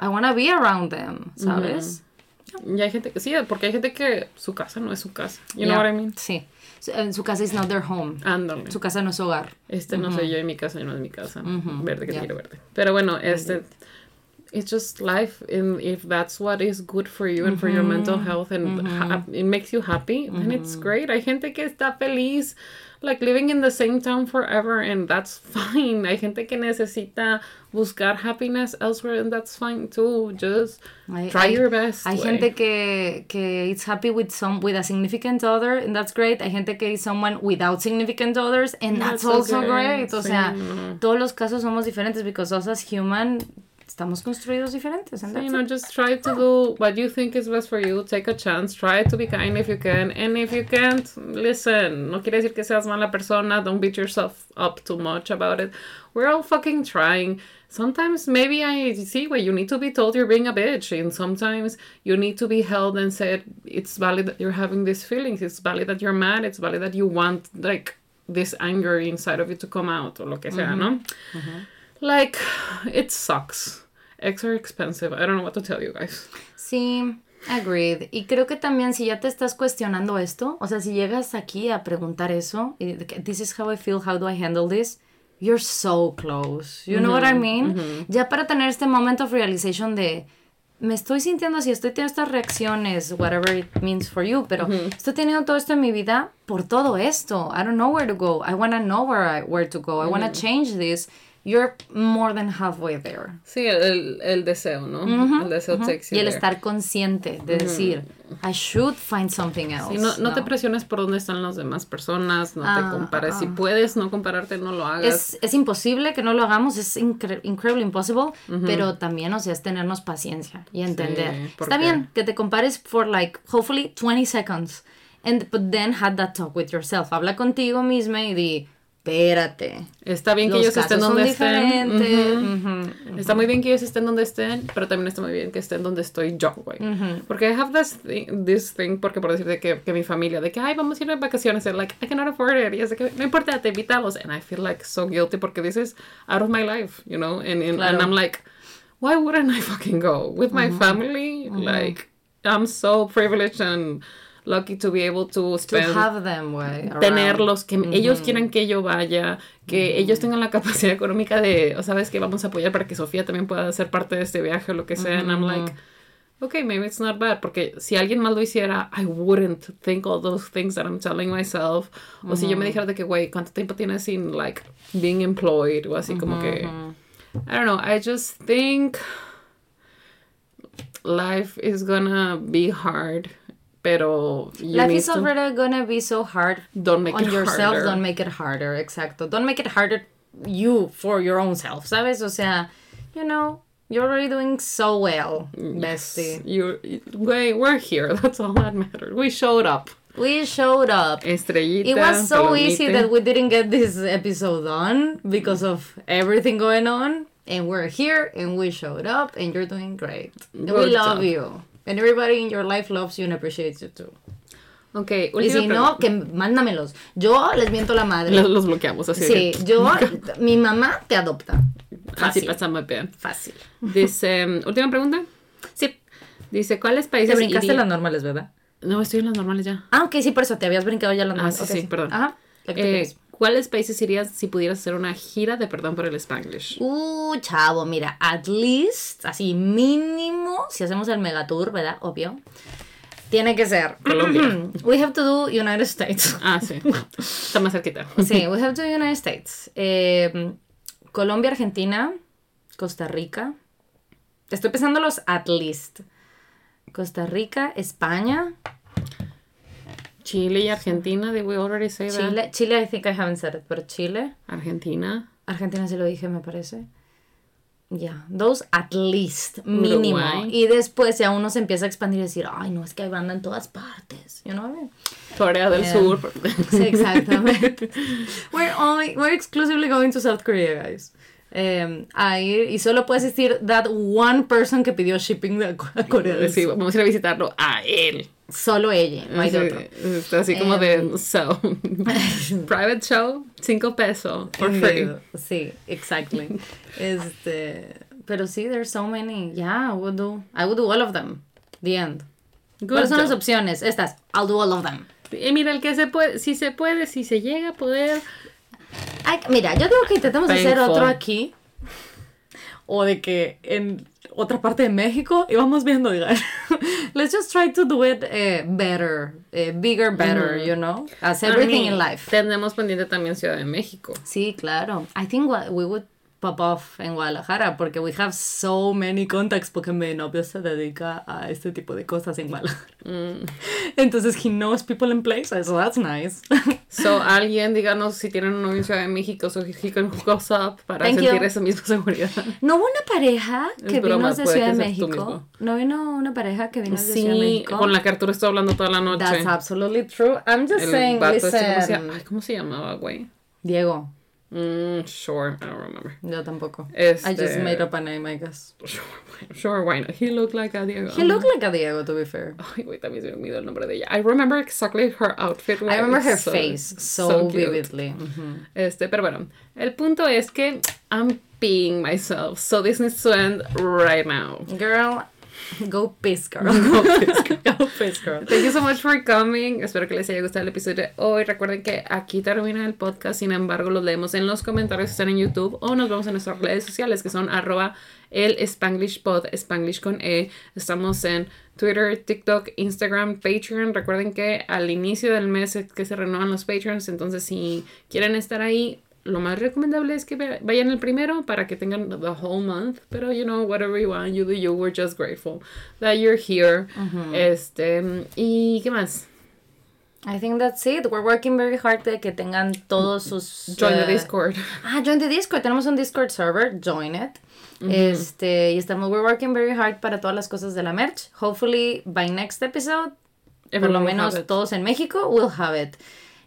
I wanna be around them, ¿sabes? Y hay gente que sí, porque hay gente que su casa no es su casa. You know what I mean? Sí. En su casa is not their home. Ándale. Su casa no es hogar. Este no soy yo y mi casa no es mi casa. Verde que Yeah. quiero verde. Pero bueno, este it's just life and if that's what is good for you and for your mental health and it makes you happy, then it's great. Hay gente que está feliz like living in the same town forever and that's fine. Hay gente que necesita buscar happiness elsewhere and that's fine too. Just Hay- try hay- your best. Hay güey. gente que, que it's happy with some with a significant other and that's great. Hay gente que is someone without significant others and that's, That's also okay. great. O sea, todos los casos somos diferentes because us as human estamos construidos diferentes. And So, you know, it. just try to do what you think is best for you. Take a chance. Try to be kind if you can. And if you can't, listen. No quiere decir que seas mala persona. Don't beat yourself up too much about it. We're all fucking trying. Sometimes maybe I see where you need to be told you're being a bitch. And sometimes you need to be held and said it's valid that you're having these feelings. It's valid that you're mad. It's valid that you want, like, this anger inside of you to come out. O lo que sea, ¿no? Mm-hmm. Mm-hmm. Like, it sucks. Eggs are expensive. I don't know what to tell you guys. Sí, agreed. Y creo que también si ya te estás cuestionando esto, o sea, si llegas aquí a preguntar eso, this is how I feel, how do I handle this, you're so close. You know what I mean? Ya para tener este moment of realization de me estoy sintiendo así, estoy teniendo estas reacciones, whatever it means for you, pero estoy teniendo todo esto en mi vida por todo esto. I don't know where to go. I want to know where I, where to go. I want to change this. You're more than halfway there. Sí, el, el deseo, ¿no? el deseo sexy. Y el de- estar consciente de decir, I should find something else. Sí, no, no te presiones por dónde están las demás personas, no Ah, te compares. Si ah. puedes no compararte, no lo hagas. Es, es imposible que no lo hagamos, es incre incredibly impossible, pero también, o sea, es tenernos paciencia y entender. porque- Está bien que te compares for like, hopefully 20 seconds, and but then have that talk with yourself. Habla contigo misma y di, espérate. Está bien que Los ellos estén donde estén. diferentes. Ujú. Ujú. Está muy bien que ellos estén donde estén, pero también está muy bien que estén donde estoy yo, güey. Porque I have this thing, this thing, porque por decirte que, que mi familia, de que, ay, vamos a ir de vacaciones, and like, I cannot afford it. Y es de que, no importa, te invitamos. And I feel like so guilty porque this is out of my life, you know? And, and, and Claro. I'm like, why wouldn't I fucking go? With my family? Like, I'm so privileged and lucky to be able to To spend have them, around. tenerlos, que ellos quieran que yo vaya, que ellos tengan la capacidad económica de, o sabes que vamos a apoyar para que Sofía también pueda ser parte de este viaje o lo que sea. And I'm like, okay, maybe it's not bad. Porque si alguien más lo hiciera, I wouldn't think all those things that I'm telling myself. O si yo me dijera de que, güey, ¿cuánto tiempo tienes sin, like, being employed? O así como que, I don't know, I just think life is gonna be hard. Pero you Life is to- already gonna be so hard Don't make on it yourself, harder. don't make it harder, exacto. Don't make it harder you for your own self, ¿sabes? O sea, you know, you're already doing so well, bestie. You, we, we're here. That's all that matters. We showed up. We showed up. Estrellita. It was so palomita. easy that we didn't get this episode on because of everything going on. And we're here and we showed up and you're doing great. We love job. you. And everybody in your life loves you and appreciates you too. Ok, Y si no, que mándamelos. Yo les miento la madre. Los, los bloqueamos así. Sí, yo, mi mamá te adopta. Así Fácil. pasamos bien. Fácil. Dice, um, última pregunta. Sí, Dice, ¿cuáles te países brincaste iría- las normales, ¿verdad? No, estoy en las normales ya. Ah, ok, sí, por eso te habías brincado ya las normales. Ah, sí, sí, perdón. Ajá. Eh. ¿Cuáles países irías si pudieras hacer una gira de perdón por el Spanglish? Uh, chavo, mira, at least, así mínimo, si hacemos el megatour, ¿verdad? Obvio. Tiene que ser. Colombia. We have to do United States. Ah, sí. Está más cerquita. Sí, we have to do United States. Eh, Colombia, Argentina, Costa Rica. Estoy pensando los at least. Costa Rica, España, Chile y Argentina, did we already say that? Chile. Chile, I think I haven't said it, pero Chile. Argentina. Argentina se lo dije, me parece. Ya, those at least, mínimo. Uruguay. Y después ya uno se empieza a expandir y decir, ay, no, es que hay banda en todas partes. You know what I mean? Corea del Yeah. Sur. Sí, exactamente. we're, only, we're exclusively going to South Korea, guys. Eh, a ir- y solo puede existir that one person que pidió shipping de a Corea del Sí, Sur. vamos a ir a visitarlo a él. Solo ella, no hay de otro. Está así como de, so, private show, cinco pesos, for free. Sí, exactly. este, pero sí, there's so many. Yeah, I would do, I would do all of them. The end. Good ¿Cuáles son las opciones? Estas. I'll do all of them. Y mira, el que se puede, si se puede, si se llega a poder, Ay, mira, yo digo que intentemos hacer otro aquí. O de que en otra parte de México y vamos viendo, diga. Let's just try to do it eh, better, eh, bigger, better, you know? As everything I mean, in life. Tenemos pendiente también Ciudad de México. Sí, claro. I think what we would pop off en Guadalajara porque we have so many contacts porque mi novio se dedica a este tipo de cosas en Guadalajara. Mm. Entonces he knows people in places, so that's nice. So, alguien, díganos si tienen un novio en Ciudad de México, so he can hook us up para Thank sentir you. esa misma seguridad. ¿No hubo una pareja Es que broma, vino de puede Ciudad de México? ¿No vino una pareja que vino de Ciudad de Sí, México? con la que Arturo estuvo hablando toda la noche. That's absolutely true. I'm just El saying, vato este, ¿cómo, se, listen. ay, ¿cómo se llamaba, güey? Diego, Mm, sure, I don't remember. yo tampoco. Este- I just made up a name, I guess. Sure, why- sure, why not? He looked like a Diego. He looked like a Diego, to be fair. Ay, güey, también se me olvidó el nombre de ella. I remember exactly her outfit. I remember her So- face so, vividly. Mhm. Este, pero bueno, el punto es que I'm peeing myself, so this needs to end right now. Girl, go piss, girl. Go piss, go piss, girl. Thank you so much for coming. Espero que les haya gustado el episodio de hoy. Recuerden que aquí termina el podcast. Sin embargo, los leemos en los comentarios que están en YouTube o nos vemos en nuestras redes sociales que son arroba el Spanglish Pod, Spanglish con E. Estamos en Twitter, TikTok, Instagram, Patreon. Recuerden que al inicio del mes es que se renuevan los Patreons. Entonces, si quieren estar ahí, lo más recomendable es que vayan el primero para que tengan the whole month. Pero, you know, whatever you want, you do you. We're just grateful that you're here. Este, ¿y qué más? I think that's it. We're working very hard de que tengan todos sus... Join the eh, Discord. Ah, join the Discord. Tenemos un Discord server. Join it. Este, y estamos, we're working very hard para todas las cosas de la merch. Hopefully, by next episode, por lo menos todos en México, will have it.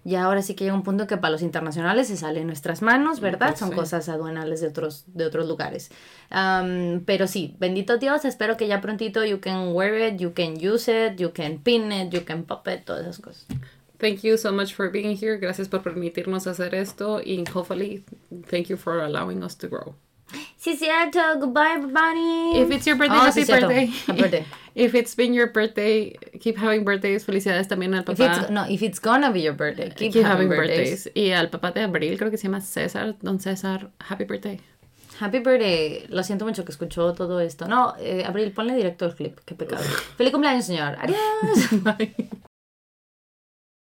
Y ahora sí que llega un punto que para los internacionales se sale en nuestras manos, ¿verdad? Pues Son sí. cosas aduanales de otros, de otros lugares. Um, pero sí, bendito Dios, espero que ya prontito you can wear it, you can use it, you can pin it, you can pop it, todas esas cosas. Thank you so much for being here. Gracias por permitirnos hacer esto. Y hopefully, thank you for allowing us to grow. Sí, cierto. Goodbye, everybody. If it's your birthday, Oh, happy sí, birthday. Happy birthday. If it's been your birthday, keep having birthdays. Felicidades también al If papá. it's, no, if it's gonna be your birthday, keep, Keep having having birthdays. birthdays. Y al papá de Abril, creo que se llama César. Don César, happy birthday. Happy birthday. Lo siento mucho que escuchó todo esto. No, eh, Abril, ponle directo el clip. Qué pecado. Feliz cumpleaños, señor. Adiós. Bye.